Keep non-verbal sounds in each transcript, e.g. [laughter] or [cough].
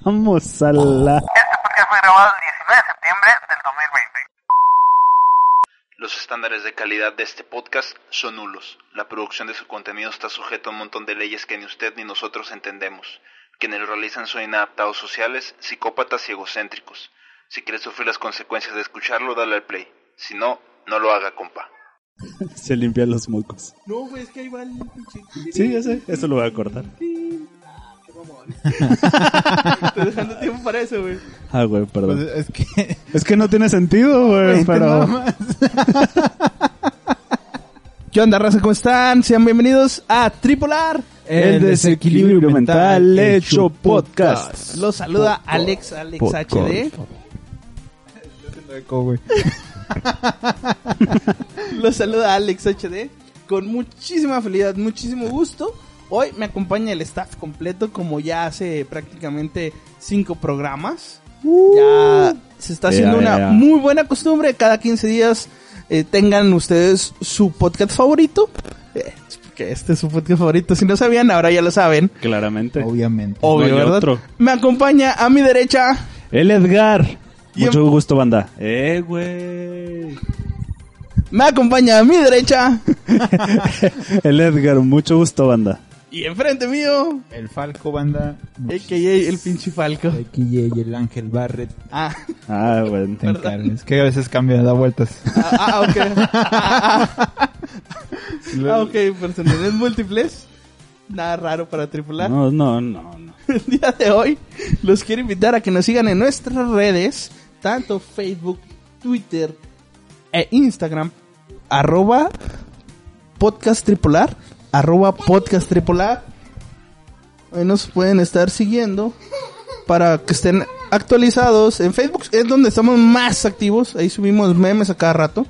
Vamos a la... Este podcast fue grabado el 19 de septiembre del 2020. Los estándares de calidad de este podcast son nulos. La producción de su contenido está sujeta a un montón de leyes que ni usted ni nosotros entendemos. Quienes lo realizan son inadaptados sociales, psicópatas y egocéntricos. Si quieres sufrir las consecuencias de escucharlo, dale al play. Si no, no lo haga, compa. [laughs] Se limpian los mocos. No, güey, es que ahí va el pinche. Sí, ya sé. Eso lo voy a cortar. [laughs] Estoy dejando tiempo para eso, güey. Ah, güey, Pues perdón. es que... [laughs] Es que no tiene sentido, güey, pero... ¿Qué onda, raza? ¿Cómo están? Sean bienvenidos a Tripolar. El desequilibrio mental hecho podcast. Los saluda Alex, Alex HD. Los saluda Alex HD. Con muchísima felicidad, muchísimo gusto. Hoy me acompaña el staff completo, como ya hace prácticamente cinco programas. Ya se está haciendo Yeah, una yeah. muy buena costumbre. Cada 15 días eh, tengan ustedes su podcast favorito. Eh, porque este es su podcast favorito. Si no sabían, ahora ya lo saben. Claramente. Obviamente. Obvio, No ¿verdad? otro. Me acompaña a mi derecha. El Edgar. Y Mucho en- gusto, banda. Eh, güey. Me acompaña a mi derecha. [laughs] El Edgar, mucho gusto, banda. Y enfrente mío. El Falco, banda. A.K.A. el pinche Falco. Y el Ángel Barret. Ah, Ah. Te encargues. Que a veces cambia, da vueltas. ah, ah, ok. Ah, ah. Ah, ok, [laughs] personalidades múltiples. Nada raro para tripular. No, no, no, no. El día de hoy los quiero invitar a que nos sigan en nuestras redes, tanto Facebook, Twitter e Instagram, arroba podcast tripolar, arroba podcast tripolar. Ahí nos pueden estar siguiendo para que estén actualizados. En Facebook es donde estamos más activos, ahí subimos memes a cada rato.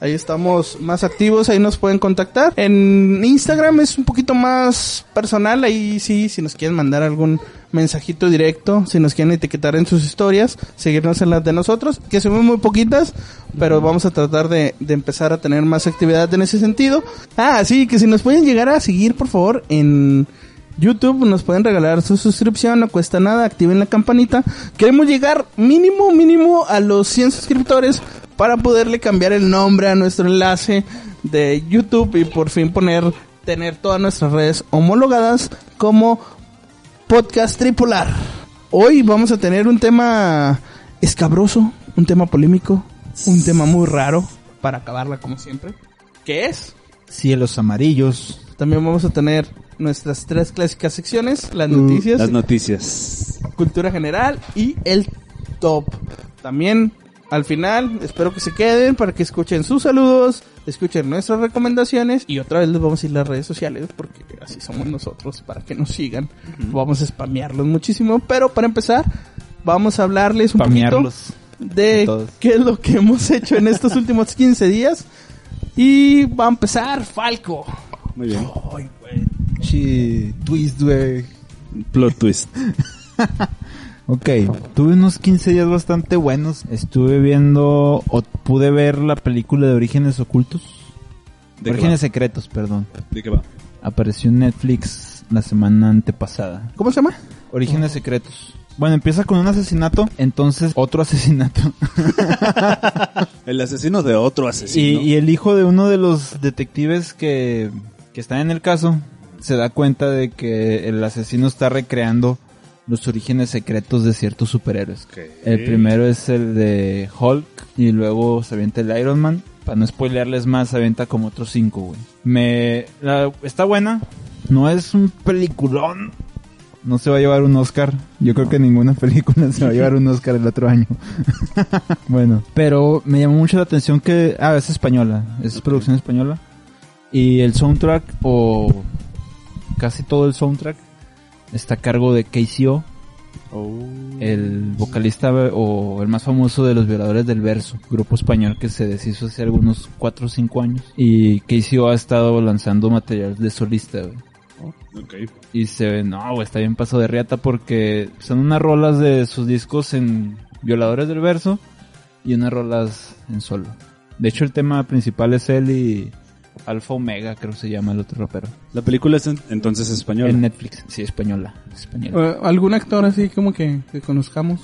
Ahí estamos más activos, ahí nos pueden contactar. En Instagram es un poquito más personal, ahí sí, si nos quieren mandar algún mensajito directo, si nos quieren etiquetar en sus historias, seguirnos en las de nosotros, que son muy poquitas, pero vamos a tratar de, de empezar a tener más actividad en ese sentido. Ah, sí, que si nos pueden llegar a seguir, por favor, en YouTube nos pueden regalar su suscripción, no cuesta nada, activen la campanita. Queremos llegar mínimo, mínimo a los 100 suscriptores para poderle cambiar el nombre a nuestro enlace de YouTube y por fin poner, tener todas nuestras redes homologadas como Podcast Tripolar. Hoy vamos a tener un tema escabroso, un tema polémico, un tema muy raro para acabarla como siempre. ¿Qué es? Cielos amarillos. También vamos a tener nuestras tres clásicas secciones, las noticias, Las noticias. cultura general y el top. También al final espero que se queden para que escuchen sus saludos, escuchen nuestras recomendaciones y otra vez les vamos a ir las redes sociales porque así somos nosotros para que nos sigan. Vamos a spamearlos muchísimo, pero para empezar vamos a hablarles un Spamearlos. poquito de A todos. qué es lo que hemos hecho en estos [laughs] últimos 15 días. Y va a empezar Falco. Muy bien. Ay, güey. Twist, güey. Plot twist. [laughs] Ok, tuve unos 15 días bastante buenos. Estuve viendo, o pude ver la película de Orígenes Ocultos. ¿De qué Orígenes va? Secretos, perdón. ¿De qué va? Apareció en Netflix la semana antepasada. ¿Cómo se llama? Orígenes Secretos. Bueno, empieza con un asesinato, entonces otro asesinato. [laughs] El asesino de otro Y, asesino. y el hijo de uno de los detectives que, que está en el caso se da cuenta de que el asesino está recreando los orígenes secretos de ciertos superhéroes. El primero es el de Hulk y luego se avienta el Iron Man. Para no spoilearles más, se avienta como otros cinco, güey. Me... la- está buena. No es un peliculón. No se va a llevar un Oscar. Yo creo que ninguna [laughs] película se va a llevar un Oscar el otro año. [laughs] bueno, pero me llamó mucho la atención que... Ah, es española. Es producción española. Y el soundtrack, o casi todo el soundtrack, está a cargo de KCO Oh. el vocalista o el más famoso de los violadores del verso, grupo español que se deshizo hace algunos 4 o 5 años y KCO ha estado lanzando material de solista, güey. Ok. Y se ve, no, güey, está bien paso de riata porque son unas rolas de sus discos en violadores del verso y unas rolas en solo. De hecho, el tema principal es él y Alfa Omega, creo que se llama el otro rapero. La película es en- entonces española. En Netflix, sí, española. española. Eh, ¿Algún actor así como que, que conozcamos?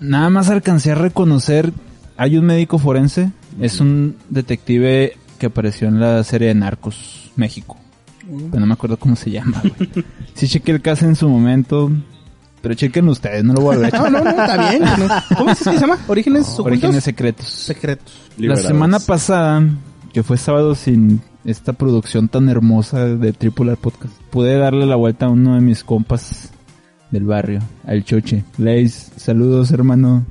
Nada más alcancé a reconocer, hay un médico forense, es un detective que apareció en la serie de Narcos, México. Pero no me acuerdo cómo se llama, güey. Sí chequé el caso en su momento, pero chequen ustedes, no lo voy a ver. [laughs] No, no, no, está bien. no. ¿Cómo dices que se llama? ¿Orígenes secretos. secretos. Liberados. La semana pasada, que fue sábado sin esta producción tan hermosa de Triple R Podcast, pude darle la vuelta a uno de mis compas del barrio, al Choche. Leis, saludos hermano.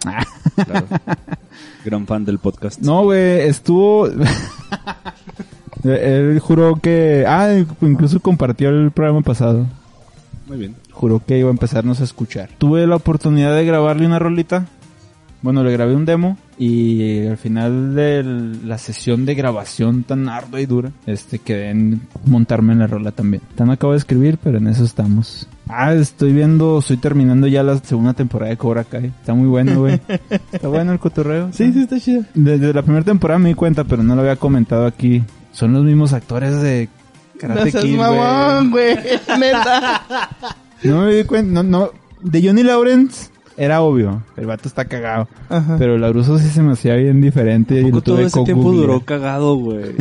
Claro. [laughs] Gran fan del podcast. No, güey, estuvo... [laughs] Él juró que... Ah, incluso compartió el programa pasado. Muy bien. Juró que iba a empezarnos a escuchar. Tuve la oportunidad de grabarle una rolita. Bueno, le grabé un demo y al final de la sesión de grabación tan ardua y dura, este quedé en montarme en la rola también. Tan acabo de escribir, pero en eso estamos. Ah, estoy viendo, estoy terminando ya la segunda temporada de Cobra Kai. Está muy bueno, güey. Está bueno el cotorreo. Sí, sí, está chido. Desde la primera temporada me di cuenta, pero no lo había comentado aquí. Son los mismos actores de Karate No seas Kid, mamón, güey. [laughs] No me di cuenta, no, no. De Johnny Lawrence era obvio. El vato está cagado. Ajá. Pero Laruso sí se me hacía bien diferente. y todo ese tiempo duró cagado, güey.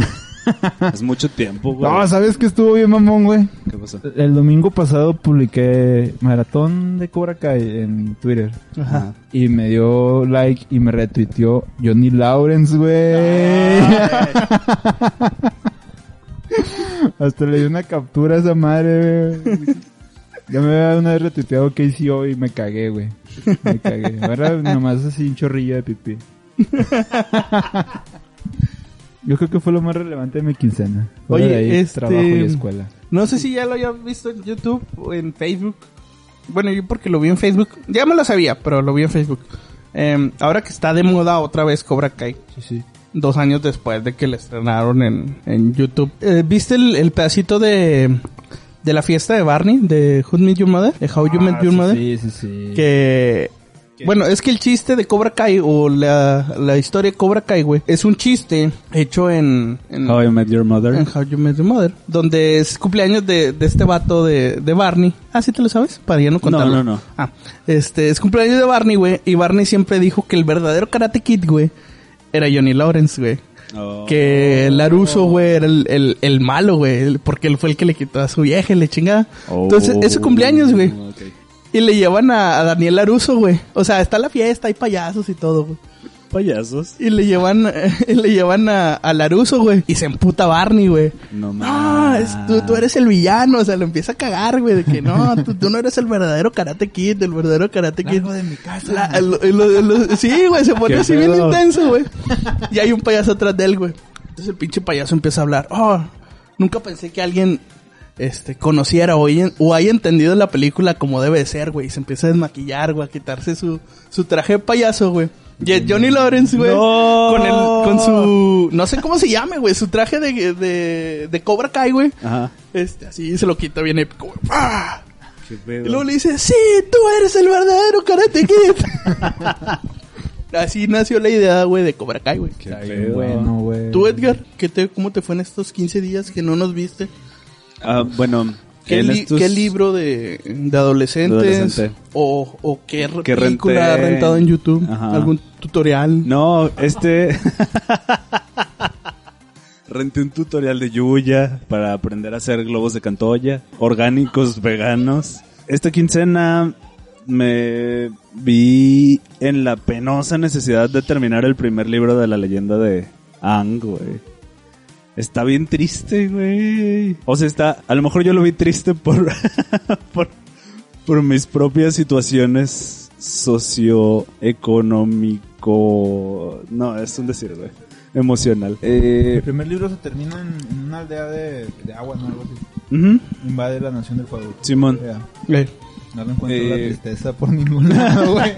[laughs] es mucho tiempo, güey. No, ¿sabes que estuvo bien mamón, güey? ¿Qué pasó? El domingo pasado publiqué Maratón de Cobra Kai en Twitter. Ajá. Y me dio like y me retuiteó Johnny Lawrence, güey. [laughs] Hasta le di una captura a esa madre, güey. [laughs] Ya me había una vez retuiteado KCO y me cagué, güey. Me cagué. [laughs] Ahora nomás así un chorrillo de pipí. Yo creo que fue lo más relevante de mi quincena. Fuera Oye, de ahí, este- trabajo y escuela. No sé si ya lo hayas visto en YouTube o en Facebook. Bueno, yo porque lo vi en Facebook. Ya me lo sabía, pero lo vi en Facebook. Eh, ahora que está de moda otra vez Cobra Kai. Sí, sí. Dos años después de que le estrenaron en, en YouTube. Eh, ¿Viste el, el pedacito de, de la fiesta de Barney? De Who Met Your Mother? De How You Met Your Mother. Ah, Sí, sí, sí. Que... Bueno, es que el chiste de Cobra Kai o la, la historia de Cobra Kai, güey, es un chiste hecho en... en How I Met Your Mother. en How You Met Your Mother, donde es cumpleaños de, de este vato de, de Barney. Ah, ¿sí te lo sabes? Para ya no contarlo. no, no. Ah, este, es cumpleaños de Barney, güey, y Barney siempre dijo que el verdadero Karate Kid, güey, era Johnny Lawrence, güey. Oh. Que Laruso, güey, era el, el, el malo, güey, porque él fue el que le quitó a su vieja y le chingaba. Oh. Entonces, es su cumpleaños, güey. Y le llevan a, a Daniel Laruso, güey. O sea, está la fiesta, hay payasos y todo, güey. Payasos. Y le llevan, [laughs] y le llevan a, a Laruso, güey. Y se emputa Barney, güey. No No, mames. es- tú, tú eres el villano, o sea, lo empieza a cagar, güey, de que no, tú, tú no eres el verdadero Karate Kid, el verdadero Karate Kid. Largo de mi casa. La- lo- lo- lo- sí, güey, se pone ¿Qué así bien intenso, güey. Y hay un payaso atrás de él, güey. Entonces el pinche payaso empieza a hablar. Oh, nunca pensé que alguien este conociera o, haya- o haya entendido la película como debe de ser, güey. Y se empieza a desmaquillar, güey, a quitarse su, su traje de payaso, güey. Johnny Lawrence, güey. No. Con el, con su, no sé cómo se llame, güey, su traje de, de, de Cobra Kai, güey. Ajá. Este, así se lo quita bien épico, güey. ¡Ah! Qué Y luego le dice, sí, tú eres el verdadero Karate Kid. [laughs] Así nació la idea, güey, de Cobra Kai, güey. Qué pedo. bueno, güey. Tú, Edgar, ¿qué te, ¿cómo te fue en estos 15 días que no nos viste? Ah, bueno. ¿Qué, li- libro de, de adolescentes? Adolescente. O, ¿O qué, película ha rentado en YouTube? Ajá. ¿Algún tutorial? No, este... [laughs] Renté un tutorial de Yuya para aprender a hacer globos de cantoya, orgánicos, veganos. Esta quincena me vi en la penosa necesidad de terminar el primer libro de la leyenda de Ang, güey. Está bien triste, güey. O sea, está... A lo mejor yo lo vi triste por... [laughs] por, por mis propias situaciones socioeconómico... No, es un decir, güey. Emocional. El Eh, primer libro se termina en, en una aldea de, de agua, ¿no? Algo así. Invade la nación del fuego. Simón. Ya, Eh, no le encuentro Eh, la tristeza por ningún [laughs] lado, güey.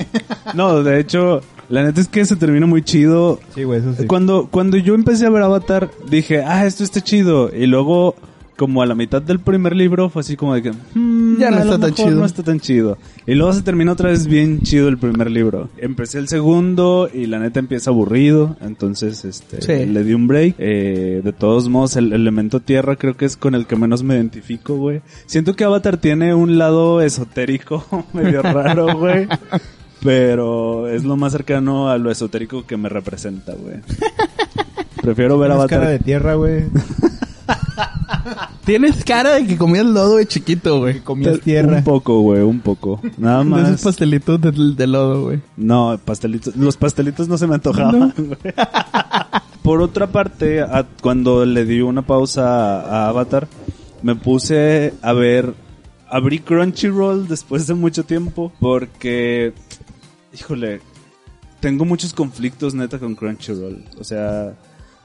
No, de hecho, la neta es que se termina muy chido. Sí, güey, eso sí. Cuando, cuando yo empecé a ver Avatar, dije, ah, esto está chido. Y luego, como a la mitad del primer libro, fue así como de que, "Mm, Ya no está tan chido. No está tan chido. Y luego se terminó otra vez bien chido el primer libro. Empecé el segundo y la neta empieza aburrido. Entonces, este, Sí. le di un break. Eh, de todos modos, el elemento tierra creo que es con el que menos me identifico, güey. Siento que Avatar tiene un lado esotérico [laughs] medio raro, güey. Pero es lo más cercano a lo esotérico que me representa, güey. [laughs] Prefiero ver Tienes Avatar. cara de tierra, güey. [laughs] Tienes cara de que comías lodo de chiquito, güey. Comías tierra. Un poco, güey, un poco. Nada De más. esos pastelitos de, de lodo, güey. No, pastelitos. Los pastelitos no se me antojaban, güey. Por otra parte, a- cuando le di una pausa a, a Avatar, me puse a ver. Abrí Crunchyroll después de mucho tiempo porque. Híjole. Tengo muchos conflictos neta con Crunchyroll. O sea.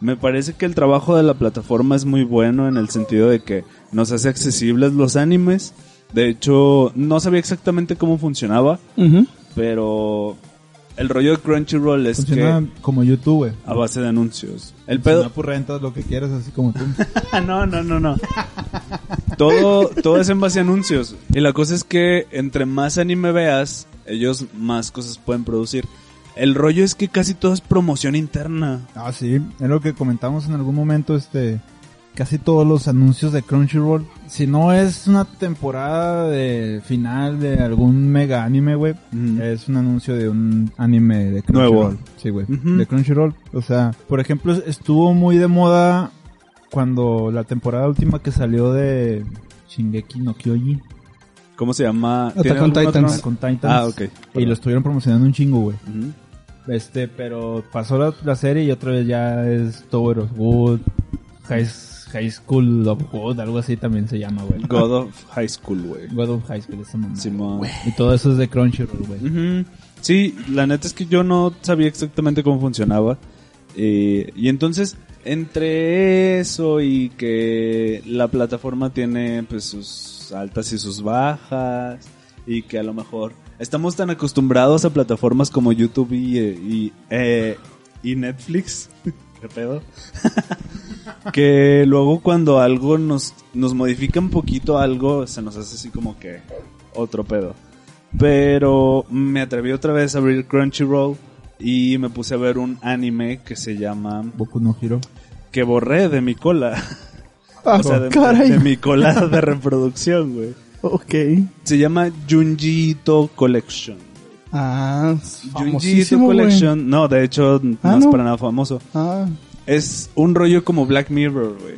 Me parece que el trabajo de la plataforma es muy bueno en el sentido de que nos hace accesibles los animes. De hecho, no sabía exactamente cómo funcionaba. Pero el rollo de Crunchyroll es Funciona que como YouTube, a base de anuncios. El Pedo. pues rentas lo que quieras, así como tú. [laughs] no, no, no, no. todo, todo es en base a anuncios. Y la cosa es que entre más anime veas, ellos más cosas pueden producir. El rollo es que casi todo es promoción interna. Ah, sí, es lo que comentamos en algún momento, este, casi todos los anuncios de Crunchyroll, si no es una temporada de final de algún mega anime, güey, es un anuncio de un anime de Crunchyroll. Nuevo. Sí, güey, de Crunchyroll. O sea, por ejemplo, estuvo muy de moda cuando la temporada última que salió de Shingeki no Kyoji, ¿Cómo se llama? Attack ¿Tiene on Titans. nombre? con Titans. Ah, ok. Y lo estuvieron promocionando un chingo, güey. Este, pero pasó la, la serie y otra vez ya es Tower of High, High School of Wood, algo así también se llama, güey. God of High School, güey. God of High School, esa mamá. Simón. Y todo eso es de Crunchyroll, güey. Sí, la neta es que yo no sabía exactamente cómo funcionaba. Eh, y entonces, entre eso y que la plataforma tiene pues sus altas y sus bajas, y que a lo mejor estamos tan acostumbrados a plataformas como YouTube y, eh, y, eh, y Netflix, [laughs] ¿qué pedo? [laughs] que luego cuando algo nos, nos modifica un poquito algo, se nos hace así como que otro pedo. Pero me atreví otra vez a abrir Crunchyroll y me puse a ver un anime que se llama Boku no Hero. que borré de mi cola. [laughs] Ah, o sea, de, caray. de mi cola de reproducción, güey. Ok. Se llama Junji Ito Collection. Ah, Junji Ito famosísimo, güey. Collection. No, de hecho, no Ah, es ¿no? para nada famoso. Ah, Es un rollo como Black Mirror, güey.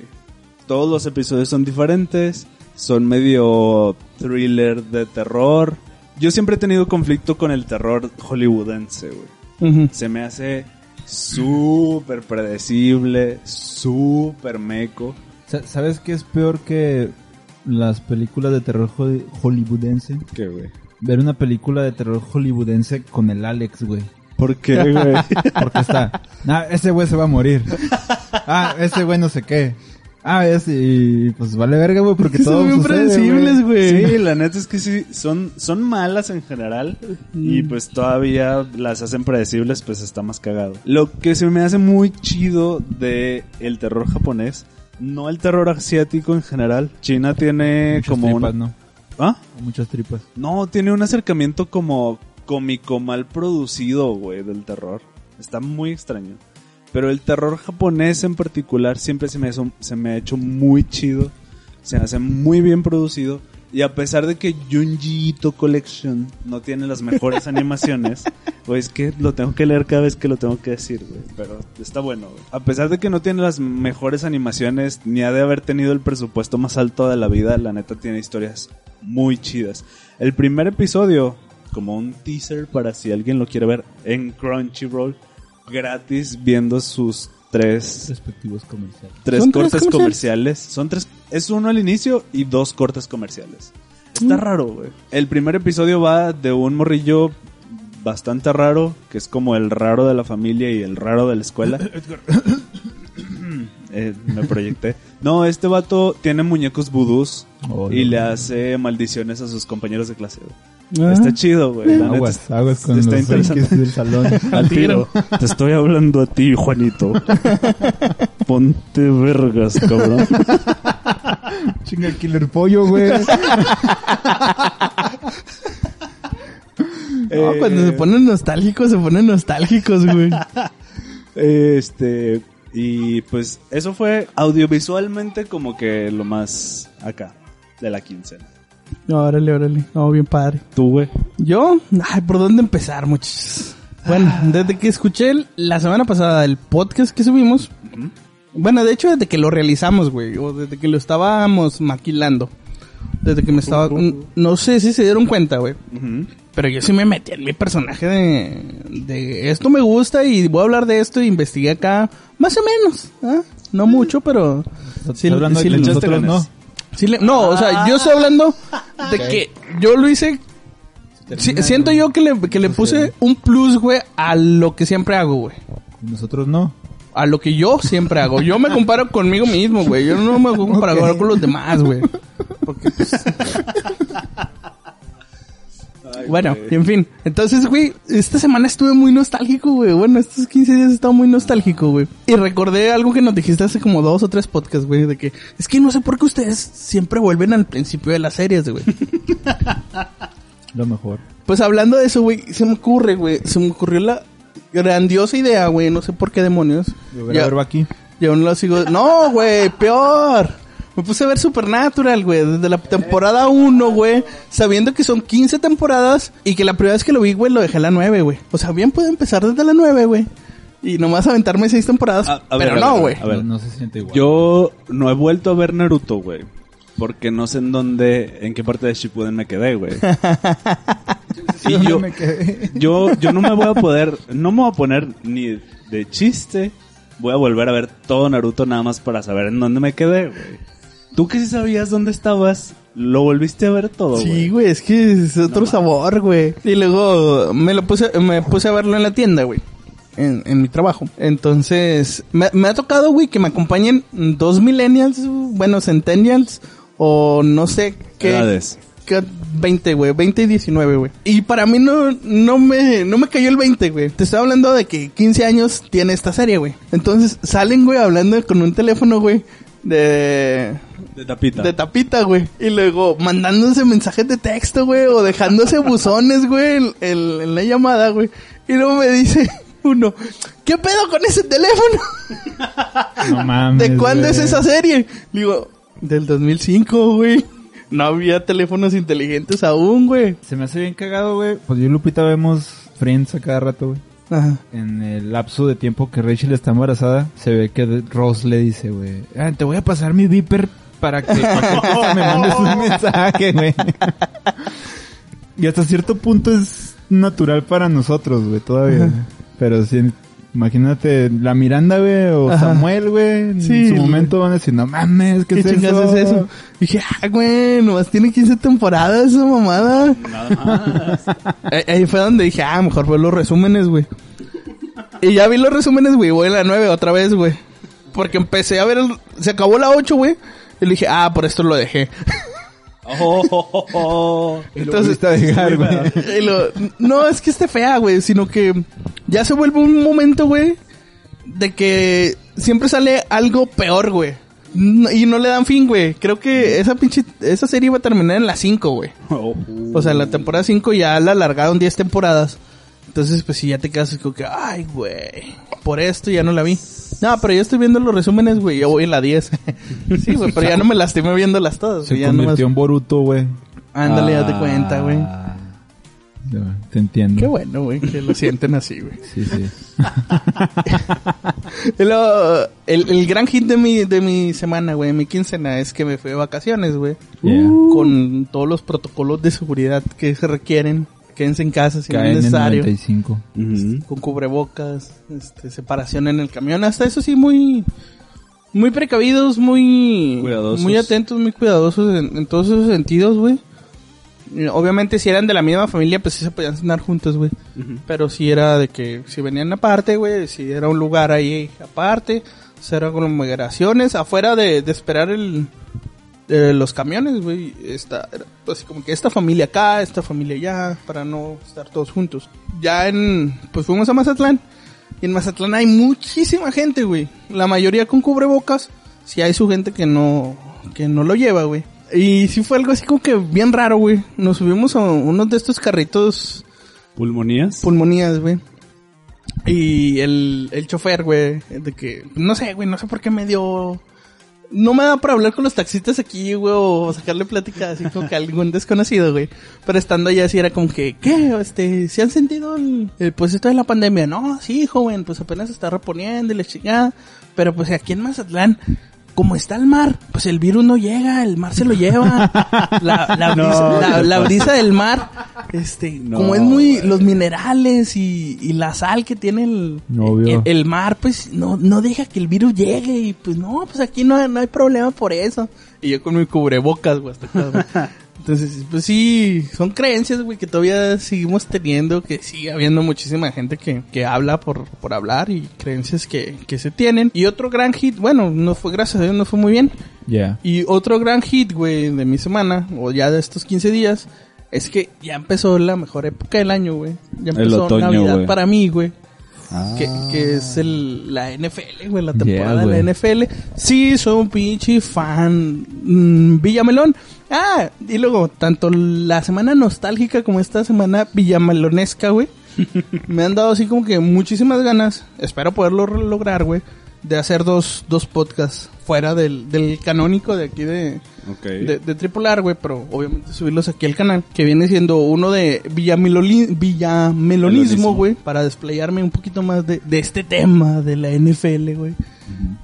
Todos los episodios son diferentes, son medio thriller de terror. Yo siempre he tenido conflicto con el terror hollywoodense, güey. Se me hace súper predecible, súper meco. Sa- ¿Sabes qué es peor que las películas de terror ho- hollywoodense? ¿Qué, güey? Ver una película de terror hollywoodense con el Alex, güey. ¿Por qué, [laughs] güey? Porque está, ah, ese güey se va a morir. Ah, ese güey no sé qué. Ah, es y pues vale verga, güey, porque Son todo bien sucede, predecibles, güey. Sí, la neta es que sí, son, son malas en general y pues todavía las hacen predecibles, pues está más cagado. Lo que se me hace muy chido de el terror japonés, no el terror asiático en general. China tiene Muchas como tripas, un... ¿no? ¿Ah? Muchas tripas. No, tiene un acercamiento como cómico mal producido, güey, del terror. Está muy extraño. Pero el terror japonés en particular siempre se me, hizo- se me ha hecho muy chido. Se me hace muy bien producido. Y a pesar de que Junji Ito Collection no tiene las mejores [laughs] animaciones, pues que lo tengo que leer cada vez que lo tengo que decir, güey. Pero está bueno, güey. A pesar de que no tiene las mejores animaciones, ni ha de haber tenido el presupuesto más alto de la vida, la neta tiene historias muy chidas. El primer episodio, como un teaser para si alguien lo quiere ver en Crunchyroll, gratis viendo sus tres Respectivos comerciales. tres ¿Son tres cortes comerciales? comerciales. Son tres, es uno al inicio y dos cortes comerciales. Está raro, güey. El primer episodio va de un morrillo bastante raro, que es como el raro de la familia y el raro de la escuela. [coughs] [coughs] Eh, me proyecté. No, este vato tiene muñecos vudús Oh, y no. le hace maldiciones a sus compañeros de clase. güey. Ah. Está chido, güey. la Aguas, con está los interesante. del salón. [laughs] Al tiro. Te estoy hablando a ti, Juanito. [laughs] Ponte vergas, cabrón. [laughs] Chinga el killer pollo, güey. No, cuando se ponen nostálgicos, se ponen nostálgicos, güey. Este, y pues eso fue audiovisualmente como que lo más acá de la quincena. No, órale, órale. No, bien padre. Tú, güey. Yo, ay, ¿por dónde empezar, muchachos? Bueno, desde que escuché el- la semana pasada el podcast que subimos, bueno, de hecho desde que lo realizamos, güey, o desde que lo estábamos maquilando, desde que me estaba, no sé si se dieron cuenta, güey, pero yo sí me metí en mi personaje de, de esto me gusta y voy a hablar de esto y investigué acá, más o menos, ¿ah? no mucho, pero sí, Estás hablando sí de le- que echaste nosotros no. Ganas. Sí le- no, o sea, yo estoy hablando de que yo lo hice. si- siento yo que le, que le puse un plus, güey, a lo que siempre hago, güey. Nosotros no. A lo que yo siempre hago. Yo me comparo conmigo mismo, güey. Yo no me voy a comparar [laughs] Ok. con los demás, güey. Porque, pues, bueno, güey. en fin. Entonces, güey, esta semana estuve muy nostálgico, güey. Bueno, estos 15 días he estado muy nostálgico, güey. Y recordé algo que nos dijiste hace como dos o tres podcasts, güey. De que es que no sé por qué ustedes siempre vuelven al principio de las series, güey. [laughs] Lo mejor. Pues hablando de eso, güey, se me ocurre, güey, se me ocurrió la grandiosa idea, güey, no sé por qué demonios. Yo voy Ya- a verlo aquí. y aún lo sigo. No, güey, peor. Me puse a ver Supernatural, güey, desde la temporada 1, güey, sabiendo que son 15 temporadas y que la primera vez que lo vi, güey, lo dejé a la 9, güey. O sea, bien puedo empezar desde la 9, güey. Y nomás aventarme 6 temporadas, A- a ver, pero ver, no, a ver, güey. a ver. No, no se siente igual. Yo no he vuelto a ver Naruto, güey. Porque no sé en dónde, en qué parte de Shippuden me quedé, güey. [laughs] y yo, yo, yo no me voy a poder, no me voy a poner ni de chiste. Voy a volver a ver todo Naruto nada más para saber en dónde me quedé, güey. Tú que sí sabías dónde estabas, lo volviste a ver todo, güey. Sí, güey, es que es otro sabor, güey. Y luego me lo puse, me puse a verlo en la tienda, güey. En, en mi trabajo. Entonces, me, me ha tocado, güey, que me acompañen dos millennials, bueno, centennials, o no sé qué. Edades. qué 20, güey, 20 y 19, güey. Y para mí no, no me, no me cayó el 20, güey. Te estoy hablando de que 15 años tiene esta serie, güey. Entonces, salen, güey, hablando con un teléfono, güey, de, De tapita. de tapita, güey. Y luego mandándose mensajes de texto, güey, o dejándose [laughs] buzones, güey, en, en- en la llamada, güey. Y luego me dice [laughs] uno, ¿qué pedo con ese teléfono? No [laughs] mames. ¿De cuándo es esa serie? Le digo, del 2005, güey. No había teléfonos inteligentes aún, güey. Se me hace bien cagado, güey. Pues yo y Lupita vemos Friends a cada rato, güey. Ajá. En el lapso de tiempo que Rachel está embarazada, se ve que Ross le dice, güey, ah, te voy a pasar mi viper para que cualquier [laughs] cosa me mandes un mensaje, güey. y hasta cierto punto es natural para nosotros, güey, todavía. Pero sí, imagínate la Miranda, güey, o Ajá. Samuel, güey, en Sí, su momento van a decir, no mames, ¿qué, ¿Qué, es chingas eso? es eso? dije, ah, güey, nomás tiene 15 temporadas esa mamada. Nada más. Eh, Ahí fue donde dije, ah, mejor ver los resúmenes, güey. Y ya vi los resúmenes, güey, voy a la 9 otra vez, güey. Porque empecé a ver, el- se acabó la 8, güey. Y le dije, ah, por esto lo dejé. Oh, oh, oh, oh. Volviste a dejar, güey. Lo- no es que esté fea, güey, sino que ya se vuelve un momento, güey, de que siempre sale algo peor, güey. Y no le dan fin, güey. Creo que esa pinche, esa serie iba a terminar en la 5, güey. Oh, O sea, en la temporada 5 ya la alargaron 10 temporadas. Entonces, pues si ya te quedas como que, ay, güey, por esto ya no la vi. No, pero yo estoy viendo los resúmenes, güey, yo voy en la 10. [laughs] sí, güey, pero ya no me lastimé viéndolas todas. Se ya convirtió nomás- en Boruto, güey. Ándale, ya te cuenta, güey. Ah, te entiendo. Qué bueno, güey, que lo sienten así, güey. Sí, sí. [laughs] El, el gran hit de mi, de mi semana, güey, mi quincena, es que me fui de vacaciones, güey. Yeah. Con todos los protocolos de seguridad que se requieren. Quédense en casa si no es en necesario. 95. Ujú. Con cubrebocas, este, separación en el camión. Hasta eso sí, muy, muy precavidos, muy, Cuidadosos. muy atentos, muy cuidadosos en, en todos esos sentidos, güey. Y Obviamente si eran de la misma familia, pues sí se podían cenar juntos, güey. Ujú. Pero si era de que si venían aparte, güey, si era un lugar ahí aparte, si eran aglomeraciones afuera de, de esperar el de los camiones, güey, esta era así como que esta familia acá, esta familia allá, para no estar todos juntos. Ya en pues fuimos a Mazatlán y en Mazatlán hay muchísima gente, güey. La mayoría con cubrebocas, si hay su gente que no que no lo lleva, güey. Y sí fue algo así como que bien raro, güey. Nos subimos a uno de estos carritos ¿Pulmonías? pulmonías, güey. Y el, el chofer, güey, de que, no sé, güey, no sé por qué me dio... No me da para hablar con los taxistas aquí, güey, o sacarle plática así como que algún desconocido, güey. Pero estando allá así era como que, ¿qué? Este, ¿se han sentido el, el, pues esto de la pandemia? No, sí, joven, pues apenas se está reponiendo y la chingada. Pero pues aquí en Mazatlán, como está el mar, pues el virus no llega, el mar se lo lleva. [laughs] La, la, No, brisa, la- ¿qué la pasa? brisa del mar, este, No, como es muy, los minerales y, y la sal que tiene el, Obvio. el, el mar, pues no, no deja que el virus llegue y pues no, pues aquí no, no hay problema por eso. Y yo con mi cubrebocas, güey, hasta acá, güey. [laughs] Entonces, pues sí, son creencias, güey, que todavía seguimos teniendo, que sigue habiendo muchísima gente que, que habla por, por hablar y creencias que, que se tienen. Y otro gran hit, bueno, no fue, gracias a Dios, no fue muy bien. Ya. Y otro gran hit, güey, de mi semana, o ya de estos 15 días, es que ya empezó la mejor época del año, güey. Ya empezó otoño, Navidad para mí, güey. Ah. Que, que es el, la NFL, güey, la temporada de la NFL. Sí, soy un pinche fan. Mm, Villamelón. Ah, y luego, tanto la semana nostálgica como esta semana villamelonesca, güey. [laughs] me han dado así como que muchísimas ganas. Espero poderlo lograr, güey. De hacer dos, dos podcasts fuera del, del canónico de aquí de, Ok. de, de Triple R, güey, pero obviamente subirlos aquí al canal, que viene siendo uno de Villamelonismo, Melonismo. güey, para desplayarme un poquito más de, de este tema de la NFL, güey,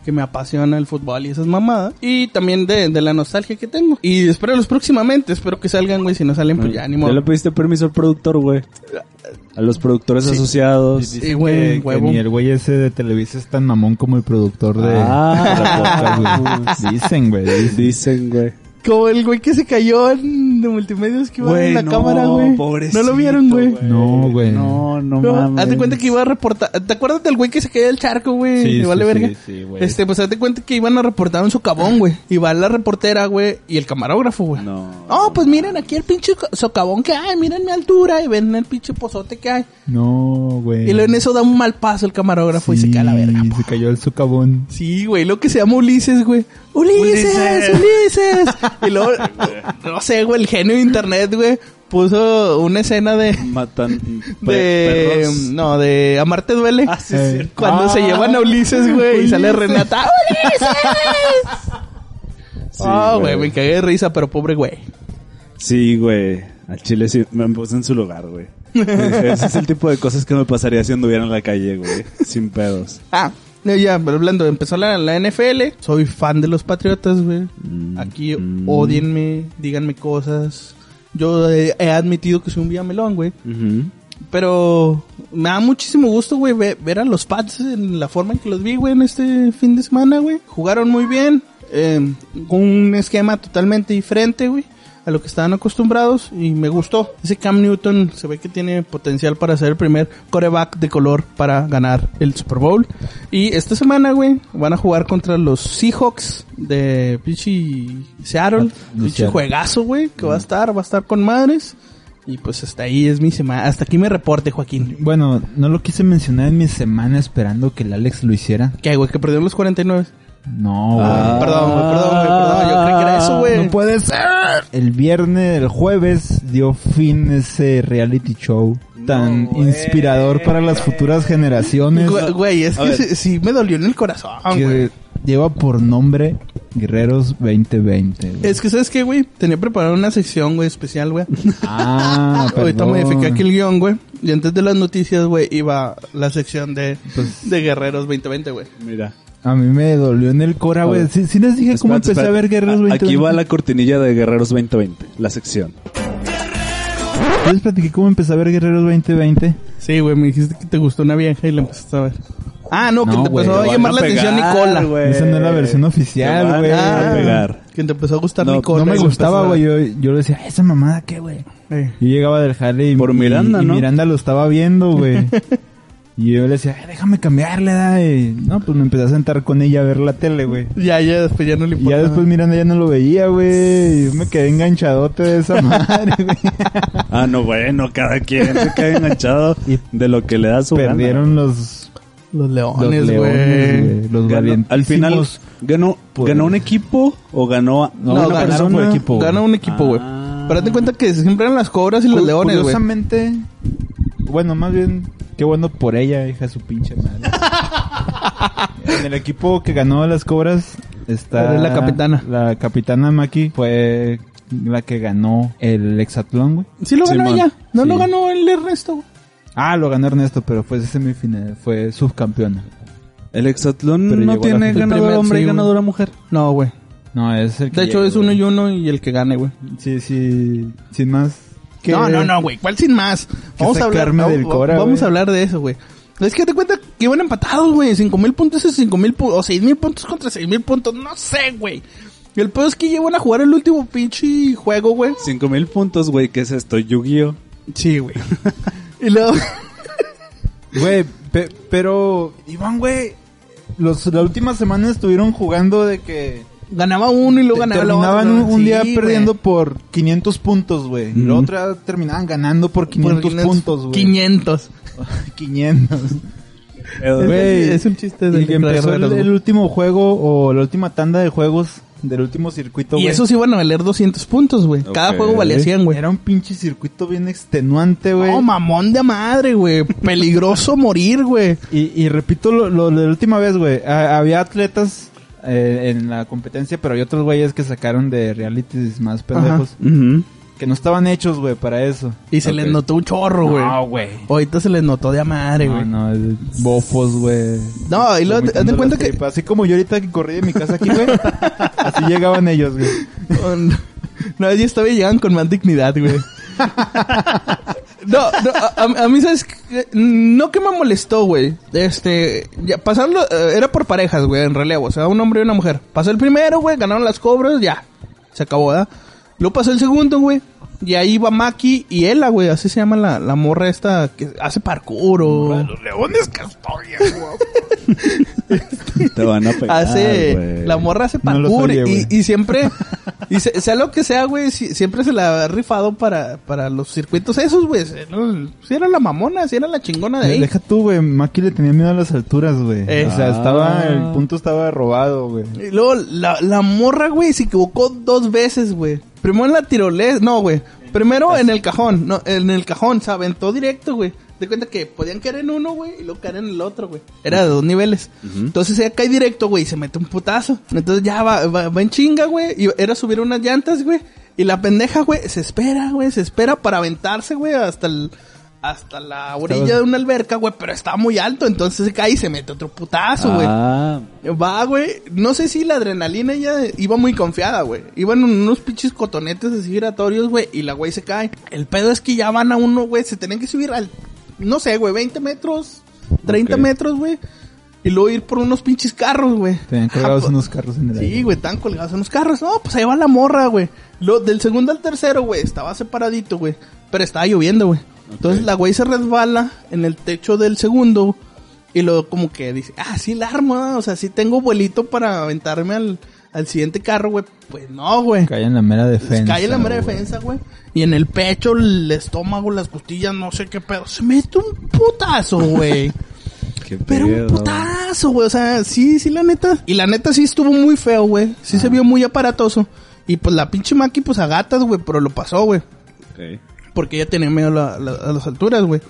que me apasiona el fútbol y esas mamadas, y también de, de la nostalgia que tengo. Y espéralos próximamente, espero que salgan, güey, si no salen, pues ya ni modo. ¿Ya le pediste permiso al productor, güey? A los productores Sí. asociados. Sí, güey, ni el güey ese de Televisa es tan mamón como el productor de, Ah. [laughs] Dicen, güey. Dicen, güey. Como el güey que se cayó en de multimedios que iba Güey, en la no, cámara, güey. ¿No lo vieron, güey? No, güey. No, no, No, mames. haz de cuenta que iba a reportar. ¿Te acuerdas del güey que se caía del charco, güey? Sí, Y vale sí, verga. sí, güey. este, pues haz de cuenta que iban a reportar un socavón, güey. Y va la reportera, güey, y el camarógrafo, güey. No. Oh, pues miren aquí el pinche socavón que hay, miren mi altura y ven el pinche pozote que hay. No, güey. Y luego en eso da un mal paso el camarógrafo y se cae a la verga. se cayó el socavón. Sí, güey, lo que se llama Ulises, güey. Ulises, Ulises. [laughs] y luego, no sé, güey, el genio de internet, güey, puso una escena de... Matan [laughs] pe- De... perros. No, de Amarte Duele. Ah, sí, Eh. Cuando Ah, se llevan a Ulises, güey, y sale. Renata. ¡Ulises! Sí, Ah, güey, me cagué de risa, pero pobre güey. Sí, güey. Al chile sí me puse en su lugar, güey. [laughs] Ese es el tipo de cosas que me pasaría si anduviera en la calle, güey. Sin pedos. Ah, ya, hablando, empezó la, la NFL. Soy fan de los Patriotas, güey. Aquí, mm. odienme, díganme cosas. Yo he, he admitido que soy un villamelón, güey. Pero me da muchísimo gusto, güey, ve- ver, a los Pats en la forma en que los vi, güey, en este fin de semana, güey. Jugaron muy bien, eh, con un esquema totalmente diferente, güey, a lo que estaban acostumbrados y me gustó. Ese Cam Newton se ve que tiene potencial para ser el primer coreback de color para ganar el Super Bowl. Y esta semana, güey, van a jugar contra los Seahawks de pinche Seattle. Pinche Seattle. juegazo, güey, que va a estar, va a estar con madres. Y pues hasta ahí es mi semana. Hasta aquí me reporte, Joaquín. Bueno, no lo quise mencionar en mi semana esperando que el Alex lo hiciera. ¿Qué, güey? Que perdieron los 49. No, güey. Ah. Perdón, güey, perdón, güey, perdón. Yo creí que era eso, güey. No puede ser. El viernes, el jueves, dio fin ese reality show tan No, inspirador para las futuras generaciones Güey, es que sí, sí me dolió en el corazón, güey. lleva por nombre Guerreros 2020. güey. Es que, ¿sabes qué, güey? Tenía preparado una sección, güey, especial, güey. Ah, [laughs] Ahorita modifiqué aquí el guion, güey. Y antes de las noticias, güey, iba la sección de, Pues- de Guerreros 2020, güey. Mira. A mí me dolió en el cora, güey. sí les dije cómo empecé a ver Guerreros A- 2020. Aquí va la cortinilla de Guerreros 2020, la sección. ¿Yo les platiqué cómo empecé a ver Guerreros 2020? Sí, güey, me dijiste que te gustó una vieja y la empezaste a ver. Ah, no, que te empezó a llamar la atención Nicola. güey. Esa no es la versión oficial, güey. Ah, pegar. Que te empezó a gustar No, Nicola. No me y gustaba, güey. Yo, yo le decía, esa mamada, ¿qué, güey? Eh. Yo llegaba del jale y, Por y- Miranda, y ¿no? Miranda lo estaba viendo, güey. [laughs] y yo le decía, "Ay, déjame cambiarle, da. Y, no, pues me empecé a sentar con ella a ver la tele, güey. Ya, ya, después ya no le Y importa. ya después Miranda ya no lo veía, güey. Y Yo me quedé enganchadote de esa [laughs] madre, güey. Ah, no, bueno, cada quien se queda enganchado Y de lo que le da su. Perdieron los Los Los leones, güey. Los Ganó- valientes. al final, ¿ganó, pues. ¿ganó un equipo o ganó a- No, una ganaron persona? por equipo, güey. Gana un equipo, güey. Ah. Pero ten cuenta que siempre eran las cobras y los leones, güey. Curiosamente, bueno, más bien, qué bueno por ella, hija de su pinche madre. [laughs] en el equipo que ganó las cobras está... La capitana. La capitana Maki fue la que ganó el hexatlón, güey. Sí lo ganó Simón. ella. No Sí. lo ganó el Ernesto, güey. Ah, lo ganó Ernesto, pero fue semifinal, fue subcampeona. El hexatlón Pero no tiene ganador Primer- hombre sí, y ganadora mujer. No, güey. No, es el que De hecho, llega, es uno güey. y uno y el que gane, güey. Sí, sí, sin más. Que- No, no, no, güey. ¿Cuál sin más? Vamos a hablar, del Cora, vamos a hablar de eso, güey. Es que te cuenta que iban empatados, güey. Cinco mil puntos es cinco mil puntos. O seis mil puntos contra seis mil puntos. No sé, güey. Y el peor es que llevan a jugar el último pinche juego, güey. Cinco mil puntos, güey. ¿Qué es esto? Yu-Gi-Oh! Sí, güey. [laughs] y luego... [laughs] Güey, pe- pero, Iván, güey, los, la última semana estuvieron jugando de que ganaba uno y luego ganaba el terminaban otro. un, un Sí, día güey. perdiendo por 500 puntos, güey. Y la otra terminaban ganando por Por 500 puntos, güey. 500. 500. Eh, Güey, es un chiste de y que empezó el, el güey. último juego o la última tanda de juegos del último circuito, Y güey. esos iban a valer 200 puntos, güey. Cada Ok. juego valía 100, güey. Era un pinche circuito bien extenuante, güey. No, mamón de madre, güey. Peligroso [laughs] morir, güey. Y, y repito lo, lo de la última vez, güey. Había atletas eh, en la competencia, pero hay otros güeyes que sacaron de realities más pendejos. Que no estaban hechos, güey, para eso. Y se les notó un chorro, güey. No, güey. Ahorita se les notó de madre, No, güey. No, no, es bofos, güey. y luego, haz de cuenta que... tripas. Así como yo ahorita que corrí de mi casa aquí, güey. así llegaban ellos, güey. [laughs] No, [laughs] estaba y llegan con más dignidad, güey. [laughs] No, no, a, mí, ¿sabes? No que me molestó, güey. Este, ya, pasarlo, eh, era por parejas, güey, en relevo. O sea, un hombre y una mujer. Pasó el primero, güey, ganaron las cobras, ya. Se acabó, ¿verdad? Luego pasó el segundo, güey. Y ahí va Maki y Ella, güey. Así se llama la, la morra esta que hace parkour o... leones castores, güey. [laughs] [laughs] Te van a pegar, hace la morra hace No parkour sabía, y, y siempre [laughs] y se- sea lo que sea güey si- siempre se la ha rifado para para los circuitos esos güey No, si era la mamona si era la chingona de ahí Deja tú, güey. Maki le tenía miedo a las alturas, güey. Eh. O sea, Ah. estaba, el punto estaba robado, güey. y luego la, la morra güey se equivocó dos veces güey primero en la tirolesa no güey primero en el cajón no en el cajón se aventó directo güey de cuenta que podían caer en uno, güey, y luego caer en el otro, güey. Era de dos niveles. Entonces ella cae directo, güey, y se mete un putazo. Entonces ya va, va, va en chinga, güey, y era subir unas llantas, güey. Y la pendeja, güey, se espera, güey, se espera para aventarse, güey, hasta el, hasta la orilla Estaba- de una alberca, güey, pero está muy alto, entonces se cae y se mete otro putazo, güey. Ah, Va, güey. No sé si la adrenalina ya iba muy confiada, güey. Iban unos pinches cotonetes así giratorios, güey. Y la güey se cae. El pedo es que ya van a uno, güey. Se tienen que subir al, no sé, güey, 20 metros, 30 Ok. metros, güey. Y luego ir por unos pinches carros, güey. Tenían colgados Ah, unos carros en el aire. Sí, güey, están colgados en los carros. No, pues ahí va la morra, güey. Lo, del segundo al tercero, güey, estaba separadito, güey. Pero estaba lloviendo, güey. Entonces la güey se resbala en el techo del segundo. Y luego como que dice, ah, sí la armo, o sea, sí tengo vuelito para aventarme al, al siguiente carro, güey. Pues no, güey. Cae en la mera defensa. Cae en la mera defensa, güey. Y en el pecho, el estómago, las costillas, no sé qué pedo. Se mete un putazo, güey. [laughs] qué Pero un putazo, güey. O sea, sí, sí, la neta. Y la neta sí estuvo muy feo, güey. Sí se vio muy aparatoso. Y pues la pinche Maki, pues a gatas, güey. Pero lo pasó, güey. Ok. Porque ella tenía miedo a, la- la- a las alturas, güey.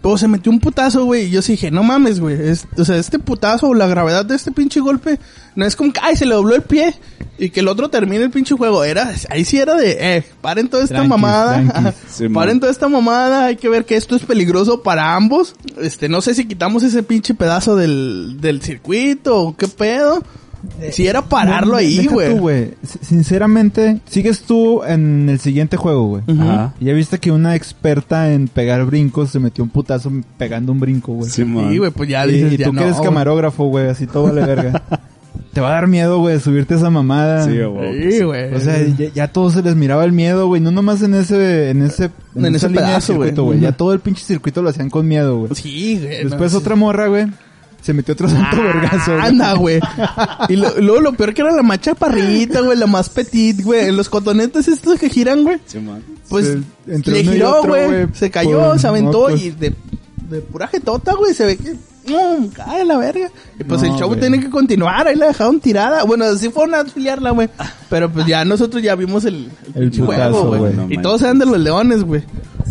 Pero se metió un putazo, güey. Y yo sí dije, no mames, güey. Es- o sea, este putazo la gravedad de este pinche golpe. No es como que, ay, se le dobló el pie. Y que el otro termine el pinche juego. Era, ahí sí era de, eh, paren toda esta mamada. Sí, [laughs] paren toda esta mamada. Hay que ver que esto es peligroso para ambos. Este, no sé si quitamos ese pinche pedazo del, del circuito o qué pedo. Si era pararlo No, ahí, güey. tú, güey. S- Sinceramente, sigues tú en el siguiente juego, güey. Ujú. Ajá. Ya viste que una experta en pegar brincos se metió un putazo pegando un brinco, güey. Sí, güey, pues ya y, dices, y ya tú no, que eres camarógrafo, güey, así todo vale verga. [laughs] Te va a dar miedo, güey, subirte a esa mamada. Sí, güey. Sí, güey. O sea, ya, ya a todos se les miraba el miedo, güey. No nomás en ese, en ese, En esa ese línea pedazo, güey. circuito, güey. Ya todo el pinche circuito lo hacían con miedo, güey. Sí, güey. Después no, otra morra, güey, se metió otro santo vergazo. güey. Ah, Anda, güey. Y lo- luego lo peor que era la más chaparrita, güey, la más petit, güey. En los cotonetes estos que giran, güey. Sí, man. Pues Se- entre le giró, otro, güey. güey, Se cayó, se aventó y de, de pura jetota, güey. Se ve que cae la verga. Y pues No, el show tiene que continuar, ahí la dejaron tirada. Bueno, sí fueron a auxiliarla, güey. Pero pues ya nosotros ya vimos el, El putazo, juego, güey. No y manches. todos eran de los leones, güey.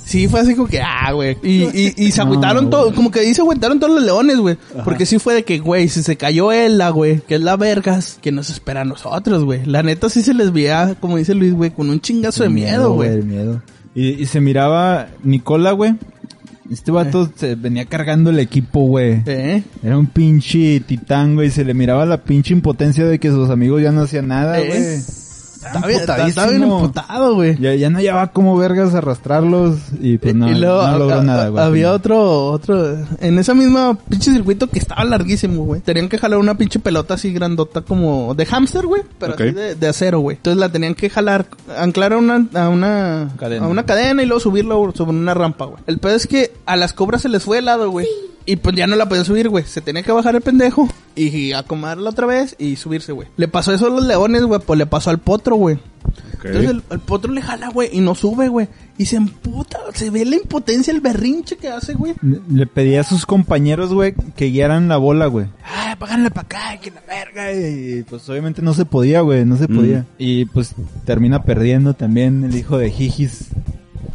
Sí, fue así como que, ah, güey. Y, y, y se No, agüitaron todos, güey. como que ahí se agüitaron todos los leones, güey. Porque sí fue de que, güey, si se cayó ella, güey, que es la vergas, que nos espera a nosotros, güey. La neta sí se les veía, como dice Luis, güey, con un chingazo de miedo, güey. miedo. Y, y se miraba Nicola, güey. Este vato se venía cargando el equipo, güey. ¿Eh? Era un pinche titán, güey. Se le miraba la pinche impotencia de que sus amigos ya no hacían nada, ¿Eh? güey. Estaba bien, estaba- estaba bien emputado, güey. Ya, ya no llevaba como vergas arrastrarlos y pues no, y luego no logró a- a- nada, güey. Había otro, otro, en esa misma pinche circuito que estaba larguísimo, güey. Tenían que jalar una pinche pelota así grandota como de hámster, güey, pero Ok. así de, de acero, güey. Entonces la tenían que jalar, anclar a una, a una, Cadena. a una cadena y luego subirlo sobre una rampa, güey. El pedo es que a las cobras se les fue helado, güey. Y pues ya no la podían subir, güey. Se tenía que bajar el pendejo y acomodarla otra vez y subirse, güey. Le pasó eso a los leones, güey, pues le pasó al potro, güey. Entonces el, el potro le jala, güey, y no sube, güey. Y se emputa, se ve la impotencia, el berrinche que hace, güey. Le, le pedía a sus compañeros, güey, que guiaran la bola, güey. Ah, páganle para acá, que la verga. Y pues obviamente no se podía, güey, no se Mm. podía. Y pues termina perdiendo también el hijo de Jijis.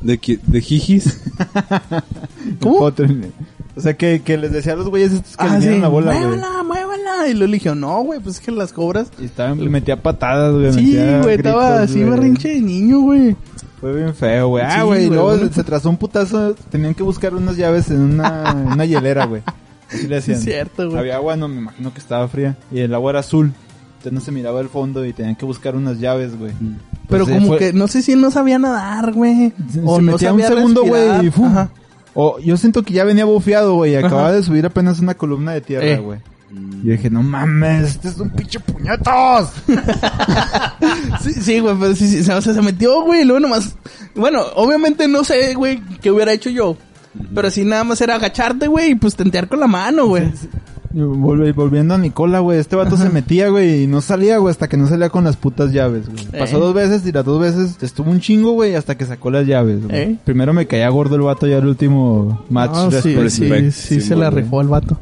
¿De, qui- de Jijis? [laughs] ¿Cómo? El potro. O sea, que, que les decía a los güeyes estos que Ah, le sí, la bola, güey. muévala, muévala. Y luego le dijo, no, güey, pues es que las cobras. Y estaba, le metía patadas, güey. Sí, güey, estaba así berrinche de niño, güey. Fue bien feo, güey. Ah, Sí, güey, y güey, luego se trazó un putazo. Tenían que buscar unas llaves en una, en una hielera, güey. Así le [laughs] Sí, hacían. es cierto, güey. Había agua, no, me imagino que estaba fría. Y el agua era azul. Entonces no se miraba el fondo y tenían que buscar unas llaves, güey. Pero Pues, como fue- que no sé si no sabía nadar, güey. Se, O se no metía un segundo, güey, y ¡fum! Ajá. O yo siento que ya venía bofeado, güey. y Acababa Ajá. de subir apenas una columna de tierra, Eh. güey. Yo dije, no mames, este es un pinche puñetos. [laughs] Sí, sí, güey, pero sí, sí, se, o sea, se metió, güey, luego nomás... Bueno, obviamente no sé, güey, qué hubiera hecho yo. Pero sí nada más era agacharte, güey, y pues tentear con la mano, güey. Volvi- volviendo a Nicola, güey. Este vato se metía, güey, y no salía, güey, hasta que no salía con las putas llaves, güey. Eh. Pasó dos veces y las dos veces estuvo un chingo, güey, hasta que sacó las llaves, güey. Eh. Primero me caía gordo el vato ya el último match. No, sí, después, sí, respect, sí, se la rifó el vato.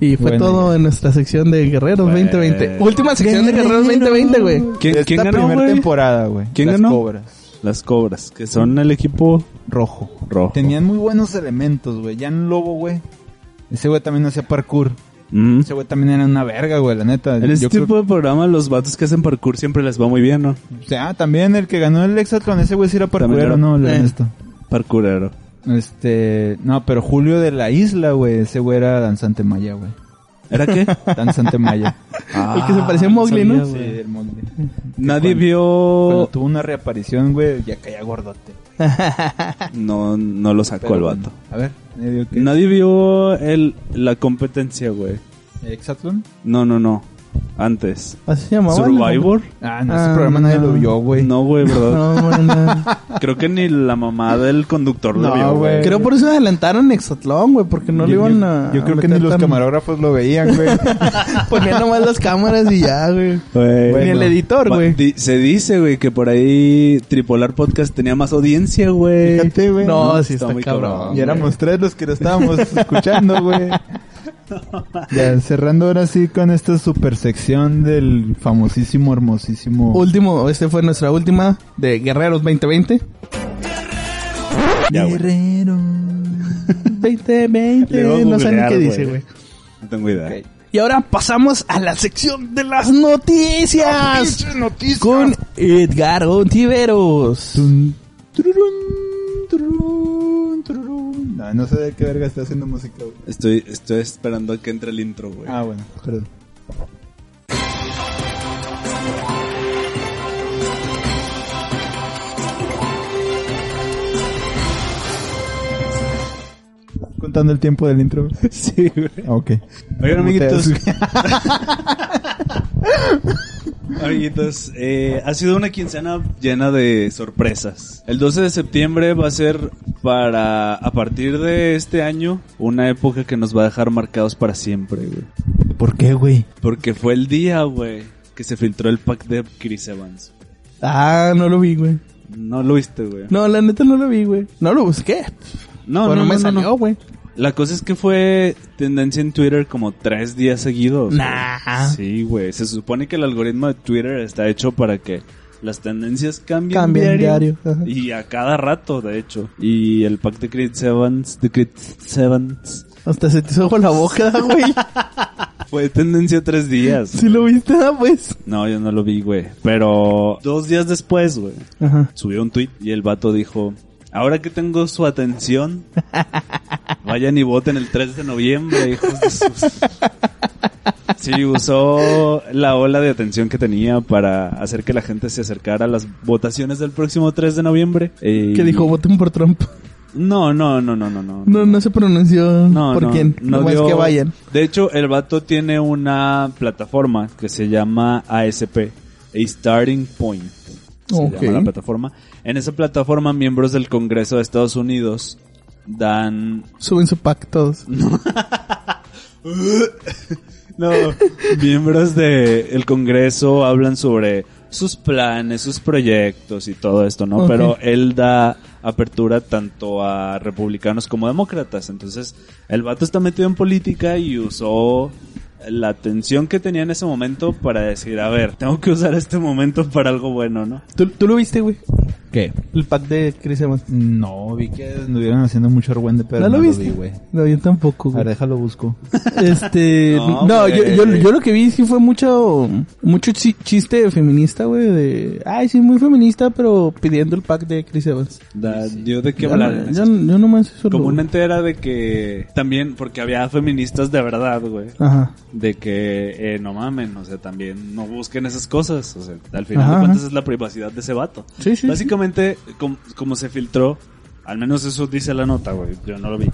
Y fue Bueno. todo en nuestra sección de Guerreros Bueno. 2020. Última sección de Guerreros 2020, güey. ¿Quién, quién ganó, primera temporada, güey. ¿Quién Las ganó? Cobras. Las Cobras, que son el equipo Rojo. rojo. Tenían muy buenos elementos, güey. Jan Lobo, güey. Ese güey también hacía parkour. Mm. Ese güey también era una verga, güey, la neta. En este creo- tipo de programa, los vatos que hacen parkour siempre les va muy bien, ¿no? O sea, también el que ganó el Hexatlón, ese güey sí era parkourero, ¿no? El Eh. Parkourero. Este, no, pero Julio de la Isla, güey, ese güey era danzante maya, güey. ¿Era qué? Danzante maya. [laughs] El que se parecía a Mowgli, ¿no? sabía, sí, el Mowgli. Nadie Cuando vio... tuvo una reaparición, güey, ya caía gordote. [laughs] No, no lo sacó Pero el vato. A ver, ¿nadie? Nadie vio el, la competencia, güey. ¿Hexatlón? No, no, no. Antes. Así se llamaba. Survivor. Ah, no, Ah, ese programa nadie no. lo vio, güey. No, güey, ¿verdad? No, güey, no. [laughs] Creo que ni la mamá del conductor lo No, vio, güey. Creo por eso adelantaron Exatlón, güey, porque no Yo- le iban yo- a. Yo a creo que meter ni los tan- camarógrafos lo veían, güey. [laughs] Ponían nomás las cámaras y ya, güey. Güey. Ni el editor, güey. di- se dice, güey, que por ahí Tripolar Podcast tenía más audiencia, güey. Fíjate, güey. No, sí está está, muy cabrón. cabrón. Y éramos tres los que lo estábamos escuchando, güey. [laughs] Ya, [laughs] cerrando ahora sí con esta super sección del famosísimo, hermosísimo... Último, este fue nuestra última de Guerreros 2020. Ya, güey. Guerrero. 2020, [laughs] Le voy a no sé ni googlear, qué dice, güey. No tengo idea. Ok. Y ahora pasamos a la sección de las noticias. Con Edgar Ontiveros. Tun, tururún. No, sé de qué verga está haciendo música, güey. Estoy, estoy esperando a que entre el intro, güey. Ah, bueno, perdón. Contando el tiempo del intro. [laughs] Sí, güey. Ah, ok. Oigan, amiguitos. [laughs] Amiguitos, eh, ha sido una quincena llena de sorpresas. El 12 de septiembre va a ser para, a partir de este año, una época que nos va a dejar marcados para siempre, güey. ¿Por qué, güey? Porque fue el día, güey, que se filtró el pack de Chris Evans. Ah, no lo vi, güey. No lo viste, güey. No, la neta no lo vi, güey. No lo busqué. No, Bueno, no, me no, no, salió, no. La cosa es que fue tendencia en Twitter como tres días seguidos. Nah. Sí, güey. Se supone que el algoritmo de Twitter está hecho para que las tendencias cambien Cambian diario. Y a cada rato, de hecho. Y el pack de Crit Sevens, de Crit Sevens, Hasta se te hizo la boca, [laughs] güey. fue tendencia tres días. Si lo viste, ah, pues. No, yo no lo vi, güey. Pero dos días después, güey, subió un tweet y el vato dijo, ahora que tengo su atención, vayan y voten el 3 de noviembre, hijos de sus... Sí, usó la ola de atención que tenía para hacer que la gente se acercara a las votaciones del próximo 3 de noviembre. Eh, Que dijo, voten por Trump. No, no, no, no, no, no. No, no se pronunció No, por no, quién. no No, es dio- que vayan. De hecho, el vato tiene una plataforma que se llama ASP, A Starting Point. Se Ok. llama la plataforma. En esa plataforma, miembros del Congreso de Estados Unidos dan... Suben su pack todos. [laughs] No, miembros del Congreso hablan sobre sus planes, sus proyectos y todo esto, ¿no? Pero él da apertura tanto a republicanos como demócratas. Entonces, el vato está metido en política y usó la atención que tenía en ese momento para decir, a ver, tengo que usar este momento para algo bueno, ¿no? ¿Tú, tú lo viste, güey? ¿Qué? El pack de Chris Evans. No, vi que anduvieron haciendo mucho argüende, pero ¿No no, lo vi, güey. No, yo tampoco, A ver, güey. déjalo busco. [laughs] Este, No, no, yo, güey. yo, yo lo que vi sí fue mucho, mucho chi- chiste feminista, güey, de, ay, sí, muy feminista, pero pidiendo el pack de Chris Evans. Da- dio de qué Yo, hablar. yo, yo nomás eso lo- Comúnmente era de que también, porque había feministas de verdad, güey. Ajá. de que eh, no mamen, o sea, también no busquen esas cosas, o sea, al final Ajá, de cuentas ajá. es la privacidad de ese vato. Sí, sí, Básicamente, com- como se filtró, al menos eso dice la nota, güey, yo no lo vi.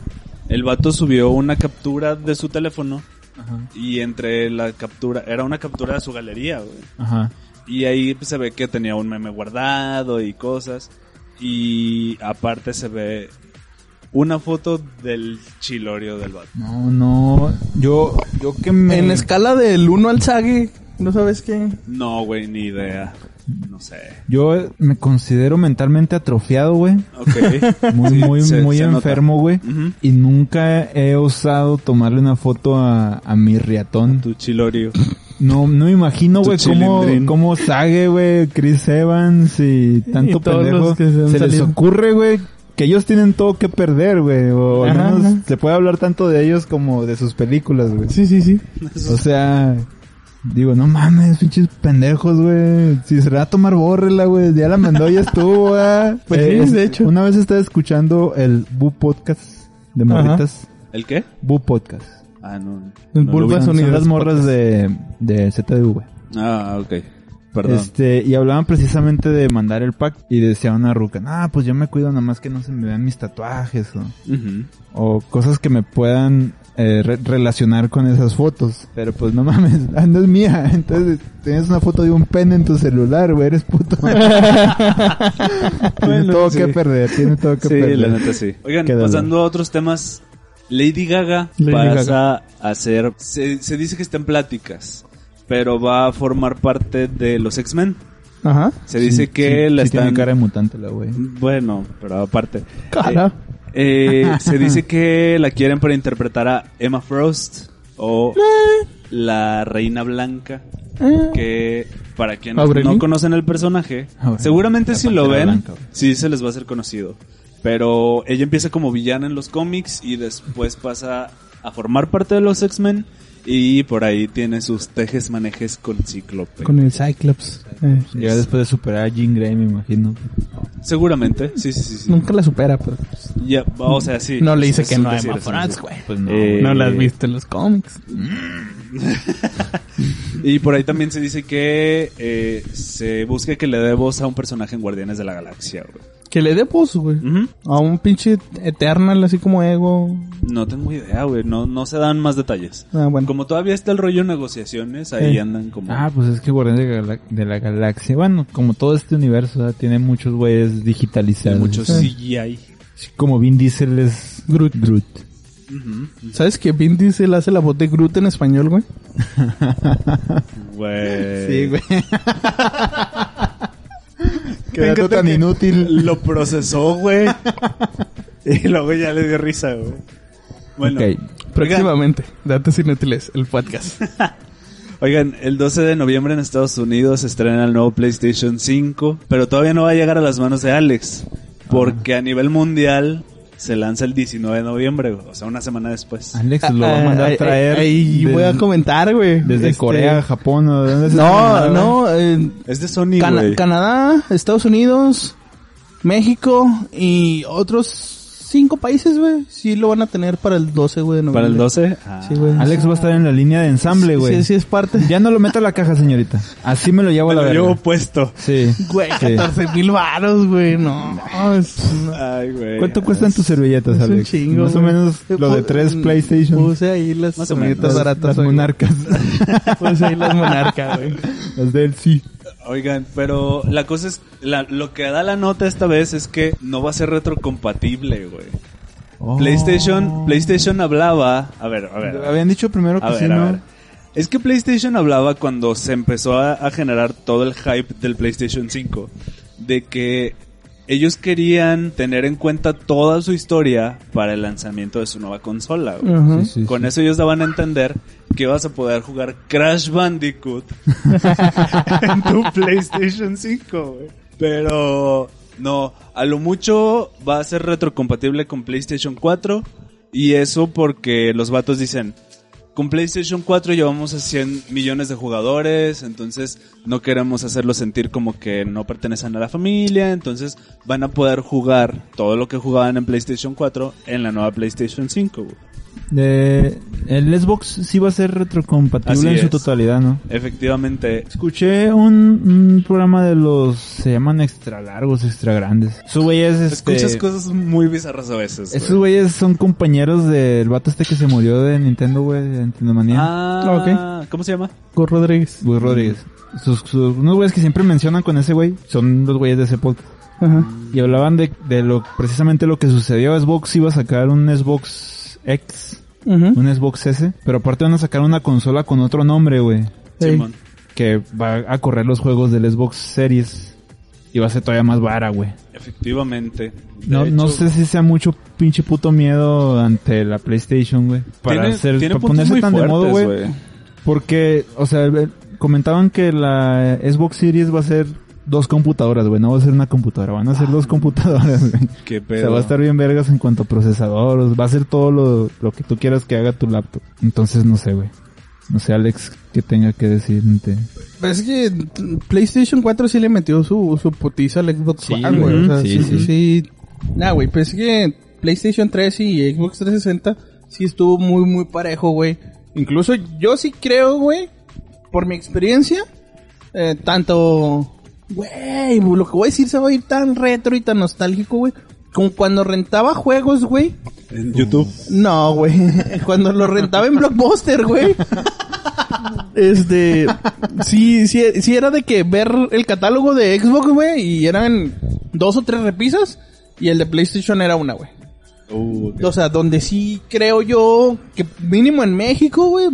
El vato subió una captura de su teléfono Ajá. y entre la captura, era una captura de su galería, güey. Ajá. Y ahí se ve que tenía un meme guardado y cosas. Y aparte se ve una foto del chilorio del vato. No, no. Yo, yo que me. En escala del 1 al Sage, ¿no sabes qué? No, güey, ni idea. No sé. Yo me considero mentalmente atrofiado, güey. Ok. [laughs] Muy, Sí, muy, se- muy se enfermo, güey. Y nunca he osado tomarle una foto a, a mi riatón. Tu chilorio. No, no me imagino, güey, cómo, cómo Sage, güey, Chris Evans y tanto Y pendejo. los que se han se les ocurre, güey, que ellos tienen todo que perder, güey. O al menos ajá. se puede hablar tanto de ellos como de sus películas, güey. Sí, sí, sí. O sea, digo, no mames, pinches pendejos, güey. Si se la va a tomar, bórrela, güey. Ya la mandó, ya estuvo, güey. [laughs] Pues sí, es- de hecho. Una vez estaba escuchando el Bu Podcast de morritas. ¿El qué? Bu Podcast. Ah, no. El no Bulbas vi. Son, las morras de, de ZDU, güey. Ah, ok. Perdón. Este, y hablaban precisamente de mandar el pack y decía una ruca, ah, pues yo me cuido nada más que no se me vean mis tatuajes o cosas que me puedan eh, re- relacionar con esas fotos. Pero pues no mames, [laughs] ah, no es mía. Entonces tienes una foto de un pene en tu celular, güey, eres puto. [laughs] tiene Bueno, todo sí. que perder, tiene todo que Sí, perder. la neta sí. Oigan, Qué dolor. pasando a otros temas. Lady Gaga Lady pasa a hacer... Se, se dice que está en pláticas, pero va a formar parte de los X-Men. Ajá. Se dice Sí, que sí, la sí están... tiene cara de mutante la güey. Bueno, pero aparte. Cara. Eh, [laughs] se dice que la quieren para interpretar a Emma Frost o la Reina Blanca. Eh. Que para quienes no conocen el personaje, seguramente si lo ven, Blanca, sí se les va a hacer conocido. Pero ella empieza como villana en los cómics y después pasa a formar parte de los X-Men y por ahí tiene sus tejes manejes con Cíclope. Con el Cyclops. Eh, Llega después de superar a Jean Grey, me imagino. Seguramente, sí, sí, sí. sí. Nunca la supera, pero pues, Ya, o sea, sí. no le dice Es que no a Emma Frost, güey. Pues no. Eh, No la has visto en los cómics. [laughs] Y por ahí también se dice que eh, se busca que le dé voz a un personaje en Guardianes de la Galaxia, güey. Que le dé voz, güey. Ujú. A un pinche Eternal, así como Ego. No tengo idea, güey. No, no se dan más detalles. Ah, bueno. Como todavía está el rollo negociaciones, ahí Sí. andan como... Ah, pues es que Guardianes de, de la Galaxia, bueno, como todo este universo, ¿verdad? tiene muchos güeyes digitalizados. muchos Sí. CGI. Sí, Como Vin Diesel es Groot. Groot. ¿Sabes que Vin Diesel hace la voz de Groot en español, güey? [laughs] Güey. güey. [laughs] Qué dato tan inútil. Lo procesó, güey. [laughs] y luego ya le dio risa, güey. Bueno, Ok. Próximamente, datos inútiles, el podcast. [laughs] Oigan, el 12 de noviembre en Estados Unidos se estrena el nuevo PlayStation 5, pero todavía no va a llegar a las manos de Alex, porque a nivel mundial se lanza el 19 de noviembre, o sea, una semana después. Alex lo va a mandar Ah, a traer. ah, Ahí voy a comentar, güey. Desde Este, Corea, Japón, ¿o ¿de dónde se No, no, eh, Es de Sony, güey. Canadá, Estados Unidos, México y otros cinco países, güey. Sí lo van a tener para el 12, güey, ¿Para el noviembre. 12? Ah. Sí, güey. Alex va a estar en la línea de ensamble, güey. Sí, sí, es parte. Ya no lo meto a la caja, señorita. Así me lo llevo a la lo llevo puesto. Sí. Güey, Sí. 14 mil varos, güey. No, Ay, güey. ¿Cuánto cuestan tus servilletas, es un Alex? chingo, Más o menos lo de Pu- tres PlayStation. Puse ahí las servilletas baratas. las monarcas. [laughs] Puse ahí las monarcas, güey. las del sí. Oigan, pero la cosa es, la- lo que da la nota esta vez es que no va a ser retrocompatible, güey. Oh. PlayStation, PlayStation hablaba, a ver, a ver. Habían dicho primero que A sí, ver, a ¿no? ver. Es que PlayStation hablaba cuando se empezó a, a generar todo el hype del PlayStation 5 de que ellos querían tener en cuenta toda su historia para el lanzamiento de su nueva consola. güey. Ajá. Sí, sí, Con sí. eso ellos daban a entender que vas a poder jugar Crash Bandicoot [laughs] en tu PlayStation 5, güey. Pero no, a lo mucho va a ser retrocompatible con PlayStation 4 y eso porque los vatos dicen, con PlayStation 4 llevamos a 100 millones de jugadores, entonces no queremos hacerlos sentir como que no pertenecen a la familia, entonces van a poder jugar todo lo que jugaban en PlayStation 4 en la nueva PlayStation 5. güey. De, el Xbox sí va a ser retrocompatible Así en su es. totalidad, ¿no? Efectivamente, Escuché un, un programa de los, se llaman extra largos, extra grandes. Esos güeyes, este, escuchas cosas muy bizarras a veces. esos güey. güeyes son compañeros del vato este que se murió de Nintendo, güey, de Nintendo Manía. Ah, ¿cómo se llama? Cor Rodríguez. Luis Rodríguez. Sus, sus- unos güeyes que siempre mencionan con ese güey son los güeyes de ese podcast. Ajá. Y hablaban de, de lo, precisamente lo que sucedió. Xbox iba a sacar un Xbox X, Un Xbox S, pero aparte van a sacar una consola con otro nombre, güey. Que va a correr los juegos del Xbox Series. Y va a ser todavía más vara, güey. Efectivamente. No, no sé si sea mucho pinche puto miedo ante la PlayStation, güey. Para tiene- hacer, tiene para ponerse tan de modo, güey. Porque, o sea, el- comentaban que la Xbox Series va a ser dos computadoras, güey. No va a ser una computadora, van a ser dos computadoras, güey. [laughs] Qué O pedo. sea, va a estar bien vergas en cuanto a procesador. Va a ser todo lo, lo que tú quieras que haga tu laptop. Entonces, no sé, güey. No sé, Alex, que tenga que decirte. Pues es que PlayStation 4 sí le metió su, su putiza al Xbox Sí, One, güey. O sea, sí, sí, sí. sí, sí. Nah, güey, pues es que PlayStation 3 y Xbox 360 sí estuvo muy, muy parejo, güey. Incluso yo sí creo, güey, por mi experiencia, eh, tanto, güey, lo que voy a decir se va a ir tan retro y tan nostálgico, güey. Como cuando rentaba juegos, güey. En YouTube. No, güey. [laughs] Cuando lo rentaba en Blockbuster, güey. [laughs] Este, sí, sí, sí era de que ver el catálogo de Xbox, güey, y eran dos o tres repisas, y el de PlayStation era una, güey. Uh, ok. O sea, donde sí creo yo que mínimo en México, güey,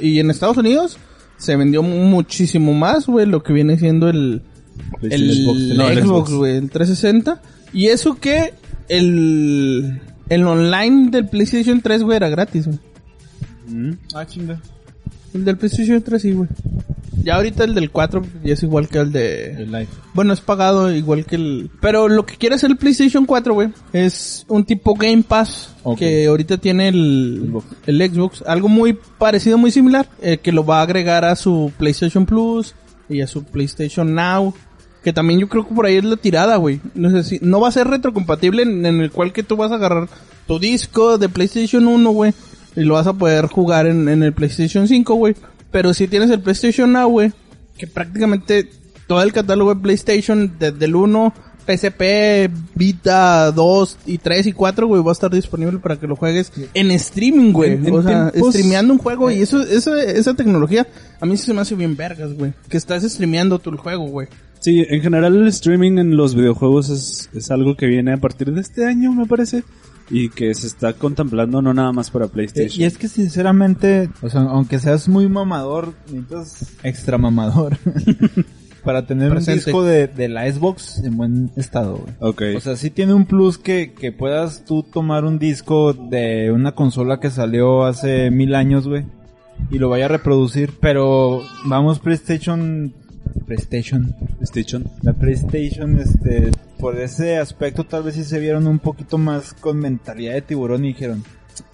y en Estados Unidos, se vendió muchísimo más, güey, lo que viene siendo el, el PlayStation Xbox. No, el Xbox, Xbox. güey, el 360. Y eso que el, el online del PlayStation 3, güey, era gratis, güey. Mm. Ah, chinga. El del PlayStation 3 sí, güey. Ya ahorita el del 4 ya es igual que el de... El live. Bueno, es pagado igual que el... Pero lo que quiere hacer el PlayStation 4, güey, es un tipo Game Pass que ahorita tiene el, Xbox. el Xbox. Algo muy parecido, muy similar, eh, que lo va a agregar a su PlayStation Plus y a su PlayStation Now. Que también yo creo que por ahí es la tirada, güey. No sé si... No va a ser retrocompatible en, el cual que tú vas a agarrar tu disco de PlayStation 1, güey. Y lo vas a poder jugar en, en el PlayStation 5, güey. Pero si tienes el PlayStation Now, güey, que prácticamente todo el catálogo de PlayStation, desde el 1, PSP, Vita 2 y 3 y 4, güey, va a estar disponible para que lo juegues en streaming, güey. En- en o sea, tiempos- streameando un juego y eso, esa, esa tecnología, a mí sí se me hace bien vergas, güey. Que estás streameando tú el juego, güey. Sí, en general el streaming en los videojuegos es, es algo que viene a partir de este año, me parece. Y que se está contemplando no nada más para Eh, PlayStation. Y es que sinceramente, o sea, aunque seas muy mamador, necesitas extra mamador. [laughs] para tener Presente. un disco de, de la Xbox en buen estado, güey. Ok. O sea, sí tiene un plus que, que puedas tú tomar un disco de una consola que salió hace mil años, güey, y lo vaya a reproducir. Pero vamos, PlayStation, PlayStation, Station. la PlayStation, este, por ese aspecto tal vez sí se vieron un poquito más con mentalidad de tiburón y dijeron,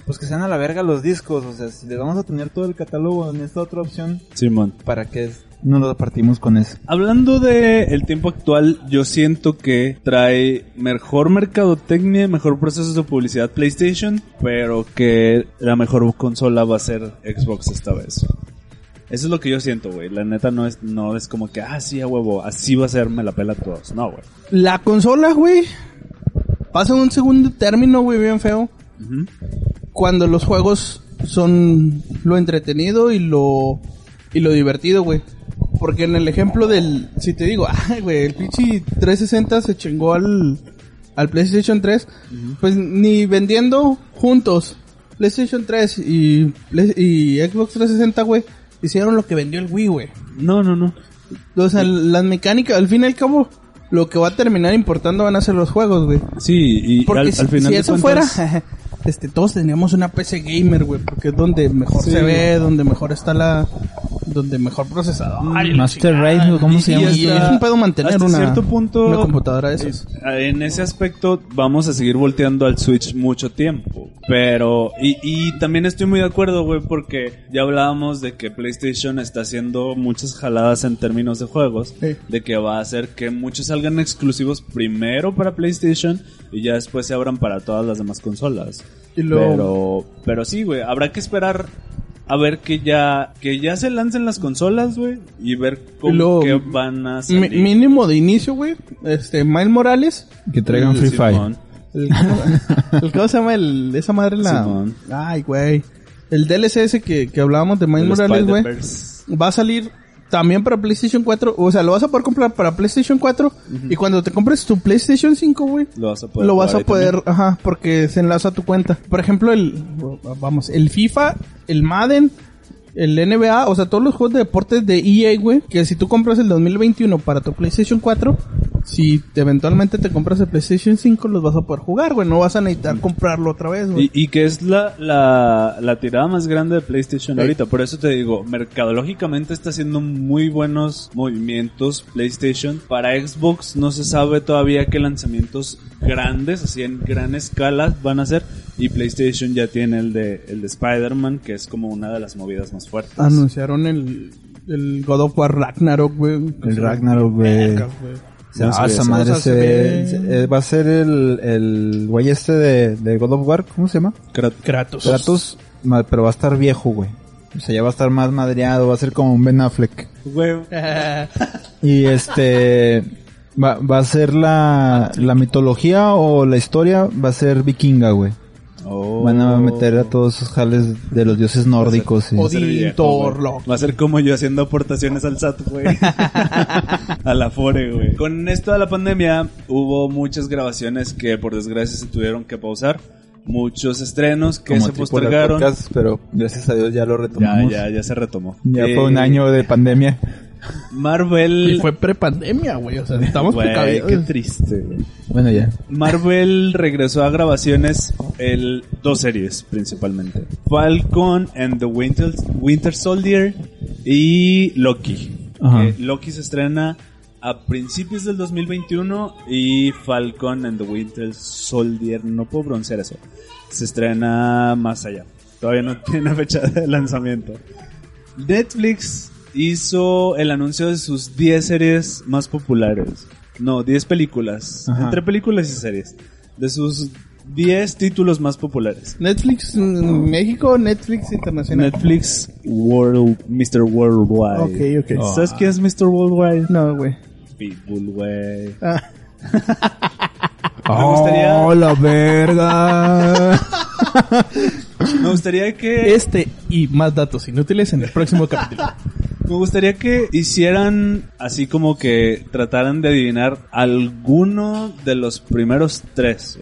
pues que sean a la verga los discos, o sea, si les vamos a tener todo el catálogo en esta otra opción, Simón. ¿para qué no lo partimos con eso? Hablando de el tiempo actual, yo siento que trae mejor mercadotecnia, mejor procesos de publicidad PlayStation, pero que la mejor consola va a ser Xbox esta vez. Eso es lo que yo siento, güey. La neta no es, no es como que, ah, sí, a huevo, así va a ser, me la pela a todos. No, güey. La consola, güey, pasa un segundo término, güey, bien feo. Cuando los juegos son lo entretenido y lo y lo divertido, güey. Porque en el ejemplo del, si te digo, [laughs] ay, güey, el pinche 360 se chingó al, al PlayStation 3, pues ni vendiendo juntos PlayStation 3 y, Xbox 360, güey, hicieron lo que vendió el Wii, güey. No, no, no. O sea, las mecánicas, al fin y al cabo, lo que va a terminar importando van a ser los juegos, güey. Sí, y Porque al, final si eso cuentas- fuera, [laughs] este, todos teníamos una PC gamer, güey, porque es donde mejor Sí. se ve, donde mejor está la, donde mejor procesador. y la Master. Race, ¿o ¿cómo Y- se y llama? es- es un pedo mantener hasta una, cierto punto, una computadora de esas. Eh, En ese aspecto vamos a seguir volteando al Switch mucho tiempo. Pero, y, y también estoy muy de acuerdo, güey, porque ya hablábamos de que PlayStation está haciendo muchas jaladas en términos de juegos. Sí. De que va a hacer que muchos salgan exclusivos primero para PlayStation y ya después se abran para todas las demás consolas. Y luego- Pero, pero sí, güey, habrá que esperar a ver que ya, que ya se lancen las consolas, güey, y ver cómo que van a salir. mínimo de inicio, güey, este, Miles Morales, Que traigan Free Fire. El, [laughs] el- ¿cómo se llama el, esa madre la, Simón. ay, güey, el DLC ese que, que hablábamos de Miles El Morales, güey, va a salir también para PlayStation 4. O sea, lo vas a poder comprar para PlayStation 4. Y cuando te compres tu PlayStation 5, güey, Lo vas a poder lo vas a poder, también. ajá, porque se enlaza a tu cuenta. Por ejemplo, el, vamos, el FIFA, el Madden, el NBA, o sea, todos los juegos de deportes de EA, güey, que si tú compras el 2021 para tu PlayStation 4, si te- eventualmente te compras el PlayStation 5, los vas a poder jugar, güey, no vas a necesitar comprarlo otra vez, güey. Y, y que es la, la, la tirada más grande de PlayStation Sí. ahorita. Por eso te digo, mercadológicamente está haciendo muy buenos movimientos PlayStation. Para Xbox no se sabe todavía qué lanzamientos grandes, así en gran escala van a ser. Y PlayStation ya tiene el de, el de Spider-Man, que es como una de las movidas más fuertes. Anunciaron el, el God of War Ragnarok, güey. El Ragnarok, güey. No ah, esa madre se ve- se- eh, va a ser el, el güey este de, de God of War, ¿cómo se llama? Krat- Kratos. Kratos, pero va a estar viejo, güey. O sea, ya va a estar más madreado, va a ser como un Ben Affleck. Güey, [laughs] Y este, va, va a ser la, la mitología o la historia, va a ser vikinga, güey. Oh. Van a meter a todos esos jales de los dioses nórdicos. ser Odín, viejo, Thor. Va a ser como yo haciendo aportaciones al SAT, güey. [laughs] a la FORE, güey. Con esto de la pandemia, hubo muchas grabaciones que por desgracia se tuvieron que pausar. Muchos estrenos que como se tipo de postergaron. podcast, pero gracias a Dios ya lo Ya, retomamos. ya, ya se retomó. Ya Eh, fue un año de pandemia. Marvel. Y fue prepandemia, güey. O sea, estamos precavidos. qué triste, güey. Bueno, ya. Marvel regresó a grabaciones el dos series principalmente. Falcon and the Winter, Winter Soldier y Loki. Ajá. Loki se estrena a principios del 2021 y Falcon and the Winter Soldier, no puedo pronunciar eso, se estrena más allá. Todavía no [laughs] tiene fecha de lanzamiento. Netflix hizo el anuncio de sus 10 series más populares. No, 10 películas. Ajá. Entre películas y series. De sus 10 títulos más populares. Netflix mm, México, Netflix Internacional. Netflix World, Mr. Worldwide. Ok, ok. ¿Sabes quién es Mr. Worldwide? No, güey. Pitbull, güey. Ah, [laughs] Me gustaría- ¡Oh, la verga! [laughs] Me gustaría que este y más datos inútiles en el próximo capítulo. [laughs] me gustaría que hicieran así como que trataran de adivinar alguno de los primeros tres.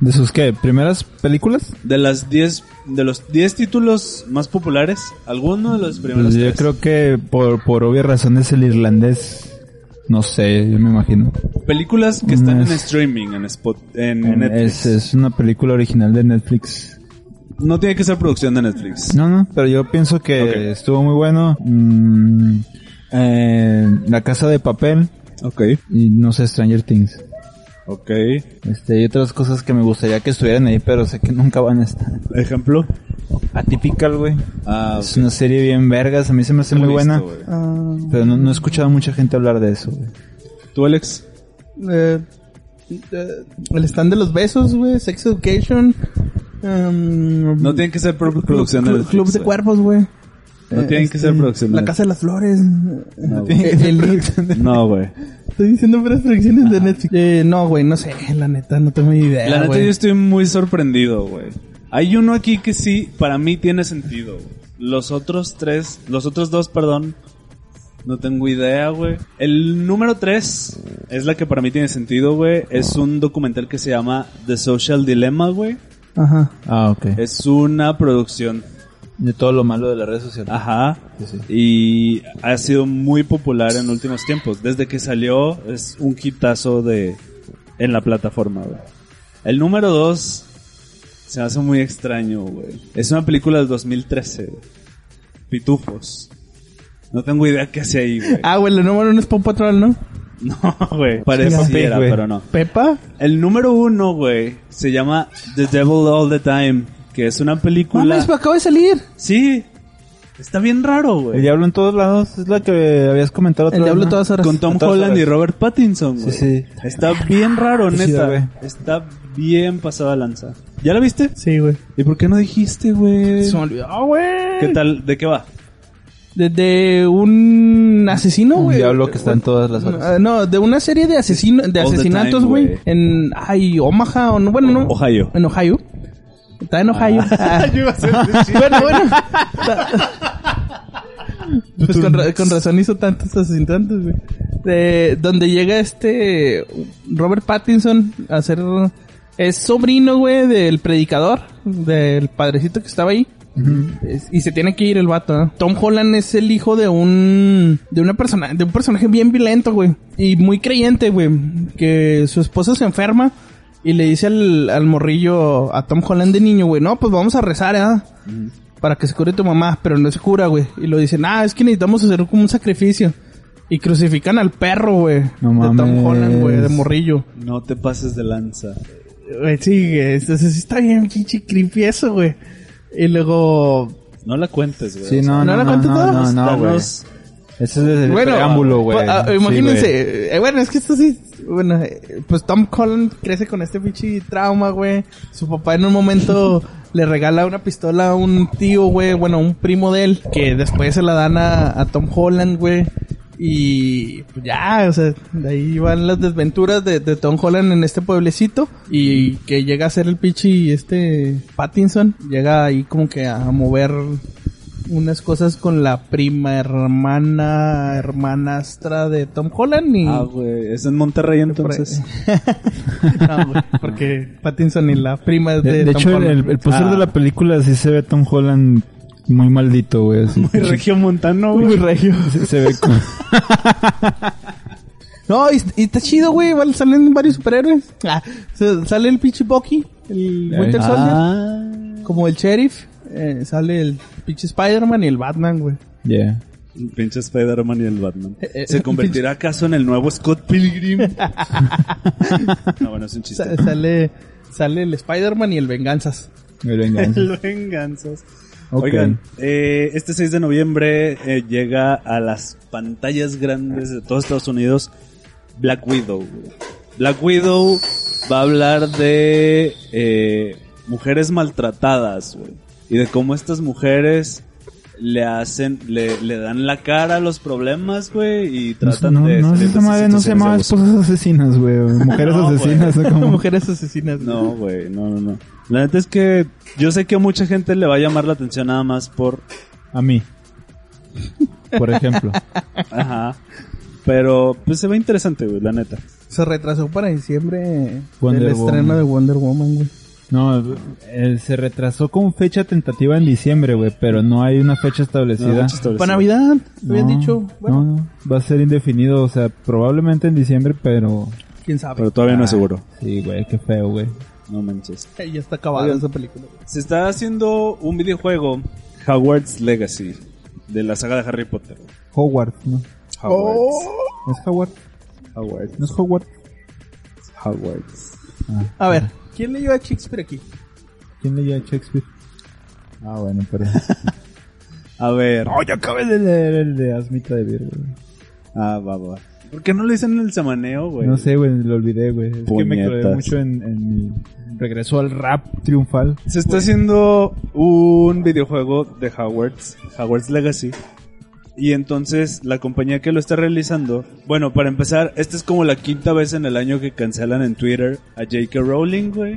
¿De sus qué? ¿Primeras películas? De las 10 de los 10 títulos más populares, alguno de los primeros Pues yo tres. creo que por, por obvias razones el irlandés. No sé, yo me imagino. Películas que están en streaming, en, spot, en En- Netflix. es, es una película original de Netflix. No tiene que ser producción de Netflix. No, no, pero yo pienso que estuvo muy bueno. Mm, eh, la Casa de Papel Ok, y no sé, Stranger Things. ok. Este, hay otras cosas que me gustaría que estuvieran ahí, pero sé que nunca van a estar. Ejemplo. Atypical, güey. Ah, Es una serie bien vergas, a mí se me hace muy buena. Pero no, no he escuchado a mucha gente hablar de eso, güey. ¿Tú, Alex? eh, eh, el stand de los besos, güey. Sex Education. Em, No tienen que ser pro- producción de Club. Club de. Cuerpos, güey. No Eh, tienen que ser producción de La. Casa de las Flores. No, güey. El- [laughs] No, güey. Estoy diciendo puras producciones de Netflix. Eh, no, güey, no sé. La neta, no tengo ni idea, La neta yo estoy muy sorprendido, güey. Hay uno aquí que sí, para mí tiene sentido. Los otros tres, los otros dos, perdón, no tengo idea, güey. El número tres es la que para mí tiene sentido, güey. Es un documental que se llama The Social Dilemma, güey. Ajá. Ah, ok. Es una producción. De todo lo malo de las redes sociales. Ajá. Sí, sí. Y ha sido muy popular en últimos tiempos. Desde que salió es un hitazo de en la plataforma, güey. El número dos se me hace muy extraño, güey. Es una película del 2013, güey. Pitufos. No tengo idea qué hace ahí, güey. Ah, güey, el número uno es Paw Patrol, ¿no? [laughs] No, güey. Pareciera, güey. pero no. Pepa. El número uno, güey, se llama The Devil All the Time. Que es una película... Mames, me acaba de salir. Sí. Está bien raro, El güey. Diablo en todos lados es la que habías comentado otra El vez, diablo ¿no? todas horas. Con Tom Holland horas. y Robert Pattinson, güey. Sí, sí. Está bien raro, chida, güey. neta. Está bien pasada lanza. ¿Ya la viste? Sí, güey. ¿Y por qué no dijiste, güey? Se me olvidó, güey. ¿Qué tal? ¿De qué va? De, de un asesino, Un güey. diablo que está en todas las horas. Ah, no, de una serie de asesino, de All asesinatos, güey. güey. En, ay, Omaha, o no, bueno, no. Ohio. En Ohio. Está en Ohio. Ah. [laughs] Yo iba a ser bueno, bueno. pues con, ra- con razón hizo tantos asesinatos, güey. De, donde llega este Robert Pattinson a ser... Es sobrino, güey, del predicador, del padrecito que estaba ahí. Es- Y se tiene que ir el vato, ¿no? Tom Holland es el hijo de un de una persona de un personaje bien violento, güey, y muy creyente, güey, que su esposa se enferma y le dice al, al morrillo a Tom Holland de niño, güey, "No, pues vamos a rezar, ¿eh? Para que se cure tu mamá, pero no se cura, güey." Y lo dicen, "Ah, es que necesitamos hacer como un sacrificio." Y crucifican al perro, güey, No de Tom. Holland, güey, de morrillo. No te pases de lanza. Güey, sí, güey, entonces está bien pinche creepy eso, güey. Y luego No la cuentes, güey. Sí, no, ¿no no, la no, cuento no, no, no, güey. danos- Ese es el Bueno, preámbulo, güey. ah, Sí, güey. imagínense, eh, bueno, es que esto sí, bueno, eh, pues Tom Holland crece con este pinche trauma, güey. Su papá en un momento [laughs] le regala una pistola a un tío, güey, bueno, un primo de él, que después se la dan a, a Tom Holland, güey. Y pues ya, o sea, de ahí van las desventuras de, de Tom Holland en este pueblecito. Y que llega a ser el pinche este Pattinson. Llega ahí como que a mover unas cosas con la prima hermana, hermanastra de Tom Holland y... Ah, güey. Es en Monterrey entonces. [laughs] no, güey, porque Pattinson y la prima es de, De, de Tom hecho, el, Holland. el, el póster Ah. de la película sí se ve Tom Holland muy maldito, güey. así. Muy [laughs] regio montano, Muy güey. regio. Se, se ve como... [laughs] No, y, y está chido, güey. Salen varios superhéroes. Ah, sale el pinche Bucky, el Winter Soldier, Ah. como el sheriff. Eh, sale el pinche Spider-Man y el Batman, güey. Yeah. El pinche Spider-Man y el Batman. eh, ¿Se convertirá acaso en el nuevo Scott Pilgrim? [laughs] no, bueno, es un chiste. Sa- sale, sale el Spider-Man y el Venganzas. El venganza. El venganzas. Oigan, eh, este 6 de noviembre eh, llega a las pantallas grandes de todos Estados Unidos Black Widow. Black Widow va a hablar de eh, mujeres maltratadas, güey. Y de cómo estas mujeres le hacen, le, le dan la cara a los problemas, güey, y No, tratan no, de... no, de esa esas madre no se llamaba esposas asesinas, güey. Mujeres No, asesinas, ¿no? [laughs] Como- Mujeres asesinas. No, güey, no, no, no. La neta es que yo sé que a mucha gente le va a llamar la atención nada más por A mí. Por ejemplo. [laughs] Ajá. Pero, pues se ve interesante, güey, la neta. Se retrasó para diciembre Wonder el estreno Woman. de Wonder Woman, güey. No, eh, se retrasó con fecha tentativa en diciembre, güey, pero no hay una fecha No, establecida. Para Navidad, me habían No, dicho. Bueno, no, no, va a ser indefinido, o sea, probablemente en diciembre, pero... quién sabe. Pero todavía no es seguro. Sí, güey, qué feo, güey. No manches. Ya está acabada Oigan. esa película. Se está haciendo un videojuego, Hogwarts Legacy, de la saga de Harry Potter. Howard, ¿no? Hogwarts. ¿No es Howard? Hogwarts. ¿No es Howard? Hogwarts. A ver, ¿quién leyó a Shakespeare aquí? ¿Quién leyó a Shakespeare? Ah, bueno, perdón. [laughs] A ver. no, yo acabé de leer el de Asmita de Virgo. Ah, va, va. ¿Por qué no lo dicen en el semaneo, güey? No sé, güey, lo olvidé, güey. Es que me clavé mucho en, en mi regreso al rap triunfal. Se está haciendo un videojuego de Hogwarts, Hogwarts Legacy. Y entonces la compañía que lo está realizando, bueno, para empezar, esta es como la quinta vez en el año que cancelan en Twitter a J.K. Rowling, güey.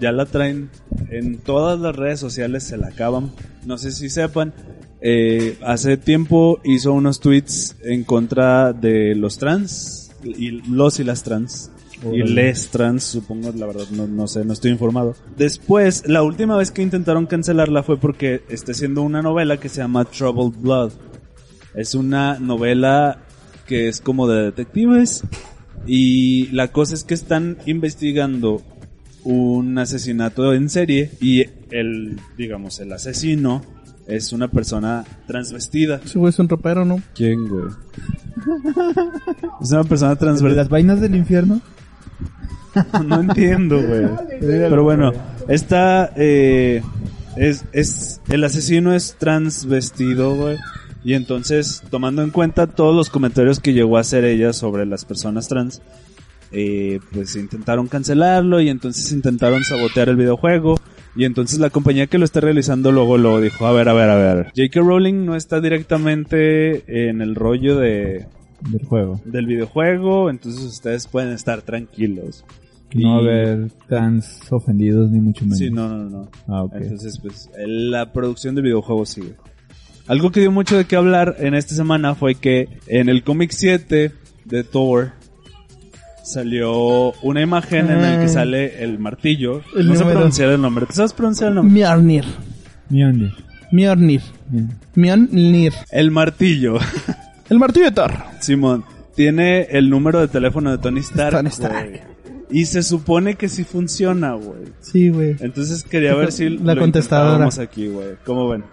Ya la traen en todas las redes sociales, se la acaban. No sé si sepan, eh, hace tiempo hizo unos tweets en contra de los trans, y los y las trans. Y les trans, supongo, la verdad, no, no sé, no estoy informado. Después, la última vez que intentaron cancelarla fue porque está haciendo una novela que se llama Troubled Blood. Es una novela que es como de detectives. Y la cosa es que están investigando un asesinato en serie y el, digamos, el asesino es una persona transvestida. Ese güey es un rapero, ¿no? ¿Quién, güey? es una persona ¿De transvestida. las vainas del infierno? [laughs] No entiendo, güey. Pero bueno, esta eh, es, es el asesino es transvestido, güey. Y entonces, tomando en cuenta todos los comentarios que llegó a hacer ella sobre las personas trans, eh, pues intentaron cancelarlo y entonces intentaron sabotear el videojuego. Y entonces la compañía que lo está realizando luego lo dijo, a ver, a ver, a ver. J.K. Rowling no está directamente en el rollo de, Del juego. del videojuego, entonces ustedes pueden estar tranquilos. No haber trans ofendidos ni mucho menos. Sí, no, no, no. Ah, ok. Entonces, pues, la producción del videojuego sigue. Algo que dio mucho de qué hablar en esta semana fue que en el cómic 7 de Thor salió una imagen en la que sale el martillo. El no sé número. pronunciar el nombre. ¿Tú sabes pronunciar el nombre? Mjolnir. Mjolnir. Mjolnir. Mjolnir. El martillo. El martillo de Thor. Simón. Tiene el número de teléfono de Tony Stark. Tony Stark. güey. Y se supone que sí funciona, güey. Sí, güey. Entonces quería ver si La lo contestadora. intentábamos aquí, güey. ¿Cómo ven?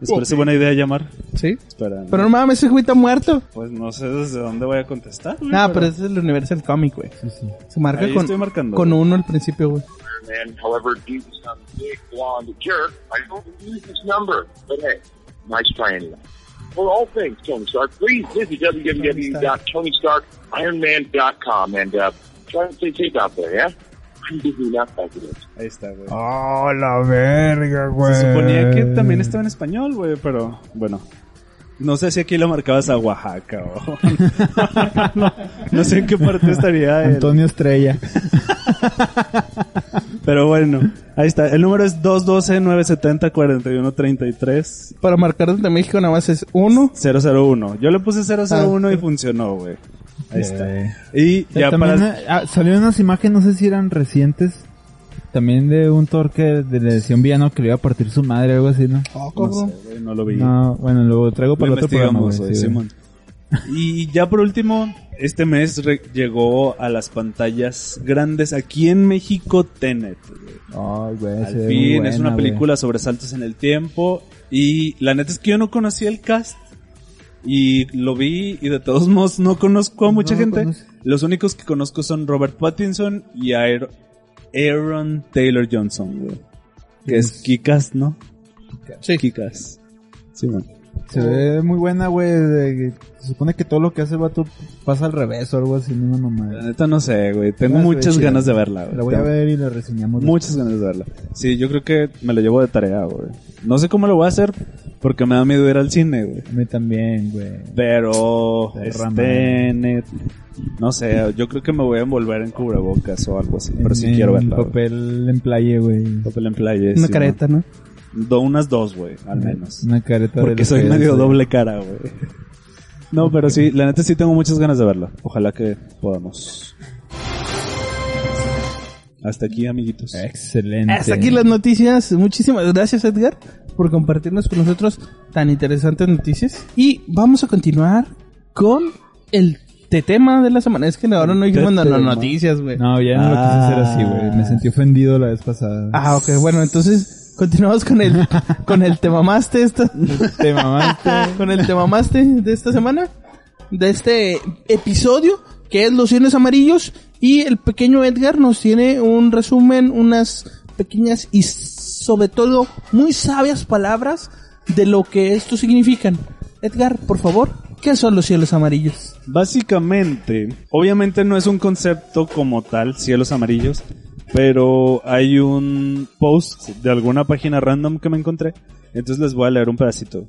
¿Les parece buena idea llamar? Sí. Pero no mames, ese güey está muerto. Pues no sé desde dónde voy a contestar. güey, Nah, pero ese es el Universal Comic, güey. Sí, sí. Se marca Ahí con, estoy marcando, con uno al principio, güey. And however, due to some big blonde jerk, I don't use this number. But hey, nice try anyway. For all things Tony Stark, please visit www.tonystarkironman.com and uh, try to stay safe out there, yeah? Ahí está, güey. Oh, la verga, güey. Se suponía que también estaba en español, güey, pero bueno. No sé si aquí lo marcabas a Oaxaca o... [laughs] no, no sé en qué parte estaría el- Antonio Estrella. [laughs] Pero bueno, ahí está. El número es 212-970-4133. Para marcar desde México nada más es uno. 001. Yo le puse 001 y funcionó, güey. Ahí está. Eh, Y ya también para... ah, salieron unas imágenes, no sé si eran recientes, también de un Thor que de- le decía un villano que le iba a partir su madre o algo así, ¿no? Oh, No sé, güey, no lo vi. No, bueno, lo traigo Lo para el otro programa, sí. Simón. Y ya por último, este mes llegó a las pantallas grandes aquí en México Tenet. güey. Ay, güey, se Al fin, buena, es una película sobre saltos en el tiempo. Y la neta es que yo no conocía el cast. Y lo vi y de todos [laughs] modos no conozco a mucha No, gente. Los únicos que conozco son Robert Pattinson y Aar- Aaron Taylor Johnson, güey. Que es Kikas, ¿no? Sí. Kikas. Sí, man. Se ve muy buena, güey. de- Se supone que todo lo que hace el vato pasa al revés o algo así, no La nomás. neta no sé, güey. Tengo muchas ganas de verla, güey. La voy a ver y la reseñamos. Muchas ganas de verla. Sí, yo creo que me lo llevo de tarea, güey. No sé cómo lo voy a hacer porque me da miedo ir al cine, güey. A mí también, güey. Pero este net, no sé, yo creo que me voy a envolver en cubrebocas o algo así, pero sí En- quiero verla. papel en playa, güey. Papel en playa. Una sí, careta, ¿no? ¿no? Do- unas dos, güey, al menos. Una careta Porque de soy medio güey. doble cara, güey. No, pero sí, la neta sí tengo muchas ganas de verla. Ojalá que podamos. Hasta aquí, amiguitos. Excelente. Hasta aquí las noticias. Muchísimas gracias, Edgar, por compartirnos con nosotros tan interesantes noticias. Y vamos a continuar con el te- tema de la semana. Es que ahora no dijimos no, no, noticias, güey. No, ya no lo quise hacer así, güey. Ah. Me sentí ofendido la vez pasada. Ah, ok, bueno, entonces continuamos con el [laughs] con el te mamaste esta, Te mamaste. [laughs] con el te mamaste de esta semana, de este episodio que es Los cienes amarillos y el pequeño Edgar nos tiene un resumen, unas pequeñas y sobre todo muy sabias palabras de lo que estos significan. Edgar, por favor, ¿qué son los cielos amarillos? Básicamente, obviamente no es un concepto como tal, cielos amarillos, pero hay un post de alguna página random que me encontré, entonces les voy a leer un pedacito.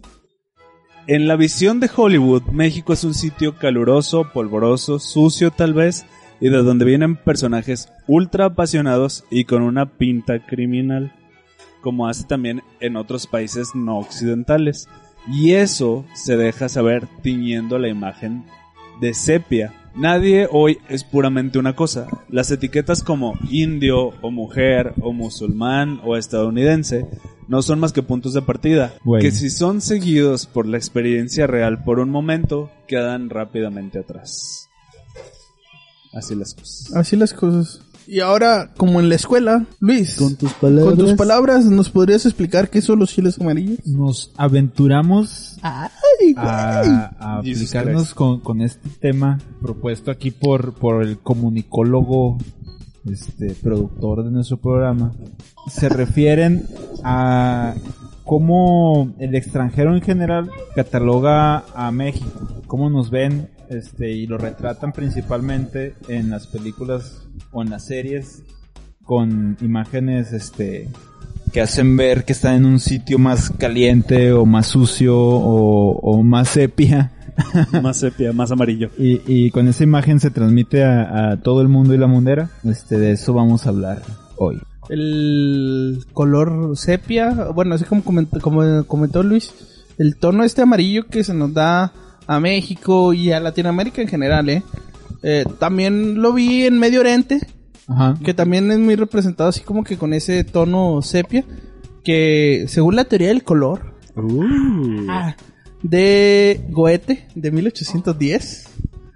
En la visión de Hollywood, México es un sitio caluroso, polvoroso, sucio tal vez, y de donde vienen personajes ultra apasionados y con una pinta criminal, como hace también en otros países no occidentales. Y eso se deja saber tiñendo la imagen de sepia. Nadie hoy es puramente una cosa. Las etiquetas como indio o mujer o musulmán o estadounidense no son más que puntos de partida, Bueno. que si son seguidos por la experiencia real por un momento, quedan rápidamente atrás. Así las cosas. Así las cosas. Y ahora, como en la escuela, Luis, tus con tus palabras, ¿nos podrías explicar qué son los cielos amarillos? Nos aventuramos Ay, a, a aplicarnos con, con este tema propuesto aquí por, por el comunicólogo, este, productor de nuestro programa. Se refieren a cómo el extranjero en general cataloga a México, cómo nos ven, este, y lo retratan principalmente en las películas o en las series con imágenes, este, que hacen ver que están en un sitio más caliente o más sucio o, o más sepia. [laughs] Más sepia, más amarillo. Y, y con esa imagen se transmite a, a todo el mundo y la mundera. Este, de eso vamos a hablar hoy. el color sepia, bueno, así como comentó, como comentó Luis, el tono este amarillo que se nos da a México y a Latinoamérica en general, ¿eh? Eh, también lo vi en Medio Oriente, Ajá. que también es muy representado así como que con ese tono sepia, que según la teoría del color ah, de Goethe de 1810,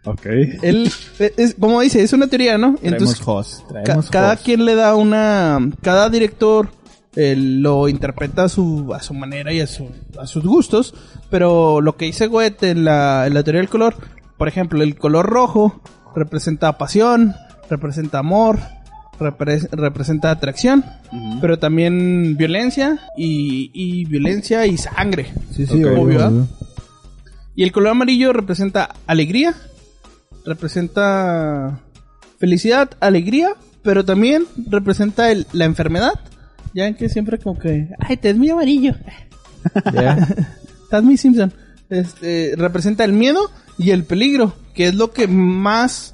Ok. él, eh, es, como dice, es una teoría, ¿no? Traemos host. Ca- cada host. quien le da una cada director eh, lo interpreta a su a su manera y a su a sus gustos pero lo que dice Goethe en la, en la teoría del color por ejemplo el color rojo representa pasión representa amor repre- representa atracción pero también violencia y, y violencia y sangre Sí, sí, obvio, ¿eh? y el color amarillo representa alegría, representa felicidad, alegría, pero también representa el- la enfermedad. Ya que siempre como que, ay, te es muy amarillo, Ya. [laughs] estás muy Simpson. Este, representa el miedo y el peligro, que es lo que más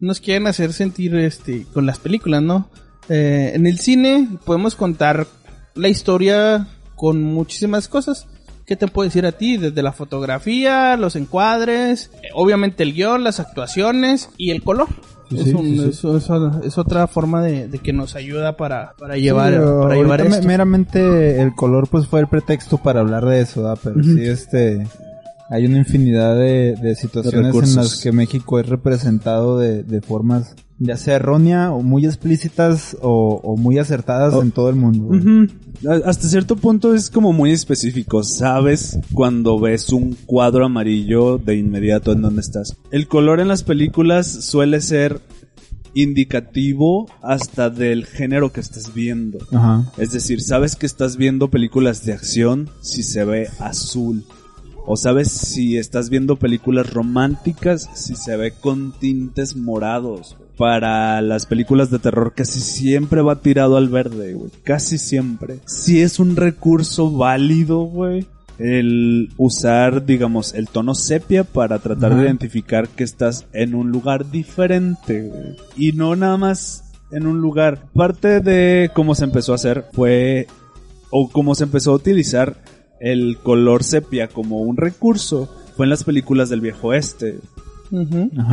nos quieren hacer sentir este con las películas, ¿no? Eh, en el cine podemos contar la historia con muchísimas cosas. ¿Qué te puedo decir a ti? Desde la fotografía, los encuadres, eh, obviamente el guion, las actuaciones y el color. Sí, es, sí, un- sí, es otra forma de, de que nos ayuda para, para llevar, para llevar esto. meramente el color pues fue el pretexto para hablar de eso, ¿verdad? Pero sí, este, hay una infinidad de, de situaciones en las que México es representado de, de formas ya sea errónea o muy explícitas o, o muy acertadas Oh. en todo el mundo. Hasta cierto punto es como muy específico. Sabes cuando ves un cuadro amarillo de inmediato en dónde estás. El color en las películas suele ser indicativo hasta del género que estás viendo. Ajá. Es decir, sabes que estás viendo películas de acción si se ve azul. O sabes si estás viendo películas románticas si se ve con tintes morados. Para las películas de terror casi siempre va tirado al verde, güey. Casi siempre. Si es un recurso válido, güey. El usar, digamos, el tono sepia para tratar de identificar que estás en un lugar diferente, güey. Y no nada más en un lugar. Parte de cómo se empezó a hacer fue, o cómo se empezó a utilizar el color sepia como un recurso, fue en las películas del viejo oeste.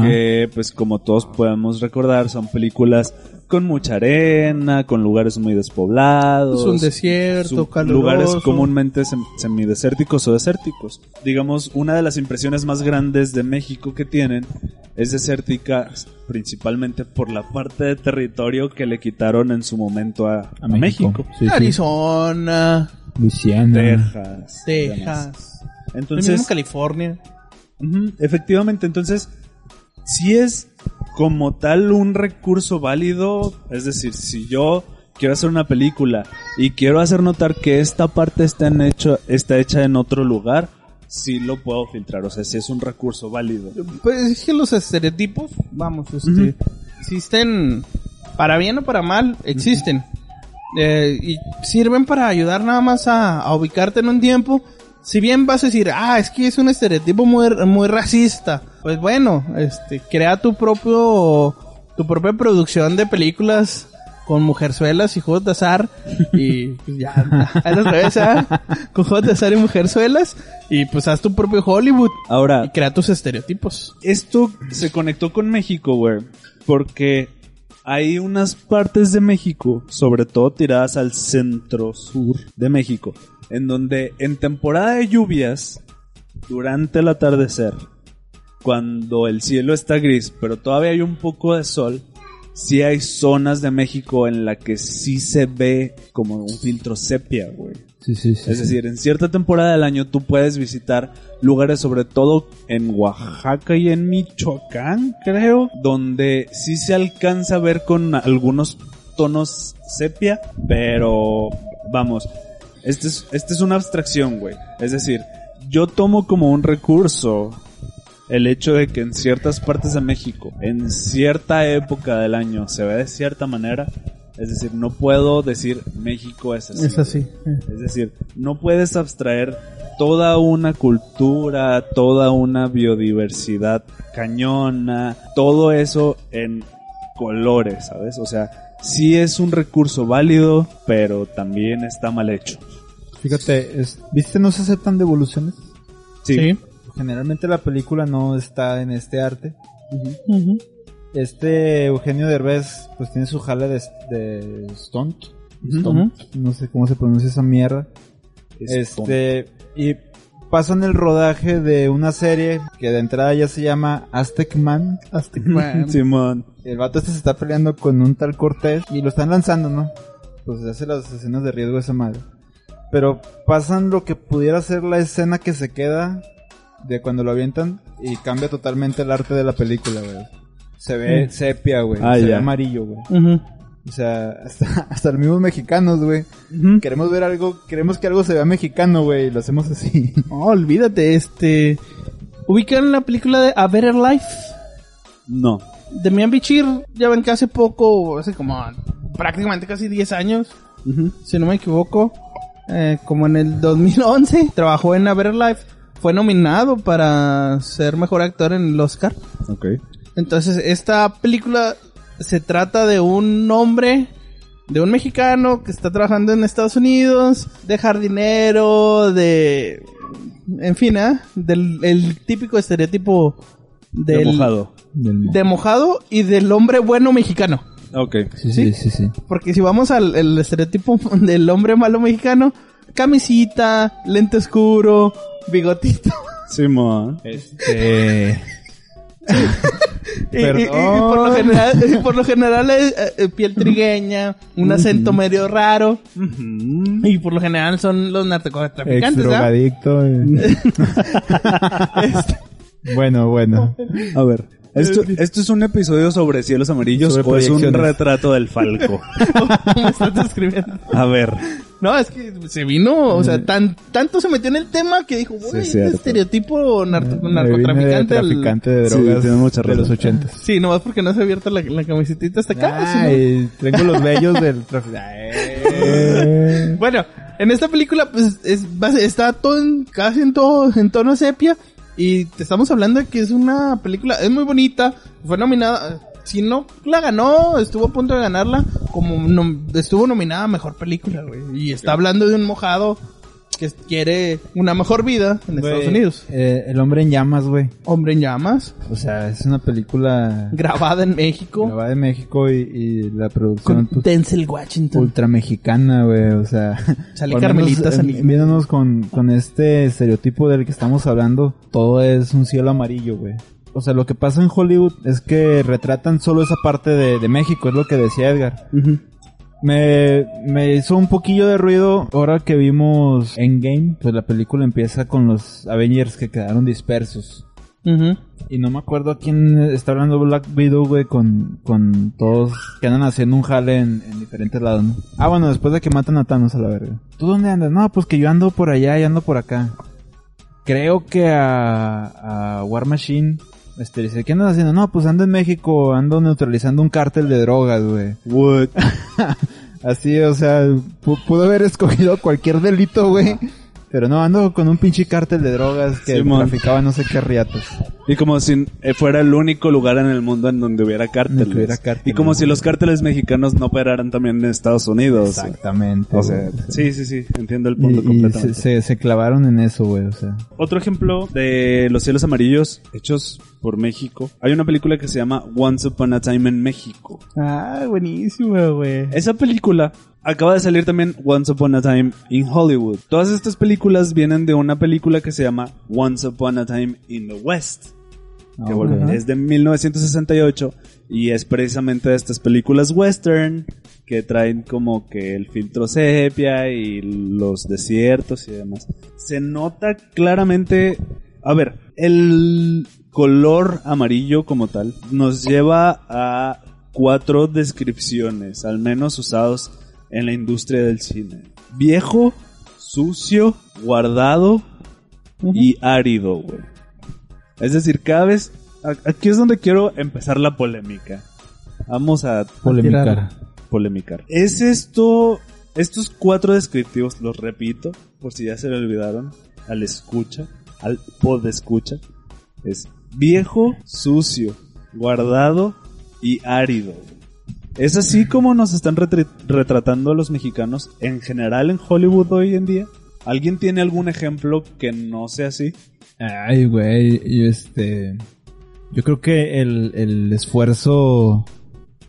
Que, pues como todos podemos recordar, son películas con mucha arena, con lugares muy despoblados. Es un desierto, caluroso. Lugares comúnmente sem- semidesérticos o desérticos. Digamos, una de las impresiones más grandes de México que tienen es desértica principalmente por la parte de territorio que le quitaron en su momento a, a México. Sí. Arizona, Luisiana. Texas. Texas, el Entonces, mismo California. Efectivamente, entonces, si es como tal un recurso válido, es decir, si yo quiero hacer una película y quiero hacer notar que esta parte está, en hecho, está hecha en otro lugar, sí lo puedo filtrar, o sea, si es un recurso válido. Pues es que los estereotipos, vamos, este, existen para bien o para mal, existen. Eh, y sirven para ayudar nada más a, a ubicarte en un tiempo. Si bien vas a decir, ah, es que es un estereotipo muy, muy racista, pues bueno, este, crea tu propio, tu propia producción de películas con mujerzuelas y juegos de azar y [laughs] pues ya, al revés, ¿ah? con juegos de azar y mujerzuelas y pues haz tu propio Hollywood y Ahora, crea tus estereotipos. esto se conectó con México, güey, porque hay unas partes de México, sobre todo tiradas al centro-sur de México, en donde en temporada de lluvias, durante el atardecer, cuando el cielo está gris, pero todavía hay un poco de sol, sí hay zonas de México en la que sí se ve como un filtro sepia, güey. Sí, sí, sí. Es decir, en cierta temporada del año tú puedes visitar lugares, sobre todo en Oaxaca y en Michoacán, creo, donde sí se alcanza a ver con algunos tonos sepia, pero vamos, este es, este es una abstracción, güey. Es decir, yo tomo como un recurso el hecho de que en ciertas partes de México, en cierta época del año, se ve de cierta manera. Es decir, no puedo decir México es así. Es así. Es decir, no puedes abstraer toda una cultura, toda una biodiversidad cañona, todo eso en colores, ¿sabes? O sea, sí es un recurso válido, pero también está mal hecho. Fíjate, es- ¿viste no se aceptan devoluciones? Sí. Generalmente la película no está en este arte. Este Eugenio Derbez pues tiene su jale de, de stunt. Stunt, No sé cómo se pronuncia esa mierda. Este, y pasan el rodaje de una serie que de entrada ya se llama Aztec Man. Aztec [laughs] Man. Simón. El vato este se está peleando con un tal Cortés y lo están lanzando, ¿no? Pues hace las escenas de riesgo esa madre. Pero pasan lo que pudiera ser la escena que se queda de cuando lo avientan y cambia totalmente el arte de la película, güey. Se ve sepia, güey. Ah, se ve amarillo, güey. Ujú. O sea, hasta, [laughs] hasta los mismos mexicanos, güey. Queremos ver algo, queremos que algo se vea mexicano, güey, y lo hacemos así. [laughs] No, olvídate, este... ¿Ubican la película de A Better Life? No. De Mian Bichir, ya ven que hace poco, hace como prácticamente casi 10 años, si no me equivoco, eh, como en el 2011, trabajó en A Better Life, fue nominado para ser mejor actor en el Oscar. Ok. Entonces, esta película se trata de un hombre, de un mexicano que está trabajando en Estados Unidos, de jardinero, de... En fin, ¿eh? Del el típico estereotipo De del, mojado. Del- de mojado y del hombre bueno mexicano. Ok. Sí, sí, sí, sí. Porque si vamos al el estereotipo [laughs] del hombre malo mexicano, camisita, lente oscuro, bigotito. Simón. Este... [laughs] Y, y- y- y por lo general, y por lo general es eh, eh, piel trigueña, un acento medio raro. Y por lo general son los narcotraficantes, ¿ah? drogadicto. eh. [laughs] Este, bueno, bueno. A ver. ¿Esto, ¿Esto es un episodio sobre cielos amarillos Sobre o es un retrato del Falco? [laughs] me estás describiendo. A ver. No, es que se vino, o sea, tan, tanto se metió en el tema que dijo, Sí, "Uy, es este estereotipo narco- narcotraficante. de al-". traficante de Sí, drogas tienes mucha de los ochentas. Sí, nomás porque no se ha abierto la, la camisetita hasta acá. si no- Ay, tengo los vellos [laughs] del traficante. [laughs] Bueno, en esta película, pues, es, está todo en, casi en todo, en tono sepia. Y te estamos hablando de que es una película, es muy bonita, fue nominada, si no la ganó, estuvo a punto de ganarla, como nom- estuvo nominada a mejor película, güey. Y está hablando de un mojado que quiere una mejor vida en Güey, Estados Unidos. eh, el hombre en llamas, güey. Hombre en llamas, O sea, es una película grabada en México, grabada de México y, y la producción con pues, Denzel Washington. ultra mexicana, güey. O sea, [laughs] Sale Carmelita eh, viéndonos con, con este estereotipo del que estamos hablando, todo es un cielo amarillo, güey. O sea, lo que pasa en Hollywood es que retratan solo esa parte de, de México, es lo que decía Edgar. Me, me hizo un poquillo de ruido ahora que vimos Endgame, pues la película empieza con los Avengers que quedaron dispersos. Y no me acuerdo a quién está hablando Black Widow, güey, con, con todos que andan haciendo un jale en, en diferentes lados, ¿no? Ah, bueno, después de que matan a Thanos a la verga. ¿Tú dónde andas? No, pues que yo ando por allá y ando por acá. Creo que a, a War Machine, este, dice, ¿qué andas haciendo? No, pues ando en México, ando neutralizando un cártel de drogas, güey. What? [laughs] Así, o sea, pu- pudo haber escogido cualquier delito, güey. Pero no, ando con un pinche cártel de drogas que Simón. traficaba no sé qué riatas. Y como si eh, fuera el único lugar en el mundo en donde hubiera cárteles. Donde hubiera cárteles. Y como si los cárteles mexicanos no operaran también en Estados Unidos. Exactamente. O sea, sí, sí, sí, entiendo el punto y completamente. se, se, se clavaron en eso, güey, o sea. Otro ejemplo de los cielos amarillos hechos por México. Hay una película que se llama Once Upon a Time en México. Ah, buenísimo, güey. Esa película acaba de salir también Once Upon a Time in Hollywood. Todas estas películas vienen de una película que se llama Once Upon a Time in the West. Que Ah, bueno, es de 1968 y es precisamente de estas películas western que traen como que el filtro sepia y los desiertos y demás. Se nota claramente, a ver, el color amarillo como tal nos lleva a cuatro descripciones, al menos usados en la industria del cine. Viejo, sucio, guardado y árido, güey. Es decir, cada vez... a- Aquí es donde quiero empezar la polémica. Vamos a Polemicar. polemicar. ¿Es esto... Estos cuatro descriptivos, los repito, por si ya se le olvidaron, al escucha, al pod escucha, es viejo, sucio, guardado y árido. ¿Es así como nos están retratando a los mexicanos en general en Hollywood hoy en día? ¿Alguien tiene algún ejemplo que no sea así? Ay, güey, y este... Yo creo que el, el esfuerzo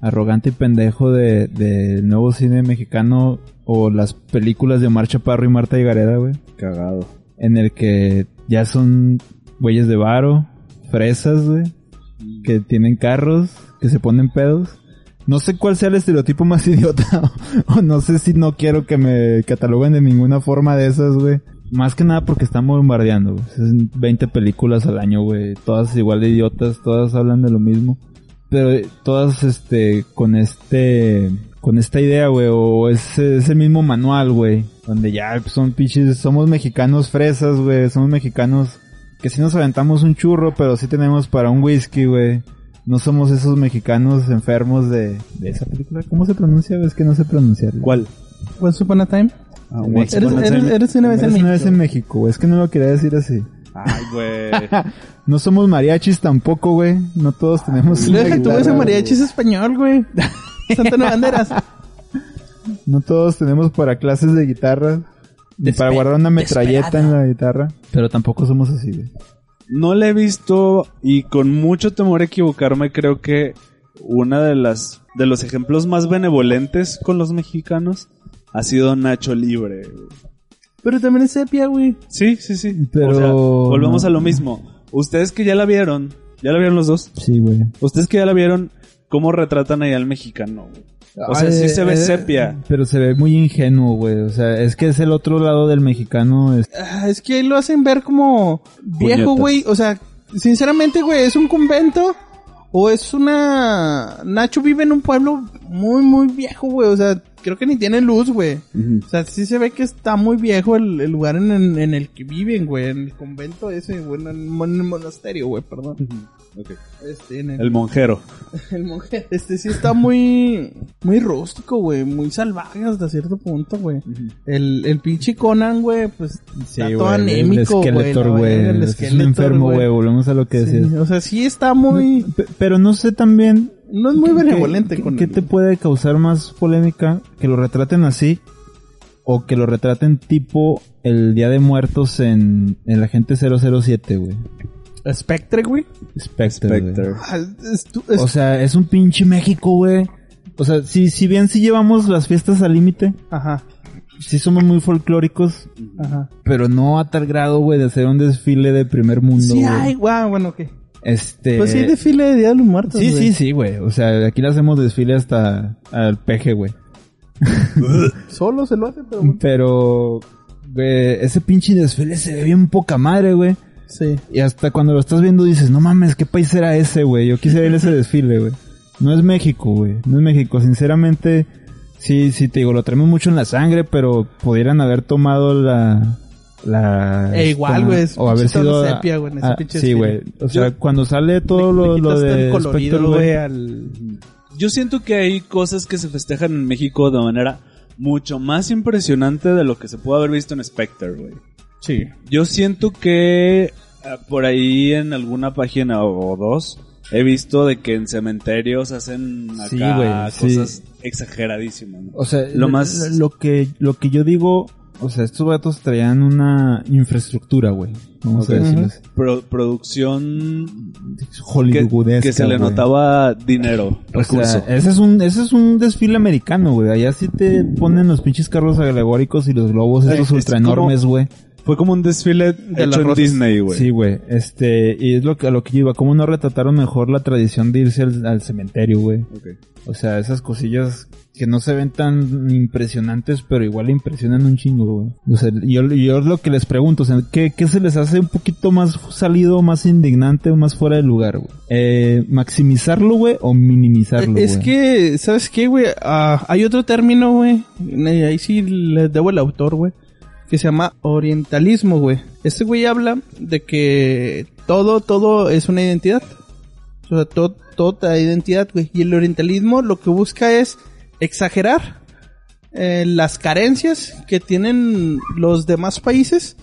arrogante y pendejo de, del nuevo cine mexicano o las películas de Omar Chaparro y Marta Higareda, güey, Cagado. en el que ya son güeyes de varo, fresas, güey, que tienen carros, que se ponen pedos. No sé cuál sea el estereotipo más [laughs] idiota, o no sé si no quiero que me cataloguen de ninguna forma de esas, güey. Más que nada porque están bombardeando, güey. Son 20 películas al año, güey. Todas igual de idiotas, todas hablan de lo mismo. Pero eh, todas, este, con este, con esta idea, güey, o ese, mismo manual, güey. Donde ya son pinches, somos mexicanos fresas, güey. Somos mexicanos que sí nos aventamos un churro, pero sí tenemos para un whisky, güey. No somos esos mexicanos enfermos de, de esa película. ¿Cómo se pronuncia? Es que no sé pronunciarlo. ¿Cuál? Once Upon a Time. Ah, Eres- Eres, eres, Time. eres una vez en Eres una México. vez en México, güey. Es que no lo quería decir así. Ay, güey. [laughs] No somos mariachis tampoco, güey. No todos tenemos una que tú ves a guitarra, mariachi es español, güey. [laughs] Santa no banderas. No todos tenemos para clases de guitarra. Ni para guardar una metralleta en la guitarra. Pero tampoco somos así, güey. No la he visto y con mucho temor a equivocarme creo que una de las de los ejemplos más benevolentes con los mexicanos ha sido Nacho Libre. güey. Pero también es sepia, güey. Sí, sí, sí. Pero- O sea, volvemos no. a lo mismo. Ustedes que ya la vieron, ya la vieron los dos. Sí, güey. Ustedes que ya la vieron, ¿cómo retratan ahí al mexicano? güey? O sea, sí se ve eh, sepia. Pero se ve muy ingenuo, güey. O sea, es que es el otro lado del mexicano. Es... Ah, Es que ahí lo hacen ver como viejo, güey. O sea, sinceramente, güey, ¿es un convento? ¿O es una... Nacho vive en un pueblo muy, muy viejo, güey. O sea, creo que ni tiene luz, güey. O sea, sí se ve que está muy viejo el, el lugar en, en- en el que viven, güey. En el convento ese, güey. En el, mon- en el monasterio, güey, perdón. Ok. Este, en el, El monjero. [laughs] el monje. Este sí está muy, muy rústico, güey. Muy salvaje hasta cierto punto, güey. El, el pinche Conan, güey, pues está todo anémico, El güey. Skeletor, la güey. el Es un Skeletor, enfermo, güey. Volvemos a lo que Sí, decías. o sea, sí está muy... Pero no sé también... No es muy ¿qué- benevolente qué- con ¿Qué te puede causar más polémica que lo retraten así? o que lo retraten tipo el Día de Muertos en, en la gente 007, güey. Spectre, güey. Spectre. Spectre. Ah, es tu- es- O sea, es un pinche México, güey. O sea, si, si bien si llevamos las fiestas al límite, Ajá, sí somos muy folclóricos, ajá. pero no a tal grado, güey, de hacer un desfile de primer mundo, Sí, güey. ay, guau, bueno, ¿qué? Este... Pues sí, desfile de Día de los Muertos, Sí, güey. sí, sí, güey. O sea, aquí le hacemos desfile hasta al peje, güey. [laughs] Solo se lo hace, pero bueno. Pero, güey, ese pinche desfile se ve bien poca madre, güey. Sí. Y hasta cuando lo estás viendo dices, no mames, ¿qué país era ese, güey? Yo quise ver ese desfile, güey. No es México, güey. No es México. Sinceramente, sí, sí, te digo, lo traemos mucho en la sangre, pero pudieran haber tomado la... La... E igual, esta- güey, O haber sido... sepia, güey, en ese pinche sí, güey. O sea, Yo- cuando sale todo Le- lo, lo de el colorido, güey, güey. al... Yo siento que hay cosas que se festejan en México de manera mucho más impresionante de lo que se pudo haber visto en Spectre, güey. Sí. Yo siento que ah, por ahí en alguna página o, dos he visto de que en cementerios hacen acá Sí, cosas exageradísimas. ¿no? O sea, Lo más- lo que lo que yo digo, o sea, estos vatos traían una infraestructura, güey. Vamos Ok. a decirles. Pro- producción Hollywoodesca, que se le notaba dinero, O recurso. sea, ese es un ese es un desfile americano, güey. Allá sí te ponen los pinches carros alegóricos y los globos Eh, estos es ultra enormes, güey. Fue como un desfile De hecho en. Disney, güey. Sí, güey. Este, y es lo que a lo que yo iba, cómo no retrataron mejor la tradición de irse al, al cementerio, güey. Ok. O sea, esas cosillas que no se ven tan impresionantes, pero igual impresionan un chingo, güey. O sea, yo, yo es lo que les pregunto, o sea, ¿qué, ¿qué se les hace un poquito más salido, más indignante o más fuera de lugar, güey? Eh, ¿Maximizarlo, güey, o minimizarlo, Es güey? que, ¿sabes qué, güey? Ah, hay otro término, güey. Eh, Ahí sí les debo el autor, güey. Que se llama orientalismo, güey. Este güey habla de que todo, todo es una identidad. O sea, todo, toda identidad, güey. Y el orientalismo lo que busca es exagerar eh, las carencias que tienen los demás países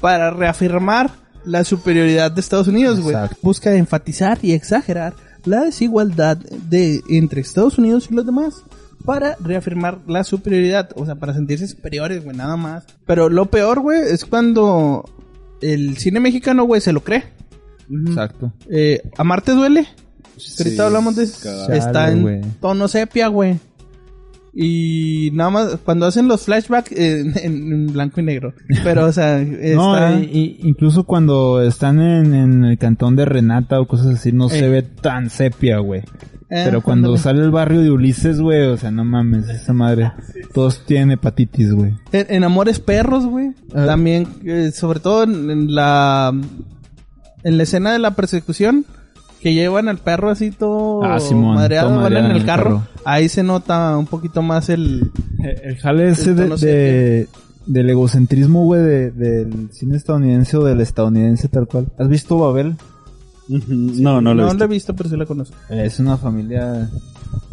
para reafirmar la superioridad de Estados Unidos, güey. Busca enfatizar y exagerar la desigualdad de entre Estados Unidos y los demás para reafirmar la superioridad, o sea, para sentirse superiores, güey, nada más. Pero lo peor, güey, es cuando el cine mexicano, güey, se lo cree. Exacto. Eh, Amarte duele. Sí, Ahorita hablamos de cabrón. está en tono sepia, güey. Y nada más cuando hacen los flashbacks eh, en, en blanco y negro. Pero o sea, [laughs] está No, y- y- incluso cuando están en, en el cantón de Renata o cosas así, no Eh. se ve tan sepia, güey. Eh, Pero cuando ándale. sale el barrio de Ulises, güey, o sea, no mames, esa madre. Todos tienen hepatitis, güey. En, en Amores Perros, güey. Ah. También, sobre todo en la en la escena de la persecución, que llevan al perro así todo Ah, Simón, madreado, todo ¿vale? madreado en en el carro. carro. Ahí se nota un poquito más el... El, el jale ese El de, de- del egocentrismo, güey, de- del cine estadounidense o del estadounidense tal cual. ¿Has visto Babel? No, no lo he no visto. lo he visto, pero sí la conozco. Es una familia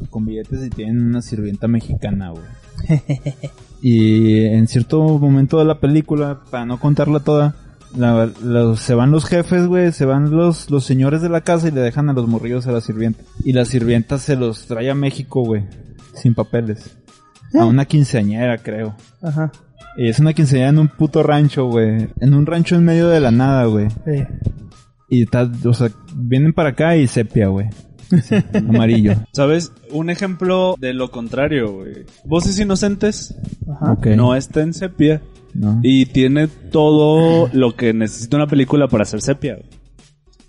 con billetes y tienen una sirvienta mexicana, güey. [laughs] y en cierto momento de la película, para no contarla toda, la- se van los jefes, güey, se van los, los señores de la casa y le dejan a los morrillos a la sirvienta. Y la sirvienta se los trae a México, güey, sin papeles. A una quinceañera, creo. Ajá. Y es una quinceañera en un puto rancho, güey. En un rancho en medio de la nada, güey. Sí. Y está, o sea, vienen para acá y sepia, güey. Sí, [laughs] amarillo. ¿Sabes? Un ejemplo de lo contrario, güey. Voces Inocentes Ajá. No está en sepia No. y tiene todo lo que necesita una película para hacer sepia. güey.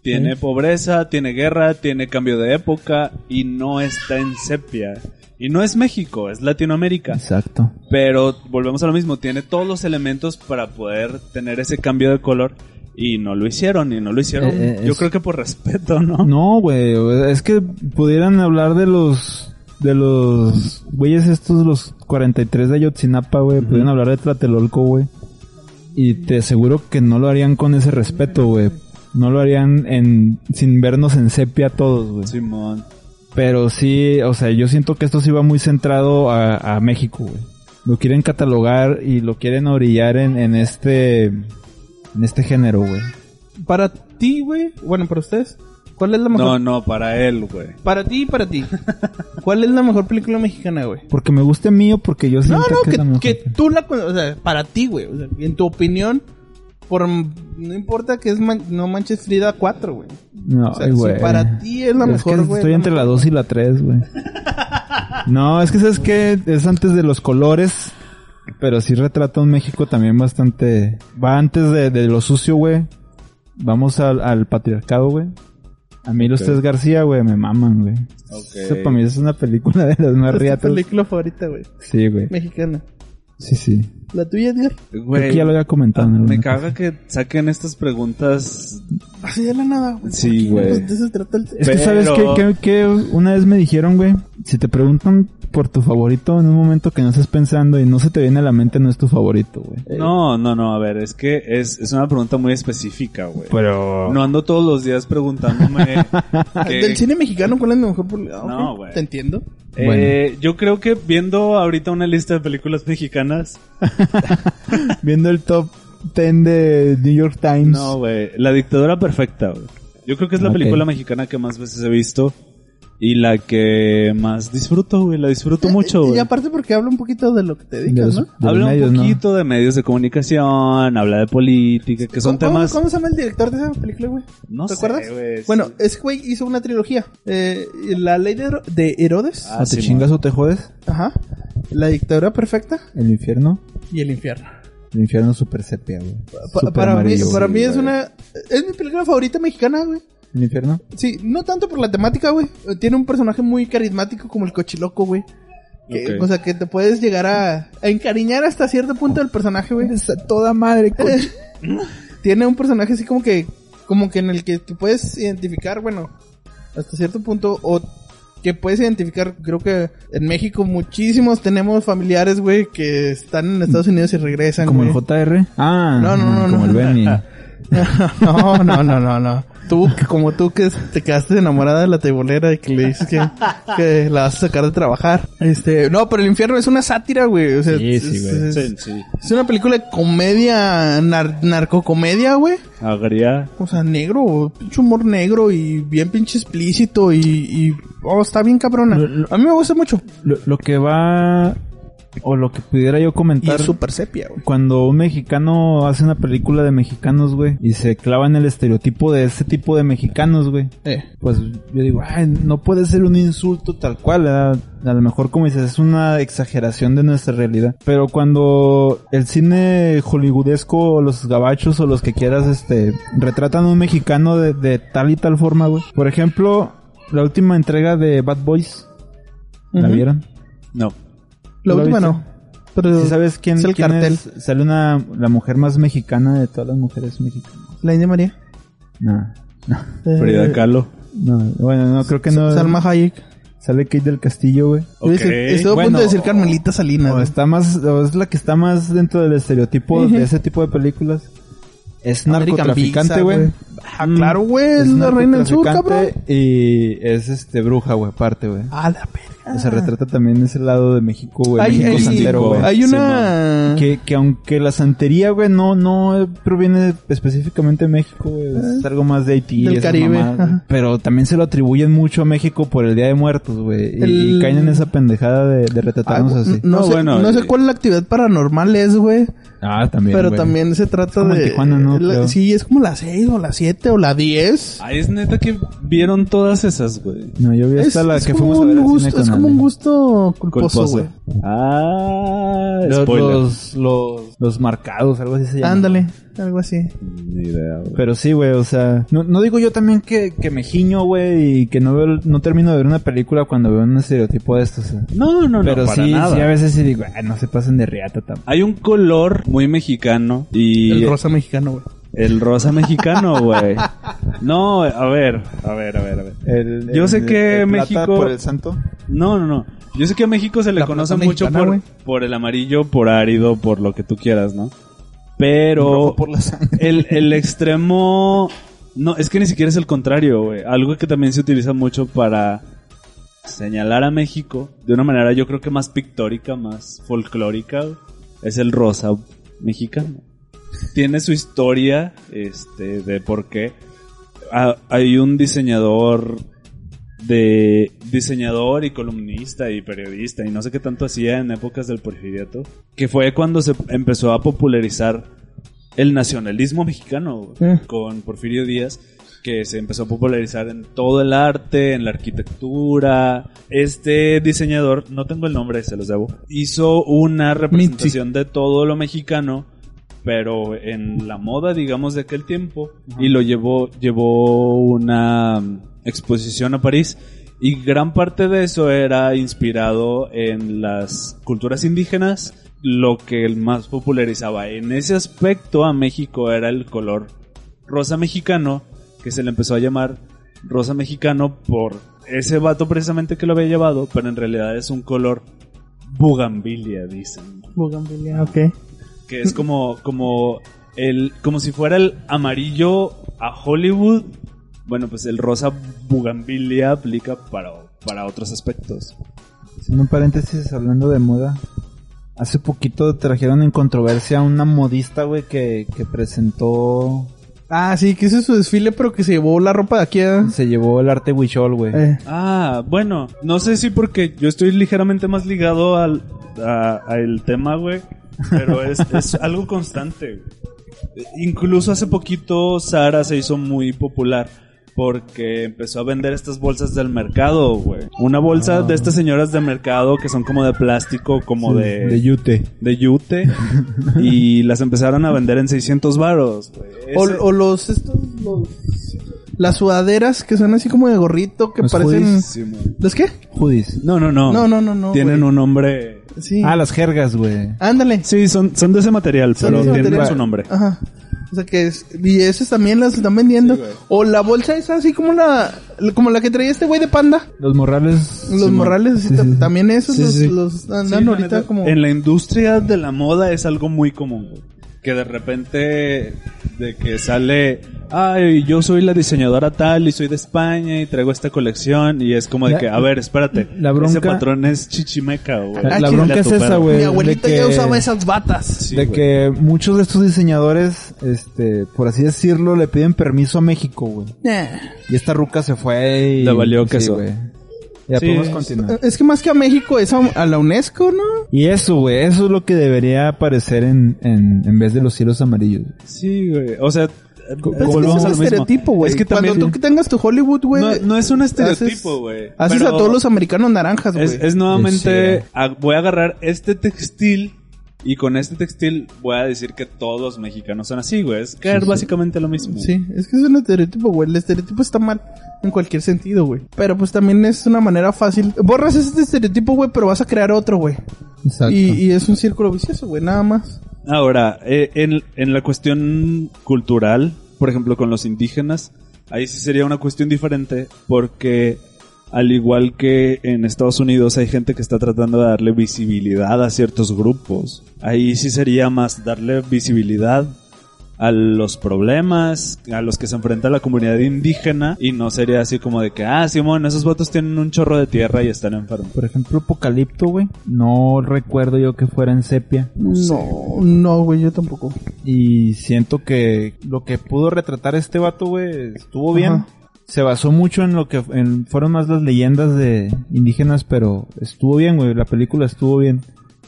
Tiene pobreza, tiene guerra, tiene cambio de época y no está en sepia. Y no es México, es Latinoamérica. Exacto. Pero volvemos a lo mismo, tiene todos los elementos para poder tener ese cambio de color y no lo hicieron, y no lo hicieron. Eh, eh, Yo es- creo que por respeto, ¿no? No, güey, es que pudieran hablar de los de los güeyes estos los 43 de Ayotzinapa, güey, pudieran hablar de Tlatelolco, güey. Y te aseguro que no lo harían con ese respeto, güey. No lo harían en sin vernos en sepia todos, güey. Simón. Pero sí, o sea, yo siento que esto sí va muy centrado a, a México, güey. Lo quieren catalogar y lo quieren orillar en, en este en este género, güey. Para ti, güey, bueno, para ustedes, ¿Cuál es la mejor? No, no, para él, güey. Para ti y para ti. ¿Cuál es la mejor película mexicana, güey? Porque me guste a mí o porque yo No, siento no, que, es la que, mejor. que tú la... con- O sea, para ti, güey. O sea, en tu opinión, por... No importa que es Man- No Manches Frida 4, güey. No, O sea, ay, si güey. para ti es la mejor, que güey, Estoy la entre la mejor. 2 y la 3, güey. [laughs] no, es que sabes que es antes de los colores, pero sí retrata un México también bastante... Va antes de, de lo sucio, güey. Vamos al, al patriarcado, güey. A mí los tres García, güey, me maman, güey. Ok. Eso para mí es una película de las más Es tu riatas. película favorita, güey. Sí, güey. Mexicana. Sí, sí. ¿La tuya, Edgar? Creo Güey, que ya lo había comentado. en me caga que saquen estas preguntas. Así de la nada, güey. Sí, ¿Por qué? güey. Pues de eso se trata el... Es que sabes Pero- que, que, que una vez me dijeron, güey, si te preguntan por tu favorito en un momento que no estés pensando y no se te viene a la mente, no es tu favorito, güey. No, no, no, a ver, es que es, es una pregunta muy específica, güey. Pero... No ando todos los días preguntándome [laughs] que- Del cine mexicano, ¿cuál es la mejor? Ah, No, ok, güey. Te entiendo. Eh, yo creo que viendo ahorita una lista de películas mexicanas, [laughs] Viendo el top 10 de New York Times. no, güey, La dictadura perfecta, güey. Yo creo que es la película mexicana que más veces he visto y la que más disfruto, güey, la disfruto mucho, Y güey. aparte porque habla un poquito de lo que te de dedicas, los, ¿no? de Habla medios, un ¿no? poquito de medios de comunicación, habla de política, que son ¿Cómo- temas... ¿Cómo se llama el director de esa película, güey? No ¿Te sé, acuerdas? Bueno, sí. ese güey hizo una trilogía. Eh, la ley de, de Herodes. Ah, ¿O te sí, chingas o te jodes? Ajá. La dictadura perfecta. El infierno. Y el infierno. El infierno super sepia, güey. Pa- para mí, para mí es una... Es mi película favorita mexicana, güey. ¿El infierno? Sí, no tanto por la temática, güey. Tiene un personaje muy carismático como el cochiloco, güey. O sea, que te puedes llegar a, a encariñar hasta cierto punto del personaje, güey. Toda madre. [laughs] Tiene un personaje así como que, como que en el que te puedes identificar, bueno, hasta cierto punto, o que puedes identificar, creo que en México muchísimos tenemos familiares, güey, que están en Estados Unidos y regresan, ¿Como el. JR? Ah, No, no, no, como no. el Benny. [laughs] no, no, no, no, no. Tú, que como tú que te quedaste enamorada de la tebolera y que le dices que, que la vas a sacar de trabajar. Este, no, pero el infierno es una sátira, güey. O sea, Sí, es, sí, güey. es- Sí, sí. es una película de comedia, nar- narcocomedia, güey. Agria. O sea, negro, pinche humor negro y bien pinche explícito y, y oh, está bien cabrona. Lo- lo- A mí me gusta mucho. Lo, lo que va... O lo que pudiera yo Y comentar... es súper sepia, güey. Cuando un mexicano hace una película de mexicanos, güey, y se clava en el estereotipo de ese tipo de mexicanos, güey, Eh. pues yo digo, ay, no puede ser un insulto tal cual, ¿verdad? a lo mejor como dices, es una exageración de nuestra realidad. Pero cuando el cine hollywoodesco, o los gabachos o los que quieras, este, retratan a un mexicano de, de tal y tal forma, güey. Por ejemplo, la última entrega de Bad Boys, ¿la vieron? No. La ¿Lo última viste? no. Pero ¿Sí sabes quién, es el quién cartel. es? Sale una, la mujer más mexicana de todas las mujeres mexicanas. La India María. No, no, Eh, Frida Kahlo. no, bueno, no, creo que no. Salma Hayek. Sale Kate del Castillo, güey. Iba a decir- Ok. Estuve a Bueno, punto de decir Carmelita Salinas. O está más, o es la que está más dentro del estereotipo de ese tipo de películas. Es American narcotraficante, güey. Ah, claro, güey. Es, la reina del sur, cabrón. narcotraficante Y es este bruja, güey, aparte, güey. A la verga. O sea, retrata también ese lado de México, güey. Hay, México hay- santero, güey. hay una... Que, que aunque la santería, güey, no, no proviene específicamente de México, güey. Es algo más de Haití. Del Caribe. Pero también se lo atribuyen mucho a México por el Día de Muertos, güey. Y, El- y caen en esa pendejada de, de retratarnos Ah, así. No, No, sé, bueno, no sé eh, cuál la actividad paranormal es, güey. Ah, también, Pero güey. también se trata como en de... Tijuana, ¿no? la- sí, es como la 6 o la 7 o la 10. Ay, es neta que vieron todas esas, güey. No, yo vi Es, hasta la es que fuimos a ver gusto, cine con es como Ale. un gusto culposo, Culposo. güey. Ah, Los, los, los, los marcados, algo así se llama. Ándale, algo así. Ni idea, güey. Pero sí, güey, o sea, no, no digo yo también que, que me giño, güey, y que no veo, no termino de ver una película cuando veo un estereotipo de estos. o sea. No, no, no, Pero para sí, nada. sí, a veces sí digo, "Ay, no se pasen de riata tampoco. Hay un color muy mexicano y El rosa mexicano, güey. el rosa mexicano, [laughs] güey. No, a ver, a ver, a ver, a ver. El- Yo el- sé que el plata México- por el santo. No, no, no. Yo sé que a México se le La conoce mucho mexicana, por, por el amarillo, por árido, por lo que tú quieras, ¿no? Pero por la el, el extremo... No, es que ni siquiera es el contrario, güey. Algo que también se utiliza mucho para señalar a México de una manera yo creo que más pictórica, más folclórica, es el rosa mexicano. Tiene su historia, este, de por qué. ah, hay un diseñador de diseñador y columnista y periodista y no sé qué tanto hacía en épocas del porfiriato, que fue cuando se empezó a popularizar el nacionalismo mexicano Mm. con Porfirio Díaz, que se empezó a popularizar en todo el arte, en la arquitectura. Este diseñador, no tengo el nombre, se los debo, hizo una representación de todo lo mexicano pero en la moda, digamos, de aquel tiempo, y lo llevó, llevó una exposición a París, y gran parte de eso era inspirado en las culturas indígenas, lo que él más popularizaba. En ese aspecto a México era el color rosa mexicano, que se le empezó a llamar rosa mexicano por ese vato precisamente que lo había llevado, pero en realidad es un color bugambilia, dicen Bugambilia, ok. que es como como el como si fuera el amarillo a Hollywood bueno pues el rosa bugambilia aplica para para otros aspectos Haciendo un paréntesis hablando de moda. Hace poquito trajeron en controversia a una modista, güey, que, que presentó... Ah, sí, que hizo su desfile, pero que se llevó la ropa de aquí a... Se llevó el arte huichol, güey. Eh, ah bueno no sé si porque yo estoy ligeramente más ligado al a- al tema güey pero es, [laughs] es algo constante güey. incluso hace poquito Sara se hizo muy popular porque empezó a vender estas bolsas del mercado, güey. Una bolsa de estas señoras de mercado que son como de plástico, como Sí, de... de yute. de yute [laughs] y las empezaron a vender en 600 varos. güey. o, o los, estos, los... Las sudaderas que son así como de gorrito, que Los parecen... hoodies. Sí, ¿Los qué? Hoodies. no, no, no. No, no, no, no, Tienen un nombre. Sí. Ah, las jergas, güey. Ándale. Sí, son, son de ese material, Son pero tienen material. su nombre. Ajá. O sea que es, y esas también las están vendiendo. Sí, o la bolsa esa así como la, como la que traía este güey de panda. Los morrales. Los morrales, así Sí, ta- sí. también esos Sí, los, sí. los andan ahorita neta, como... En la industria de la moda es algo muy común, güey. Que de repente, de que sale, ay, yo soy la diseñadora tal y soy de España y traigo esta colección y es como de La- que, a ver, espérate, la bronca- ese patrón es chichimeca, güey. La, Ah, la que- bronca es esa, güey. Mi de abuelita ya que- usaba esas batas. Sí, de que muchos de estos diseñadores, este, por así decirlo, le piden permiso a México, güey. Nah. Y esta ruca se fue y... Le valió sí, queso. güey. Ya Sí, podemos es- continuar. Es que más que a México es a, a la UNESCO, ¿no? Y eso, güey, eso es lo que debería aparecer en, en, en vez de los cielos amarillos. Sí, güey. O sea, es que estereotipo, güey. Es que Cuando también tú tengas tu Hollywood, güey. no, no es un estereotipo, haces- güey. Haces pero a todos los americanos naranjas, güey. Es, es nuevamente, Sí. a- voy a agarrar este textil y con este textil voy a decir que todos los mexicanos son así, güey. Es caer básicamente lo mismo. Sí, es que es un estereotipo, güey. El estereotipo está mal en cualquier sentido, güey. Pero pues también es una manera fácil. Borras este estereotipo, güey, pero vas a crear otro, güey. Exacto. Y, y es un círculo vicioso, güey, nada más. Ahora, eh, en, en la cuestión cultural, por ejemplo, con los indígenas, ahí sí sería una cuestión diferente porque al igual que en Estados Unidos hay gente que está tratando de darle visibilidad a ciertos grupos. Ahí sí sería más darle visibilidad a los problemas a los que se enfrenta la comunidad indígena y no sería así como de que, ah, Simón, esos votos tienen un chorro de tierra y están enfermos. Por ejemplo, Apocalipto, güey. No recuerdo yo que fuera en sepia. No, no, güey, yo tampoco. Y siento que lo que pudo retratar este vato, güey, estuvo bien. Se basó mucho en lo que en- fueron más las leyendas de indígenas, pero estuvo bien, güey. La película estuvo bien.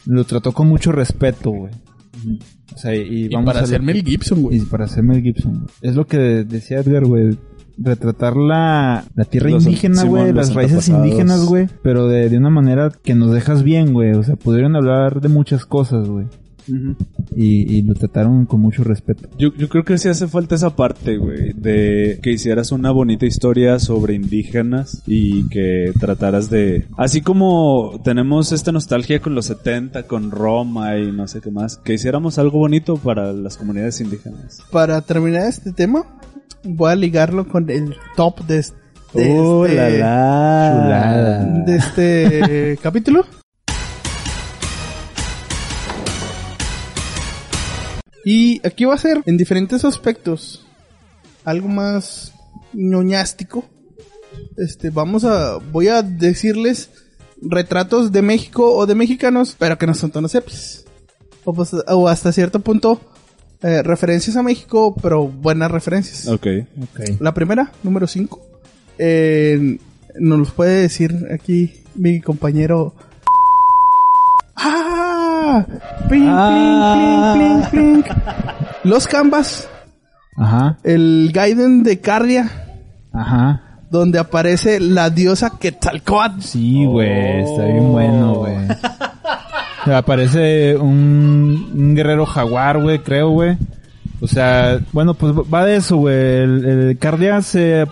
Lo trató con mucho respeto, güey. O sea, y, Y vamos para a hacer Mel Gibson, Y güey. para ser Mel Gibson. Es lo que decía Edgar, güey. Retratar la, la tierra Los- indígena, güey. Las raíces indígenas, güey. Pero de, de una manera que nos dejas bien, güey. O sea, pudieron hablar de muchas cosas, güey. Y, y lo trataron con mucho respeto. Yo, yo creo que sí hace falta esa parte, güey, de que hicieras una bonita historia sobre indígenas y que trataras de... Así como tenemos esta nostalgia con los 70, con Roma y no sé qué más, que hiciéramos algo bonito para las comunidades indígenas. Para terminar este tema, voy a ligarlo con el top de, este- de ¡Oh, este, la, la! Chulada. de este capítulo. Y aquí va a ser en diferentes aspectos algo más ñoñástico. Este, vamos a, voy a decirles retratos de México o de mexicanos, pero que no son tan sepis. O, pues, o hasta cierto punto eh, referencias a México, pero buenas referencias. Ok. La primera, número 5. nos los puede decir aquí mi compañero. ¡Ah! Ah. plink, plink, plink, plink. Los Canvas, Ajá, el Gaiden de Cardia, ajá. donde aparece la diosa Quetzalcoatl. Sí, güey, está bien bueno, güey. O sea, Aparece un, un guerrero jaguar, güey, creo, güey. O sea, bueno, pues va de eso, güey. El, el Cardia se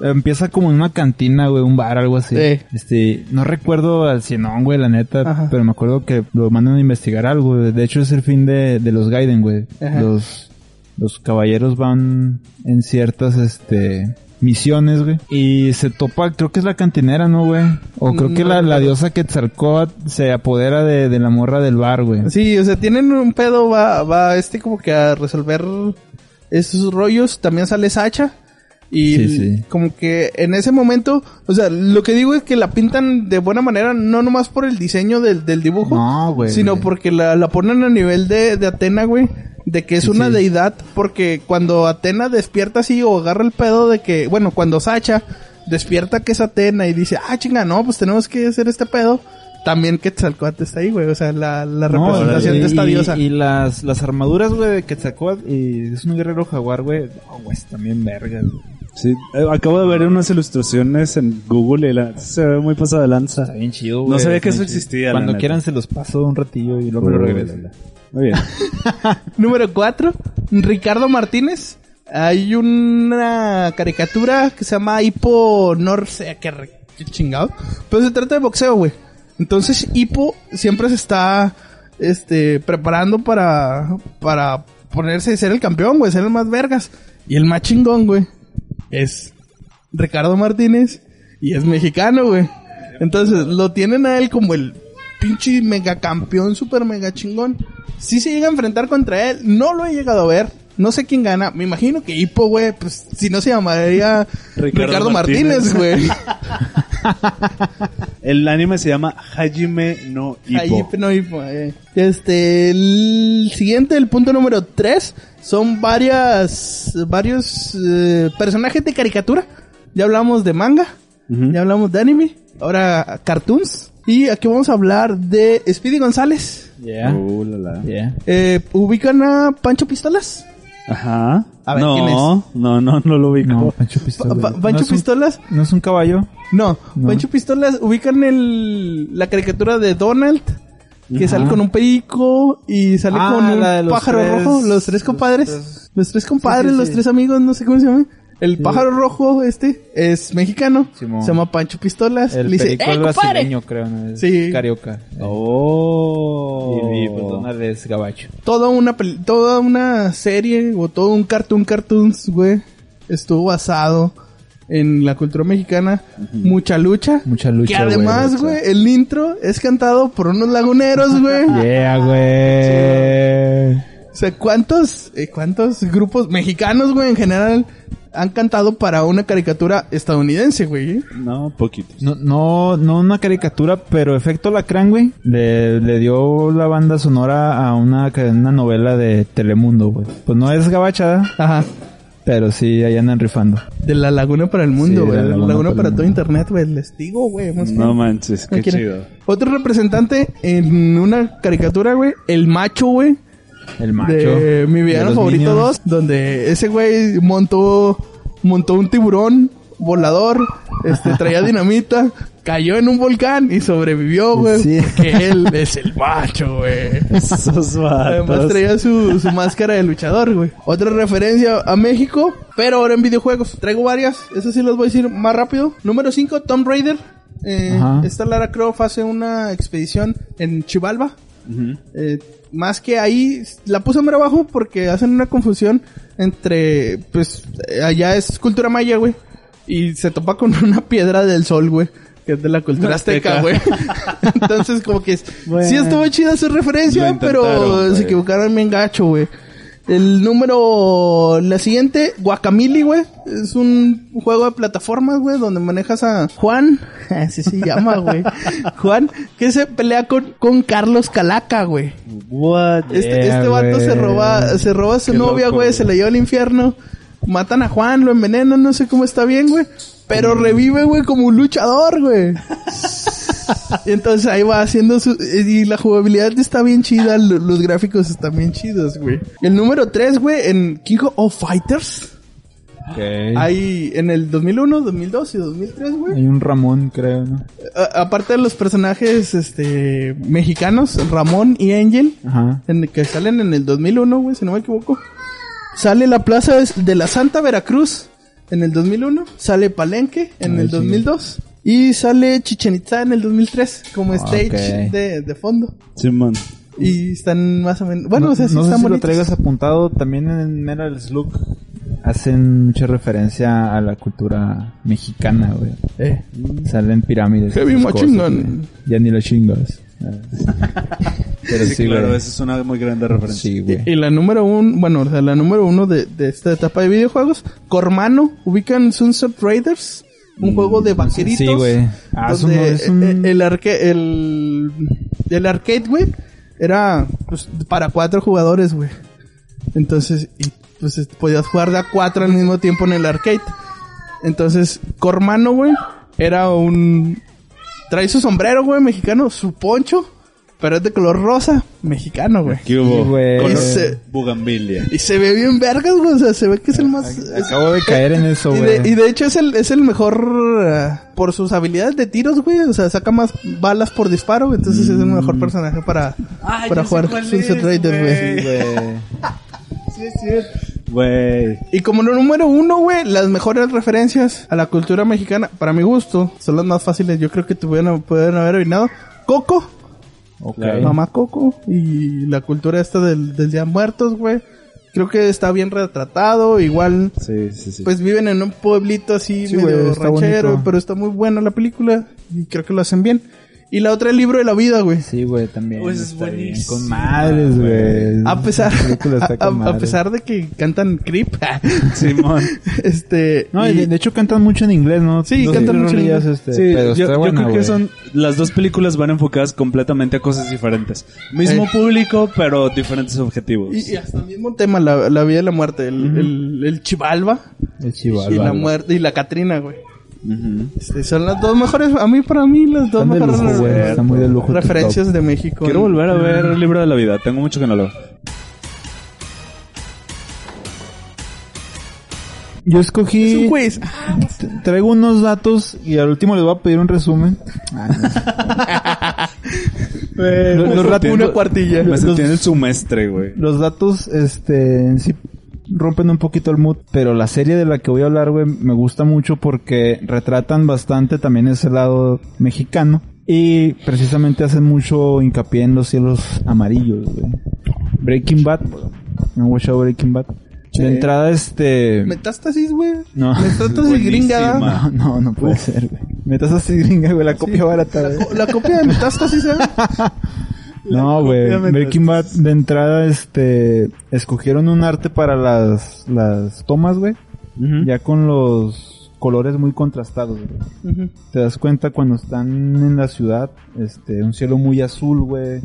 empieza como en una cantina, güey, un bar, algo así. Sí. Este, no recuerdo al cienón, güey, la neta, Ajá. pero me acuerdo que lo mandan a investigar algo, güey. De hecho, es el fin de, de los Gaiden, güey. Ajá. Los, los caballeros van en ciertas, este, misiones, güey. Y se topa, creo que es la cantinera, ¿no, güey? O creo que No la, la diosa Quetzalcóatl se apodera de, de la morra del bar, güey. Sí, o sea, tienen un pedo, va, va este como que a resolver esos rollos. También sale Sacha. Y Sí, sí. como que en ese momento, o sea, lo que digo es que la pintan de buena manera, no nomás por el diseño del, del dibujo, No, güey. sino porque la, la ponen a nivel de, de Atena, güey. De que es Sí, una deidad, porque cuando Atena despierta así o agarra el pedo de que, bueno, cuando Sacha despierta que es Atena y dice, ah, chinga, no, pues tenemos que hacer este pedo. También Quetzalcóatl está ahí, güey. O sea, la, la No, representación y- de esta diosa. Y las, las armaduras, güey, de Quetzalcóatl y es un guerrero jaguar, güey. No, güey, también vergas, güey. Sí, eh, acabo de ver unas ilustraciones en Google y la, se ve muy pasada de lanza. Está bien chido, güey. No sabía que eso chido. existía, Cuando quieran se los paso un ratillo y luego lo regreso. Muy bien. [laughs] Número 4, Ricardo Martínez. Hay una caricatura que se llama Hipo, no sé qué, re- qué chingado. Pero se trata de boxeo, güey. Entonces Hipo siempre se está este preparando para para ponerse a ser el campeón, güey, ser el más vergas. Y el más chingón, güey, es Ricardo Martínez y es mexicano, güey. Entonces lo tienen a él como el pinche mega campeón, super mega chingón. Si se llega a enfrentar contra él, no lo he llegado a ver. No sé quién gana. Me imagino que Hippo, güey, pues si no se llamaría [laughs] Ricardo, Ricardo Martínez, güey. [laughs] El anime se llama Hajime no Ippo. no, Hippo, eh. Este, el siguiente, el punto número 3, son varias, varios eh, personajes de caricatura. Ya hablamos de manga, ya hablamos de anime, ahora cartoons. Y aquí vamos a hablar de Speedy González. Yeah. Uh, la, la. Yeah. Eh, ¿Ubican a Pancho Pistolas? Ajá. A ver, no, ¿quién es? no, no, no lo ubico. No, Pancho Pa- Pistola. pa- ¿No ¿Pancho un- Pistolas? ¿No es un caballo? No, No. Pancho Pistolas, ubican el, la caricatura de Donald, que Ajá. sale con un perico y sale Ah, con un la de los pájaro tres- rojo, los tres los compadres, tres- los tres compadres, Sí, sí, los sí. tres amigos, no sé cómo se llama. El pájaro rojo este es mexicano, Simón. se llama Pancho Pistolas, El le dice, "Eh, es compadre". brasileño, creo, ¿no? Es Sí. carioca. Oh. Y, y, pues es gabacho. toda una pel- toda una serie o todo un cartoon cartoons, güey, estuvo basado en la cultura mexicana, mucha lucha, Mucha lucha, que además, güey. güey, el intro es cantado por unos laguneros, güey. [laughs] Yeah, güey. O sea, ¿cuántos, eh, cuántos grupos mexicanos, güey, en general han cantado para una caricatura estadounidense, güey? No, poquitos. No, no, no una caricatura, pero Efecto Lacrán, güey, le, le dio la banda sonora a una, una novela de Telemundo, güey. Pues no es gabachada, Ajá. pero sí, ahí andan rifando. De la laguna para el mundo, Sí, güey. de la la laguna, laguna para para el todo internet, güey. Les digo, güey. No manches, qué no chido. Otro representante en una caricatura, güey. El macho, güey. El macho. de mi De villano los favorito Minions. 2, donde ese güey montó montó un tiburón volador, este traía [laughs] dinamita, cayó en un volcán y sobrevivió, güey, Sí. porque él es el macho, güey. Esos Además traía su, su máscara de luchador, güey. Otra referencia a México, pero ahora en videojuegos. Traigo varias, esas sí las voy a decir más rápido. Número 5, Tomb Raider. Eh, esta Lara Croft hace una expedición en Chivalba. Eh, más que ahí, la puse más abajo porque hacen una confusión entre, pues, allá es cultura maya, güey. Y se topa con [laughs] una piedra del sol, güey. Que es de la cultura azteca, güey. [laughs] Entonces, como que, Bueno. sí estuvo chida su referencia, pero se equivocaron bien gacho, güey. El número, la siguiente, Guacamili, güey. Es un juego de plataformas, güey, donde manejas a Juan, [laughs] así se llama, güey. Juan, que se pelea con, con Carlos Calaca, güey. What? Este, Yeah, este vato se roba, se roba a su Qué novia, güey, se la lleva al infierno. Matan a Juan, lo envenenan, no sé cómo está bien, güey. Pero revive, güey, como un luchador, güey. Y [laughs] entonces ahí va haciendo su... Y la jugabilidad está bien chida, lo- los gráficos están bien chidos, güey. El número 3, güey, en King of Fighters. Ok. Hay en el 2001, 2002 y 2003, güey. Hay un Ramón, creo, ¿no? A- aparte de los personajes este mexicanos, Ramón y Angel, Ajá. en, que salen en el 2001, güey, si no me equivoco. Sale la plaza de- de la Santa Veracruz en el 2001. Sale Palenque en Ay, el sí. 2002. Y sale Chichen Itza en el 2003 como stage Ok. de, de fondo. Simón. Y están más o menos... Bueno, no, o sea, sí no sé están si lo traigas apuntado. También en Metal Slug hacen mucha referencia a la cultura mexicana, güey. Eh. Salen pirámides. Heavy güey. Ya ni lo chingas. [laughs] Pero Sí, sí, claro, güey. esa es una muy grande referencia. Sí, güey. Y la número uno, bueno, o sea, la número uno de, de esta etapa de videojuegos, Cormano, ubican Sunset Raiders, un juego de vaqueritos. Mm, Sí, güey. Ah, eso donde no es un- el, arque- el, el arcade, güey, era pues, para cuatro jugadores, güey. Entonces, y, pues es- podías jugar de a cuatro al mismo tiempo en el arcade. Entonces, Cormano, güey, era un... Trae su sombrero, güey, mexicano, su poncho, pero es de color rosa, mexicano, güey. ¿Qué hubo? Sí, güey. Color Bugambilia. Y se ve bien vergas, güey. O sea, se ve que es el más... es- Acabo de caer en eso, y, güey. de, y de hecho es el, es el mejor eh, por sus habilidades de tiros, güey. O sea, saca más balas por disparo. Entonces es el mejor personaje para, Ah, para jugar Sunset es, Raiders, güey. güey. Sí, güey. [laughs] Güey. Y como lo número uno, güey, las mejores referencias a la cultura mexicana, para mi gusto, son las más fáciles. Yo creo que tuvieron, pueden haber originado. Coco, Ok. Claro. Mamá Coco y la cultura esta del, del Día de Muertos, güey. Creo que está bien retratado. Igual Sí, sí, sí. pues viven en un pueblito así Sí, medio ranchero, bonito. pero está muy buena la película y creo que lo hacen bien. Y la otra el libro de la vida, güey. Sí, güey, también. Pues es buenísimo, Con madres, güey. A pesar a, pesar de que cantan Creep, [laughs] Simón. [laughs] este No, y- de, hecho cantan mucho en inglés, ¿no? Sí, cantan mucho en inglés. Este, Sí, pero yo, está yo buena, creo que son las dos películas van enfocadas completamente a cosas diferentes. Mismo Eh. público, pero diferentes objetivos. y, y hasta el mismo tema, la, la vida y la muerte, el, el, el Chivalba El chival, y la muerte y la Catrina, güey. Ujú. Este, son las dos mejores, a mí para mí las dos Están de mejores lujo, güey, re- están muy de lujo referencias de México. Quiero volver a ver el libro de la vida. Tengo mucho que no lo veo. Yo escogí... Es un quiz. Traigo unos datos y al último les voy a pedir un resumen. [laughs] No. Los- los datos- una cuartilla. Me sentí en el semestre, güey. Los datos, este, en sí rompen un poquito el mood, pero la serie de la que voy a hablar, güey, me gusta mucho porque retratan bastante también ese lado mexicano y precisamente hacen mucho hincapié en los cielos amarillos, güey. Breaking Bad, ¿no watchado Breaking Bad? De entrada, este... Metástasis, güey. No. Metástasis gringa. No, [laughs] no, no puede ser, güey. Metas así gringa, güey, la copia barata, güey. La copia de Metástasis, ¿eh? [laughs] No, [laughs] güey. Breaking Bad de entrada, este, escogieron un arte para las, las tomas, güey. Ya con los colores muy contrastados, güey. Te das cuenta cuando están en la ciudad, este, un cielo muy azul, güey.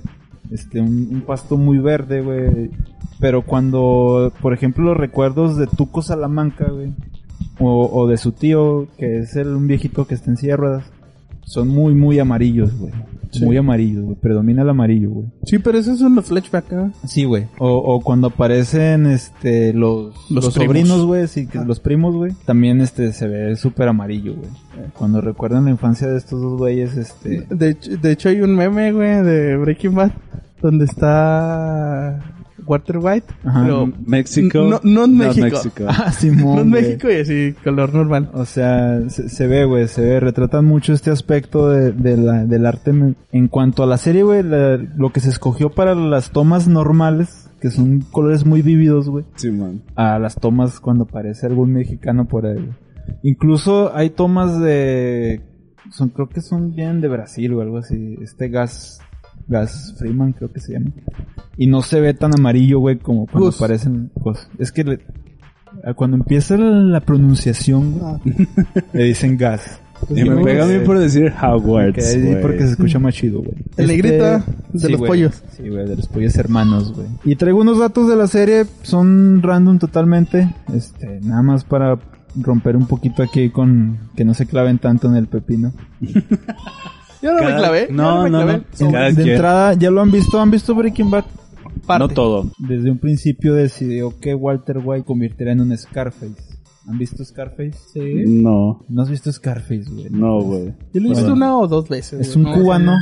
Este, un, un pasto muy verde, güey. Pero cuando, por ejemplo, los recuerdos de Tuco Salamanca, güey. O, o de su tío, que es el, un viejito que está en silla de ruedas. Son muy, muy amarillos, güey. Muy amarillos, güey. Predomina el amarillo, güey. Sí, pero esos son los flashbacks, ¿eh? Sí, güey. O, o cuando aparecen, este, los, Los sobrinos, güey, sí, que los primos, güey. También, este, se ve súper amarillo, güey. Cuando recuerdan la infancia de estos dos güeyes, este... De de hecho hay un meme, güey, de Breaking Bad, donde está Walter White, Ajá. pero México. No- no en México. [laughs] Ah, Simón, no. México y así, color normal. O sea, se, se ve, güey, se ve, retratan mucho este aspecto de, de la, del arte. En cuanto a la serie, güey, lo que se escogió para las tomas normales, que son colores muy vívidos, güey, Simón. a las tomas cuando aparece algún mexicano por ahí. Incluso hay tomas de, son, creo que son bien de Brasil o algo así, este gas Gas Freeman, creo que se llama. Y no se ve tan amarillo, güey, como cuando Gus. aparecen. Pues, es que le- cuando empieza la pronunciación, güey, [laughs] le dicen gas. Y me Sí, pega a mí sí. por decir Hogwarts, porque se escucha más chido, güey. El negrito de los güey. pollos. Sí, güey, de los pollos hermanos, güey. Y traigo unos datos de la serie, son random totalmente. Este, nada más para romper un poquito aquí con que no se claven tanto en el pepino. [laughs] Yo no me Cada- clavé. no, me no, clavé. no. Sobre- Cada de quien. entrada, ¿ya lo han visto? ¿Han visto Breaking Bad? parte. No todo. Desde un principio decidió que Walter White convirtiera en un Scarface. ¿Han visto Scarface? Sí. No, ¿No has visto Scarface, güey? no, güey. Yo lo he visto Bueno. una o dos veces. Es un No, cubano,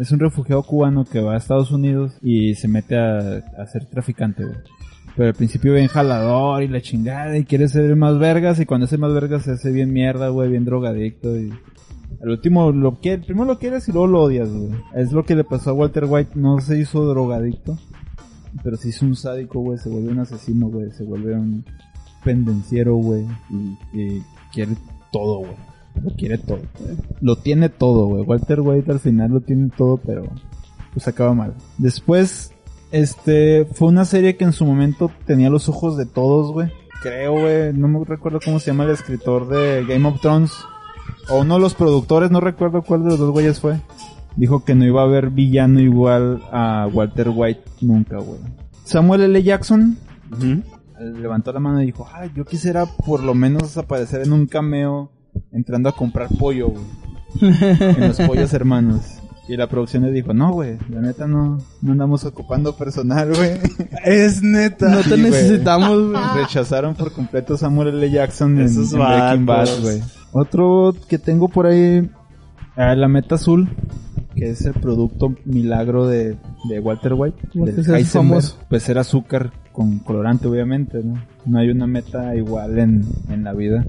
es un refugiado cubano que va a Estados Unidos y se mete a, a ser traficante, güey. Pero al principio bien jalador y la chingada y quiere ser más vergas y cuando es más vergas se hace bien mierda, güey, bien drogadicto y... Al último lo quiere, primero lo quieres y luego lo odias, güey. Es lo que le pasó a Walter White, no se hizo drogadicto, pero se hizo un sádico, güey, se vuelve un asesino, güey, se vuelve un pendenciero, güey, y, y quiere todo, güey. Lo quiere todo. Lo tiene todo, güey. Walter White al final lo tiene todo, pero pues acaba mal. Después, este, fue una serie que en su momento tenía los ojos de todos, güey. Creo, güey, no me recuerdo cómo se llama el escritor de Game of Thrones. O uno de los productores, no recuerdo cuál de los dos güeyes fue. Dijo que no iba a haber villano igual a Walter White nunca, güey. Samuel L. Jackson levantó la mano y dijo, ay, yo quisiera por lo menos aparecer en un cameo entrando a comprar pollo, güey. en los pollos hermanos. Y la producción le dijo, no, güey, la neta no, no andamos ocupando personal, güey. [laughs] Es neta. No [laughs] te Sí, necesitamos, güey. [laughs] Rechazaron por completo a Samuel L. Jackson en, Esos en Breaking Bad, güey. Otro que tengo por ahí, ah, la Meta Azul, que es el producto milagro de, de Walter White, del hace Heisenberg. Pues era azúcar con colorante, obviamente, ¿no? No hay una meta igual en, en la vida.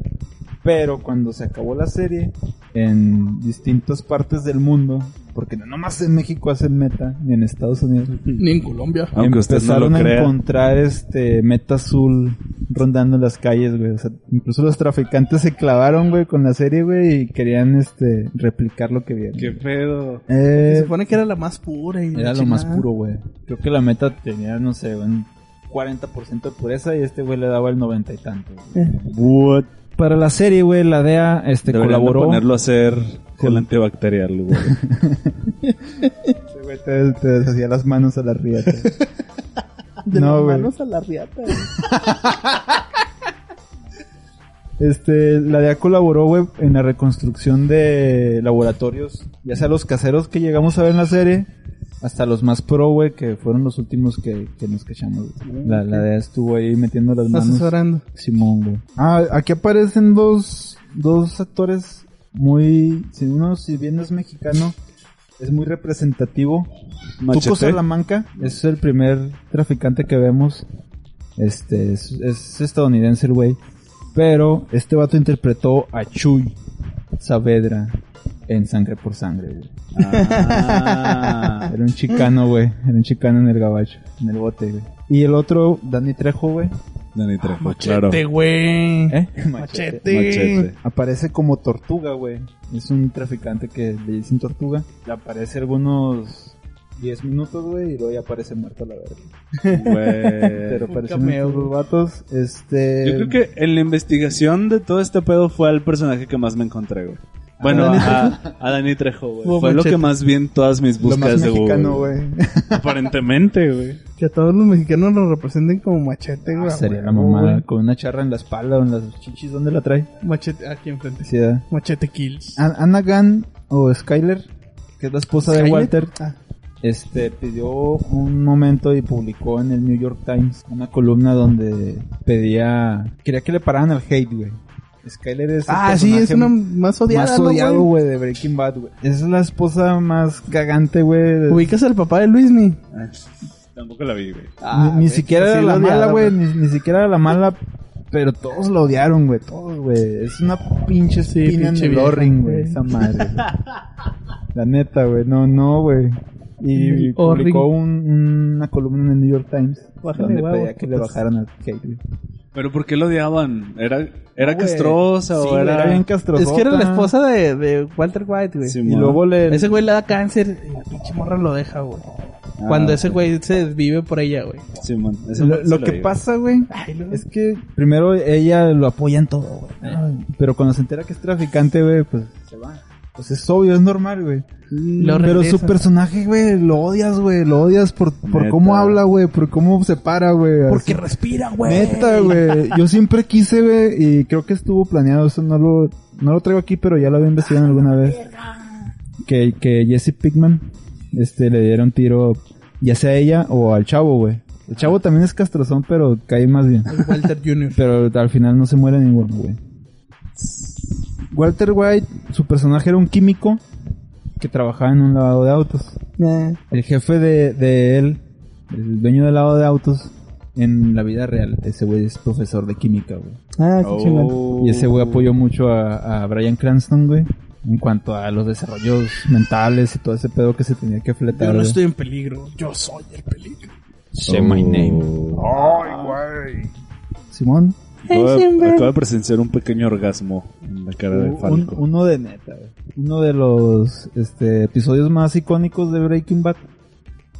Pero cuando se acabó la serie, en distintas partes del mundo, porque no nomás en México hacen meta, ni en Estados Unidos, Ni en Colombia. Aunque usted no empezaron lo a encontrar este meta azul rondando las calles, güey. O sea, incluso los traficantes se clavaron, güey, con la serie, güey, y querían este replicar lo que vieron. Qué pedo. Se Eh, supone que era la más pura y era lo más puro, güey. Creo que la meta tenía, no sé, un 40% de pureza y este güey le daba el 90 y tanto. Eh, What? Para la serie, güey, la DEA este Deberían de colaboró. ponerlo a hacer gel antibacterial, güey. Este güey te, te deshacía las manos a la riata. [laughs] De No, las güey. manos a la riata. [laughs] Este, la DEA colaboró, güey, en la reconstrucción de laboratorios, ya sea los caseros que llegamos a ver en la serie, hasta los más pro, güey, que fueron los últimos que, que nos cachamos. La, la DEA estuvo ahí metiendo las manos. Asesorando. Simón, güey. Ah, aquí aparecen dos, dos actores muy, si uno, si bien es mexicano, es muy representativo. Tuco Machete. Salamanca es el primer traficante que vemos. Este, es, es estadounidense el güey. Pero este vato interpretó a Chuy Saavedra en Sangre por Sangre, güey. Ah. [laughs] Era un chicano, güey. Era un chicano en el gabacho, en el bote, güey. Y el otro, Danny Trejo, güey. Dani Trejo, claro. Machete, güey. ¿Eh? [laughs] Machete. Machete. Aparece como tortuga, güey. Es un traficante que le dicen tortuga. Le aparece algunos 10 minutos, güey, y luego ya aparece muerto a la verga. Pero Güey. estos dos vatos. Este. Yo creo que en la investigación de todo este pedo fue el personaje que más me encontré, güey. Bueno, Dani a, a Dani Trejo, güey. Fue lo que más vi en todas mis lo búsquedas más de mexicano, güey. [laughs] Aparentemente, güey. Que a todos los mexicanos lo representen como machete, güey. Ah, Sería la mamada güey. con una charra en la espalda o en las chichis. ¿Dónde la trae? Machete, aquí enfrente. Sí. Machete Kills. An- Anna Gunn o Skyler, que es la esposa de. Walter, Ah. Este pidió un momento y publicó en el New York Times una columna donde pedía quería que le pararan al hate, güey. Skyler es el Ah, sí, es una más odiada, más ¿no, odiado, güey? de Breaking Bad, güey. Es la esposa más cagante, güey. de- Ubicas al papá de Luismi. Tampoco la vi, güey. ni, ni siquiera era sí la mala, güey, ni, ni siquiera era la mala, pero todos la odiaron, güey, todos, güey. Es una pinche Sí, pinche en el güey, esa madre. la neta, güey, no, no, güey. Y El publicó un- una columna en el New York Times Bájale donde pedía que le bajaran al güey. ¿Pero por qué lo odiaban? ¿Era, era No, castrosa Sí, o era...? era bien castrosa. Es que era la esposa de, de Walter White, güey. Sí, Y luego le... Ese güey le da cáncer y la pinche morra lo deja, güey. Ah, Cuando ese güey se desvive por ella, güey. Simón, ese Lo, que digo. pasa, güey, es que primero ella lo apoya en todo, güey. Pero cuando se entera que es traficante, güey, pues se va. Pues es obvio, es normal, güey. Lo Pero regresa. su personaje, güey, lo odias, güey. Lo odias por, por Neta. cómo habla, güey. Por cómo se para, güey. Porque así. respira, güey. Neta, güey. Yo siempre quise, güey, y creo que estuvo planeado. Eso no lo, no lo traigo aquí, pero ya lo había investigado alguna vez. Que, que Jesse Pickman, este, le diera un tiro, ya sea a ella o al chavo, güey. El chavo también es castrozón, pero cae más bien. Walter Jr. Pero al final no se muere ninguno, güey. Walter White, su personaje era un químico que trabajaba en un lavado de autos. Eh, El jefe de, de él, el dueño del lavado de autos, en la vida real, ese güey es profesor de química, güey. Ah, qué chingón. Oh. Y ese güey apoyó mucho a, a Brian Cranston, güey. En cuanto a los desarrollos mentales y todo ese pedo que se tenía que fletar. Yo no güey. estoy en peligro. Yo soy el peligro. Say my name. Simón. Acabo de, acabo de presenciar un pequeño orgasmo en la cara de Un- Falco. uno de neta, güey. Uno de los este, episodios más icónicos de Breaking Bad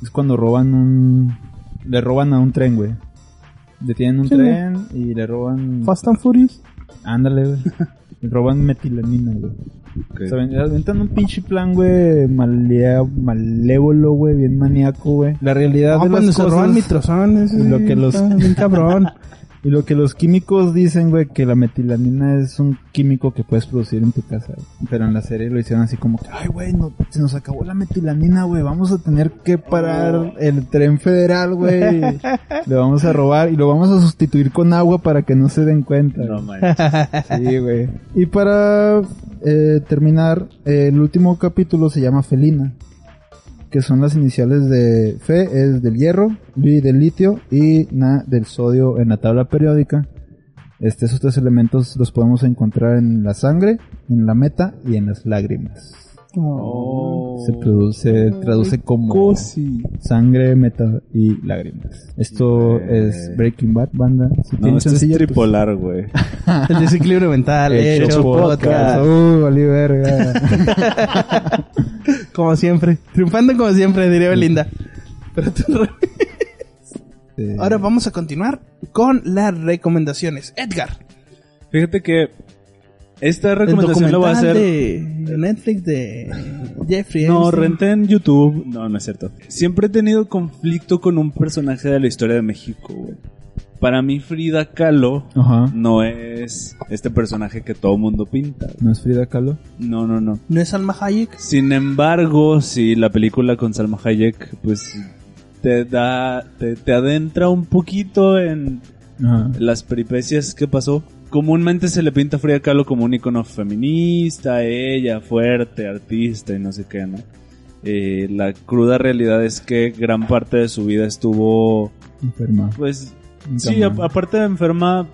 es cuando roban un... Le roban a un tren, güey. Detienen un Sí, tren y le roban... Fast and Furious. Ándale, güey. [laughs] Le roban metilamina, güey. Ok. O sea, ven- aventan un pinche plan, güey, malea- malévolo, güey, bien maníaco, güey. La realidad Ah, de cuando las se cosas... roban mitrozón. ese lo que los- bien cabrón. [laughs] Y lo que los químicos dicen, güey, que la metilamina es un químico que puedes producir en tu casa. güey. Pero en la serie lo hicieron así como que, ay, güey, no, se nos acabó la metilamina, güey. Vamos a tener que parar el tren federal, güey. Le vamos a robar y lo vamos a sustituir con agua para que no se den cuenta. No manches. Sí, güey. Y para eh, terminar, eh, el último capítulo se llama Felina. Que son las iniciales de Fe, es del hierro, Li del litio y Na del sodio en la tabla periódica. Este, tres elementos los podemos encontrar en la sangre, en la meta y en las lágrimas. Oh. Se, produce, traduce como Cosi. sangre, meta y lágrimas. Esto es Breaking Bad, banda. Si No, esto es pues, tripolar, [laughs] güey. El desequilibrio mental. Hecho Hecho podcast. podcast. Uh, verga. [laughs] Como siempre. Triunfando como siempre, diría Belinda. Pero tú. Ahora vamos a continuar con las recomendaciones. Edgar. Fíjate que esta recomendación la voy a hacer... de Netflix de Jeffrey No, renté en YouTube. No, no es cierto. Siempre he tenido conflicto con un personaje de la historia de México, güey. Para mí Frida Kahlo Ajá. no es este personaje que todo mundo pinta. güey. ¿No es Frida Kahlo? No, no, no. ¿No es Alma Hayek? Sin embargo, si la película con Salma Hayek, pues te da, te, te adentra un poquito en Ajá. las peripecias que pasó. Comúnmente se le pinta a Frida Kahlo como un icono feminista, ella, fuerte, artista y no sé qué, ¿no? Eh, la cruda realidad es que gran parte de su vida estuvo, Enferma. pues, En sí, a- aparte de enferma,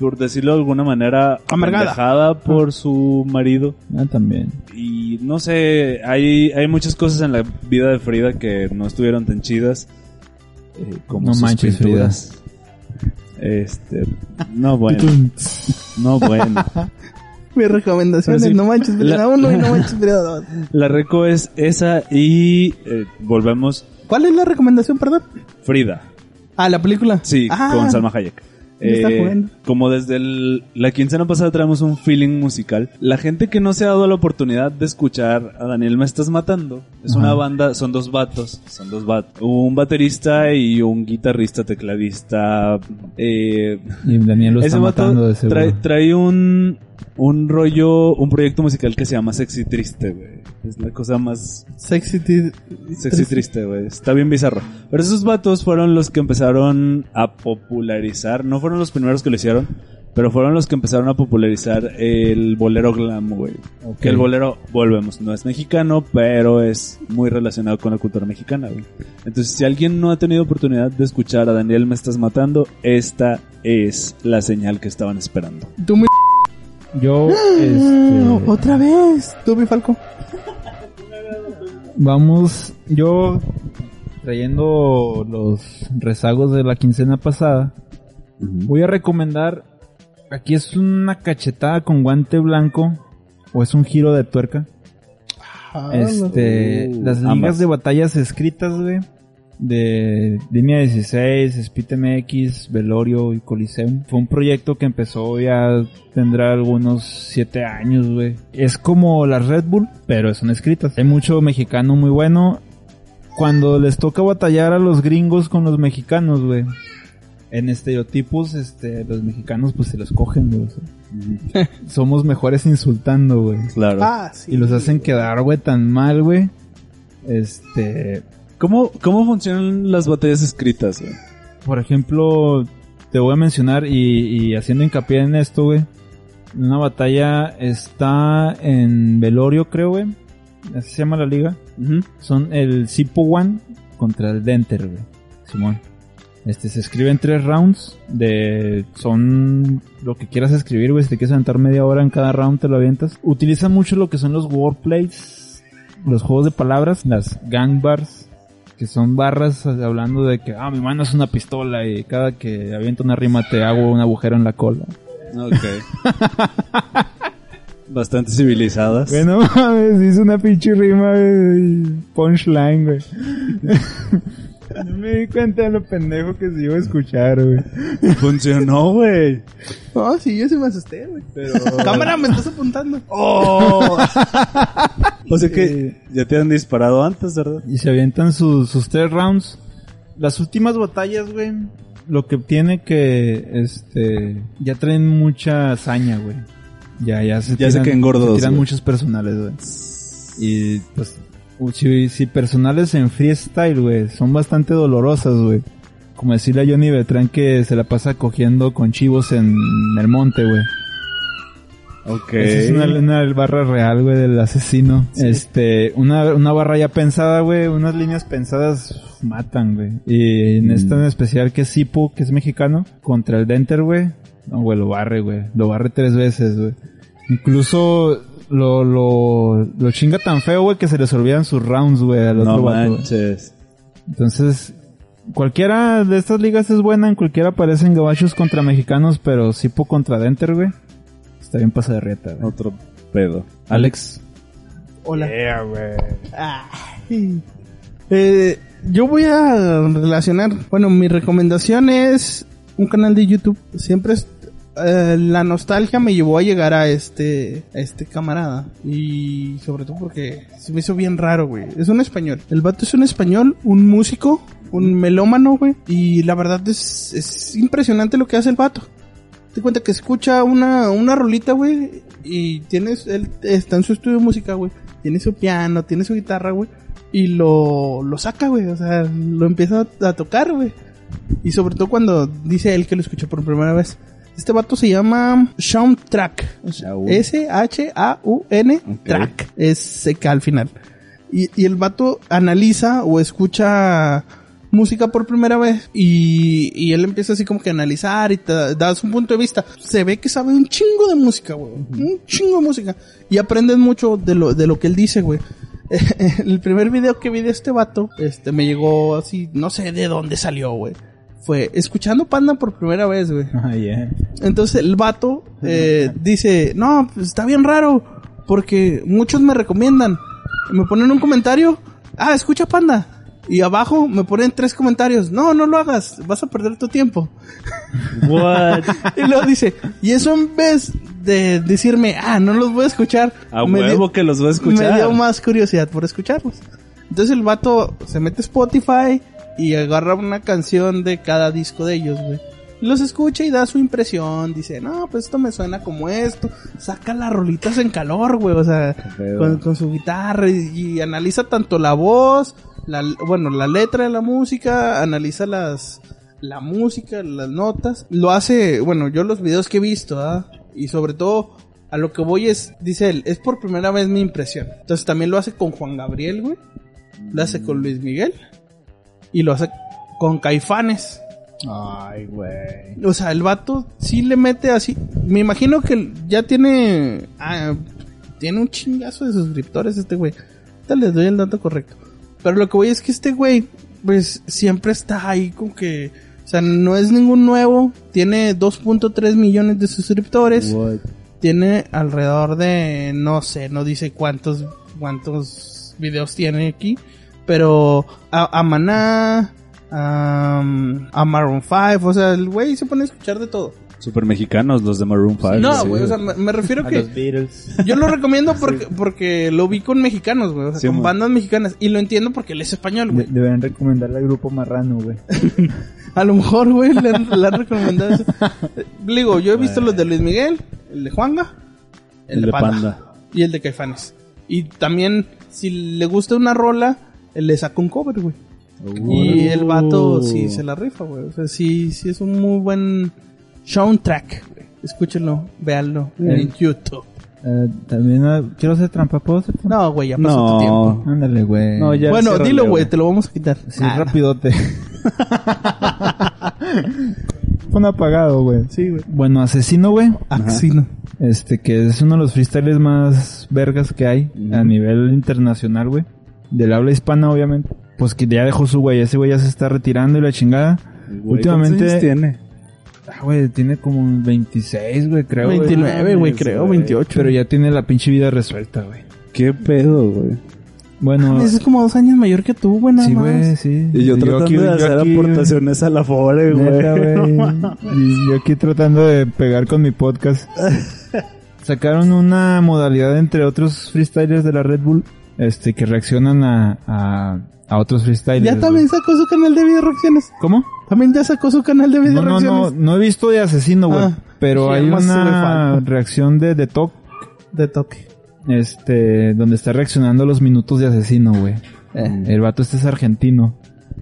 por decirlo de alguna manera, Amargada. apendejada por su marido. Ah, también. Y no sé, hay, hay muchas cosas en la vida de Frida que no estuvieron tan chidas. eh, como No sus manches, pinturas. Este, no bueno, [laughs] no bueno. [laughs] Mi recomendación Pero es sí, No Manches la- Frida 1 y No Manches 2. La reco es esa y eh, volvemos ¿Cuál es la recomendación, perdón? Frida. Ah, la película. Sí, Ah, con Salma Hayek. Jugando. como desde el- la quincena pasada traemos un feeling musical. La gente que no se ha dado la oportunidad de escuchar a Daniel Me Estás Matando es Ajá. una banda, son dos vatos, son dos vatos. Un baterista y un guitarrista, tecladista. Eh, Y Daniel lo está ese matando de seguro. trae, trae un, un rollo, un proyecto musical que se llama Sexy Triste, güey. Es la cosa más Sexy Sexy triste, güey. Está bien bizarro. Pero esos vatos fueron los que empezaron a popularizar. No fueron los primeros que lo hicieron. Pero fueron los que empezaron a popularizar el bolero glam, güey. Ok. Que el bolero, volvemos, no es mexicano, pero es muy relacionado con la cultura mexicana, güey. Entonces, si alguien no ha tenido oportunidad de escuchar a Daniel Me Estás Matando, esta es la señal que estaban esperando. Tú mi... Yo, este, [gasps] Otra vez. Tú mi Falco. Vamos, yo trayendo los rezagos de la quincena pasada, Voy a recomendar. Aquí es una cachetada con guante blanco. O es un giro de tuerca. Este. Las ligas Ambas. de batallas escritas, güey. De Línea 16, Speed MX, Velorio y Coliseum. Fue un proyecto que empezó ya. Tendrá algunos 7 años, güey. Es como las Red Bull, pero son escritas. Hay mucho mexicano muy bueno. Cuando les toca batallar a los gringos con los mexicanos, güey en estereotipos, este, los mexicanos pues se los cogen, güey. [laughs] Somos mejores insultando, güey. Claro. Ah, sí. Y los hacen quedar, güey, tan mal, güey. Este, ¿Cómo, ¿Cómo funcionan las batallas escritas, güey? por ejemplo, te voy a mencionar y, y haciendo hincapié en esto, güey. Una batalla está en Velorio, creo, güey. Así se llama la liga. Son el Sipo One contra el Denter, güey. Simón. Este, se escribe en tres rounds de, son lo que quieras escribir, güey. Si te quieres aventar media hora en cada round, te lo avientas. Utiliza mucho lo que son los wordplays, los juegos de palabras, las gang bars, que son barras hablando de que, ah, mi mano es una pistola y cada que aviento una rima te hago un agujero en la cola. Ok. [laughs] Bastante civilizadas. Bueno, [laughs] mames, hizo una pinche rima, güey. Punchline, güey. [laughs] No [laughs] me di cuenta de lo pendejo que se iba a escuchar, güey. [laughs] Funcionó, güey. No, sí, yo sí me asusté, güey. Pero... [laughs] Cámara, me estás apuntando. ¡Oh! o sea que ya te han disparado antes, ¿verdad? Y se avientan sus, sus tres rounds. Las últimas batallas, güey, lo que tiene que, este, ya traen mucha hazaña, güey. Ya, ya se Ya se caen gordos, se tiran muchos personales, güey. Y, pues, si, si personales en freestyle, güey, son bastante dolorosas, güey. Como decirle a Johnny Beltrán que se la pasa cogiendo con chivos en el monte, güey. Ok. Esa es una, una barra real, güey, del asesino. Este, una, una barra ya pensada, güey, unas líneas pensadas matan, güey. Y en esta en especial que es Sipo, que es mexicano, contra el Denter, güey. No, güey, lo barre, güey. Lo barre tres veces, güey. Incluso lo, lo, lo chinga tan feo, güey, que se les olvidan sus rounds, güey, al otro No vato, güey. manches. Entonces, cualquiera de estas ligas es buena, en cualquiera aparecen gabachos contra mexicanos, pero Sipo contra Denter, güey. Está bien pasa de rieta, güey. Otro pedo. Alex. Hola. Ay. Eh, yo voy a relacionar, bueno, mi recomendación es un canal de YouTube. Siempre es, eh, la nostalgia me llevó a llegar a este, a este camarada. Y sobre todo porque se me hizo bien raro, güey. Es un español. El vato es un español, un músico, un melómano, güey. Y la verdad es, es impresionante lo que hace el vato. Te cuenta que escucha una, una rolita, güey, y tienes, él está en su estudio de música, güey. Tiene su piano, tiene su guitarra, güey. Y lo, lo saca, güey. O sea, lo empieza a, a tocar, güey. Y sobre todo cuando dice él que lo escuchó por primera vez. Este vato se llama. Shaun. S-H-A-U-N Ok. Track. Es seca al final. Y, y el vato analiza o escucha música por primera vez y, y él empieza así como que a analizar y te da- da su punto de vista. Se ve que sabe un chingo de música, güey. Un chingo de música. Y aprendes mucho de lo, de lo que él dice, güey. [laughs] El primer video que vi de este vato, este, me llegó así, no sé de dónde salió, güey. Fue escuchando Panda por primera vez, güey. Ah, yeah. Entonces el vato eh, dice, no, pues está bien raro, porque muchos me recomiendan. Me ponen un comentario, ah, escucha Panda. Y abajo me ponen tres comentarios, no, no lo hagas, vas a perder tu tiempo. [laughs] What? [laughs] Y luego dice, y eso en vez de decirme, ah, no los voy a escuchar, A me huevo dio- que los voy a escuchar. me dio más curiosidad por escucharlos. Entonces el vato se mete a Spotify y agarra una canción de cada disco de ellos, güey. Los escucha y da su impresión. Dice, no, pues esto me suena como esto. Saca las rolitas en calor, güey. O sea, con, con su guitarra y, y analiza tanto la voz, la, bueno, la letra de la música, analiza las, la música, las notas. Lo hace, bueno, yo los videos que he visto, ¿ah? Y sobre todo, a lo que voy es, dice él, es por primera vez mi impresión. Entonces también lo hace con Juan Gabriel, güey. Lo hace con Luis Miguel. Y lo hace con Caifanes. Ay, güey. O sea, el vato sí le mete así. Me imagino que ya tiene. ah, tiene un chingazo de suscriptores este güey. Ahorita les doy el dato correcto. Pero lo que voy es que este güey, pues siempre está ahí con que O sea, no es ningún nuevo. Tiene 2.3 millones de suscriptores. Tiene alrededor de, no sé, no dice cuántos, cuántos videos tiene aquí. Pero a, a Maná, a, a Maroon 5, o sea, el güey se pone a escuchar de todo. Super mexicanos, los de Maroon 5. No, sí. güey, o sea, me, me refiero A que los Beatles. yo lo recomiendo porque, porque lo vi con mexicanos, güey, o sea, Sí, con bandas mexicanas. Y lo entiendo porque él es español, De- güey. deberían recomendarle al grupo Marrano, güey. [laughs] A lo mejor, güey, le, han- le han recomendado eso. [laughs] Digo, yo he visto los de Luis Miguel, el de Juanga, el, de Panda, y el de Caifanes. Y también, si le gusta una rola, le saca un cover, güey. Y el vato sí se la rifa, güey. O sea, sí, sí es un muy buen soundtrack, güey. Escúchenlo, véanlo en YouTube. Eh, también ah, quiero hacer trampa, ¿puedo hacer trampa? No, güey, ya pasó tu tiempo. No. Ándale, güey. No, ya. bueno, ciérrale, dilo, güey, te lo vamos a quitar. Sí, Ah, rapidote. [laughs] Fue apagado, güey. Sí, güey. Bueno, Asesino, güey. Ah, sí, no. Este, que es uno de los freestyles más vergas que hay a nivel internacional, güey. Del habla hispana, obviamente. Pues que ya dejó su güey. Ese güey ya se está retirando y la chingada. Güey, Últimamente- ¿cuántos años tiene? Ah, güey, tiene como 26, güey, creo. güey. 29, güey, creo, güey. 28. Pero ya tiene la pinche vida resuelta, güey. ¿Qué pedo, güey? Bueno, Ese es como dos años mayor que tú, güey, nada sí, más. güey, sí. Y yo tratando aquí- de yo hacer aquí- aportaciones a la Fore, Neta, güey. güey. [laughs] No mames. Y yo aquí tratando de pegar con mi podcast. [laughs] Sacaron una modalidad entre otros freestylers de la Red Bull, este, que reaccionan a, a, a otros freestylers. Ya también güey. sacó su canal de video reacciones. ¿Cómo? También ya sacó su canal de video No, no, no, reacciones. no he visto de asesino, güey. Ah, pero hay una reacción de, de Talk, De toque. este, donde está reaccionando a los minutos de asesino, güey. Eh. El vato este es argentino.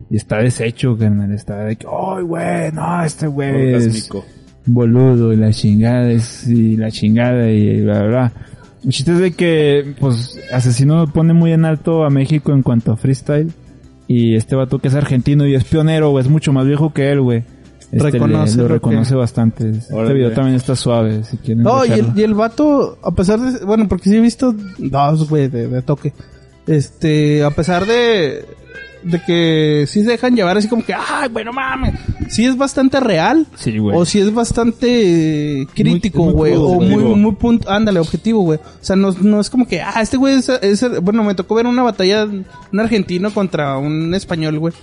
Y está deshecho, carnal. Está de que, ¡ay, güey! No, este güey es boludo y la chingada es, y la chingada y bla, bla, bla. El chiste es de que, pues, Asesino pone muy en alto a México en cuanto a freestyle. Y este vato que es argentino y es pionero, güey, es mucho más viejo que él, güey. Este Reconoce le- lo reconoce que- bastante. Este Órale. video también está suave, si quieren No, y el, y el vato, a pesar de... Bueno, porque sí he visto dos, güey, de, de toque. Este, a pesar de... De que sí se dejan llevar así como que, ay, bueno, mames. Sí es bastante real. Sí, güey. O si es bastante crítico, güey. O muy, muy punto, ándale, objetivo, güey. O sea, no, no es como que, ah, este güey es, es- bueno, me tocó ver una batalla, un argentino contra un español, güey.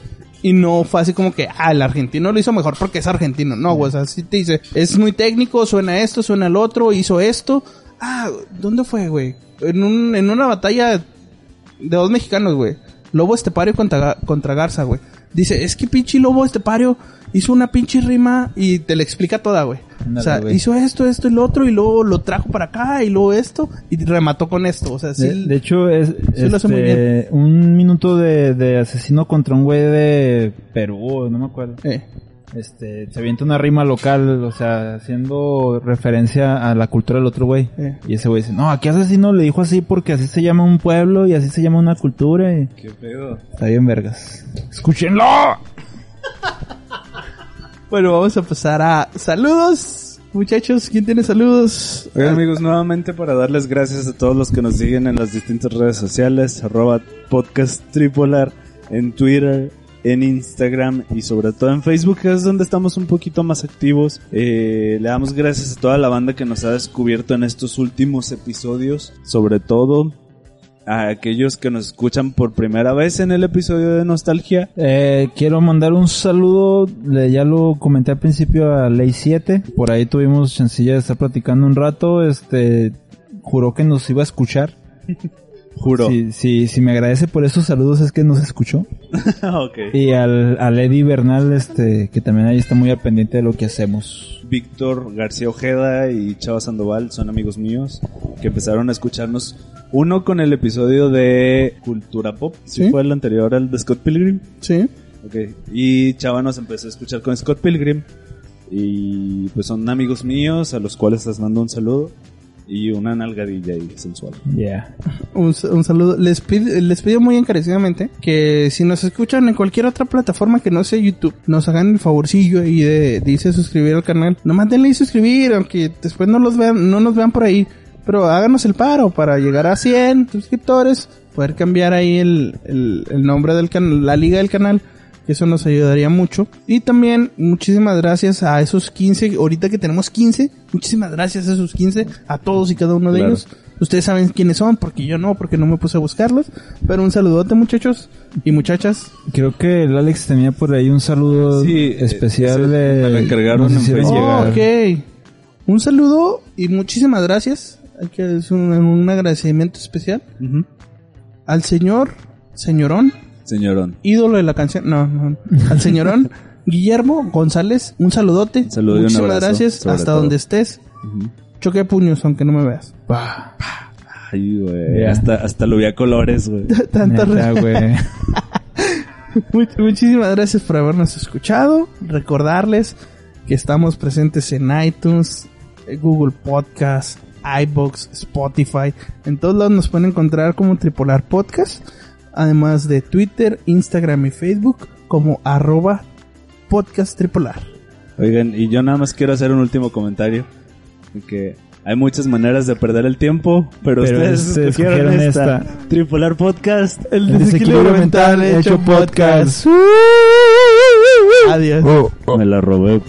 Y no fue así como que, ah, el argentino lo hizo mejor porque es argentino. No, güey, o sea, sí te dice, es muy técnico, suena esto, suena el otro, hizo esto. Ah, ¿dónde fue, güey? En, un, en una batalla de dos mexicanos, güey. Lobo Estepario contra, contra Garza, güey. Dice, es que pinche Lobo Estepario hizo una pinche rima y te la explica toda, güey. O sea, hizo esto, esto y lo otro y luego lo trajo para acá y luego esto y remató con esto. O sea, sí. De, de hecho, es sí lo hace muy este, un minuto de, de asesino contra un güey de Perú, no me acuerdo. eh, Este, se avienta una rima local, o sea, haciendo referencia a la cultura del otro güey. Eh. Y ese güey dice, no, aquí asesino le dijo así porque así se llama un pueblo y así se llama una cultura y ¿Qué pedo? está bien vergas. ¡Escúchenlo! [laughs] Bueno, vamos a pasar a saludos. Muchachos, ¿quién tiene saludos? Oigan amigos, nuevamente para darles gracias a todos los que nos siguen en las distintas redes sociales, arroba podcast tripolar, en Twitter, en Instagram y sobre todo en Facebook, que es donde estamos un poquito más activos. Eh, le damos gracias a toda la banda que nos ha descubierto en estos últimos episodios, sobre todo a aquellos que nos escuchan por primera vez en el episodio de Nostalgia. Eh, quiero mandar un saludo, ya lo comenté al principio a Ley 7, por ahí tuvimos chancilla de estar platicando un rato, este, juró que nos iba a escuchar. [laughs] Juro. Si, si, si me agradece por esos saludos es que nos escuchó. [laughs] ok. Y al, al Eddie Bernal, este, que también ahí está muy al pendiente de lo que hacemos. Víctor García Ojeda y Chava Sandoval son amigos míos que empezaron a escucharnos. Uno con el episodio de Cultura Pop, si Sí. fue el anterior al de Scott Pilgrim. Sí. Ok. Y Chava nos empezó a escuchar con Scott Pilgrim. Y pues son amigos míos a los cuales les mando un saludo y una nalgadilla ahí sensual. Yeah. Un, un saludo. Les pido, les pido muy encarecidamente que si nos escuchan en cualquier otra plataforma que no sea YouTube, nos hagan el favorcillo y de, dice suscribir al canal. Nomás denle y suscribir, aunque después no los vean, no nos vean por ahí. Pero háganos el paro para llegar a 100 suscriptores, poder cambiar ahí el, el, el nombre del canal, la liga del canal. Que eso nos ayudaría mucho. Y también muchísimas gracias a esos 15, ahorita que tenemos 15, muchísimas gracias a esos 15, a todos y cada uno de Claro. ellos. Ustedes saben quiénes son, porque yo no, porque no me puse a buscarlos. Pero un saludote muchachos y muchachas. Creo que el Alex tenía por ahí un saludo Sí, especial de... me encargaron nos en hicieron Facebook. Oh, ok. Un saludo y muchísimas gracias. Hay que hacer un, un agradecimiento especial al señor, señorón, Señorón. ídolo de la canción, no, no, al señorón [laughs] Guillermo González, un saludote. Un saludo y un Muchísimas abrazo, gracias hasta todo. donde estés. Ujú. Choque puños, aunque no me veas. Ay, güey. Hasta, hasta lo vi a colores, güey. [laughs] Neta, güey. [laughs] Much- muchísimas gracias por habernos escuchado. Recordarles que estamos presentes en iTunes, Google Podcast, iBox, Spotify. En todos lados nos pueden encontrar como Tripolar Podcast. Además de Twitter, Instagram y Facebook como arroba podcast tripolar. Oigan, y yo nada más quiero hacer un último comentario. de Que hay muchas maneras de perder el tiempo, pero, Pero ustedes ustedes escogieron escogieron esta. esta. Tripolar Podcast. El desequilibrio mental hecho podcast. Adiós. Me la robé.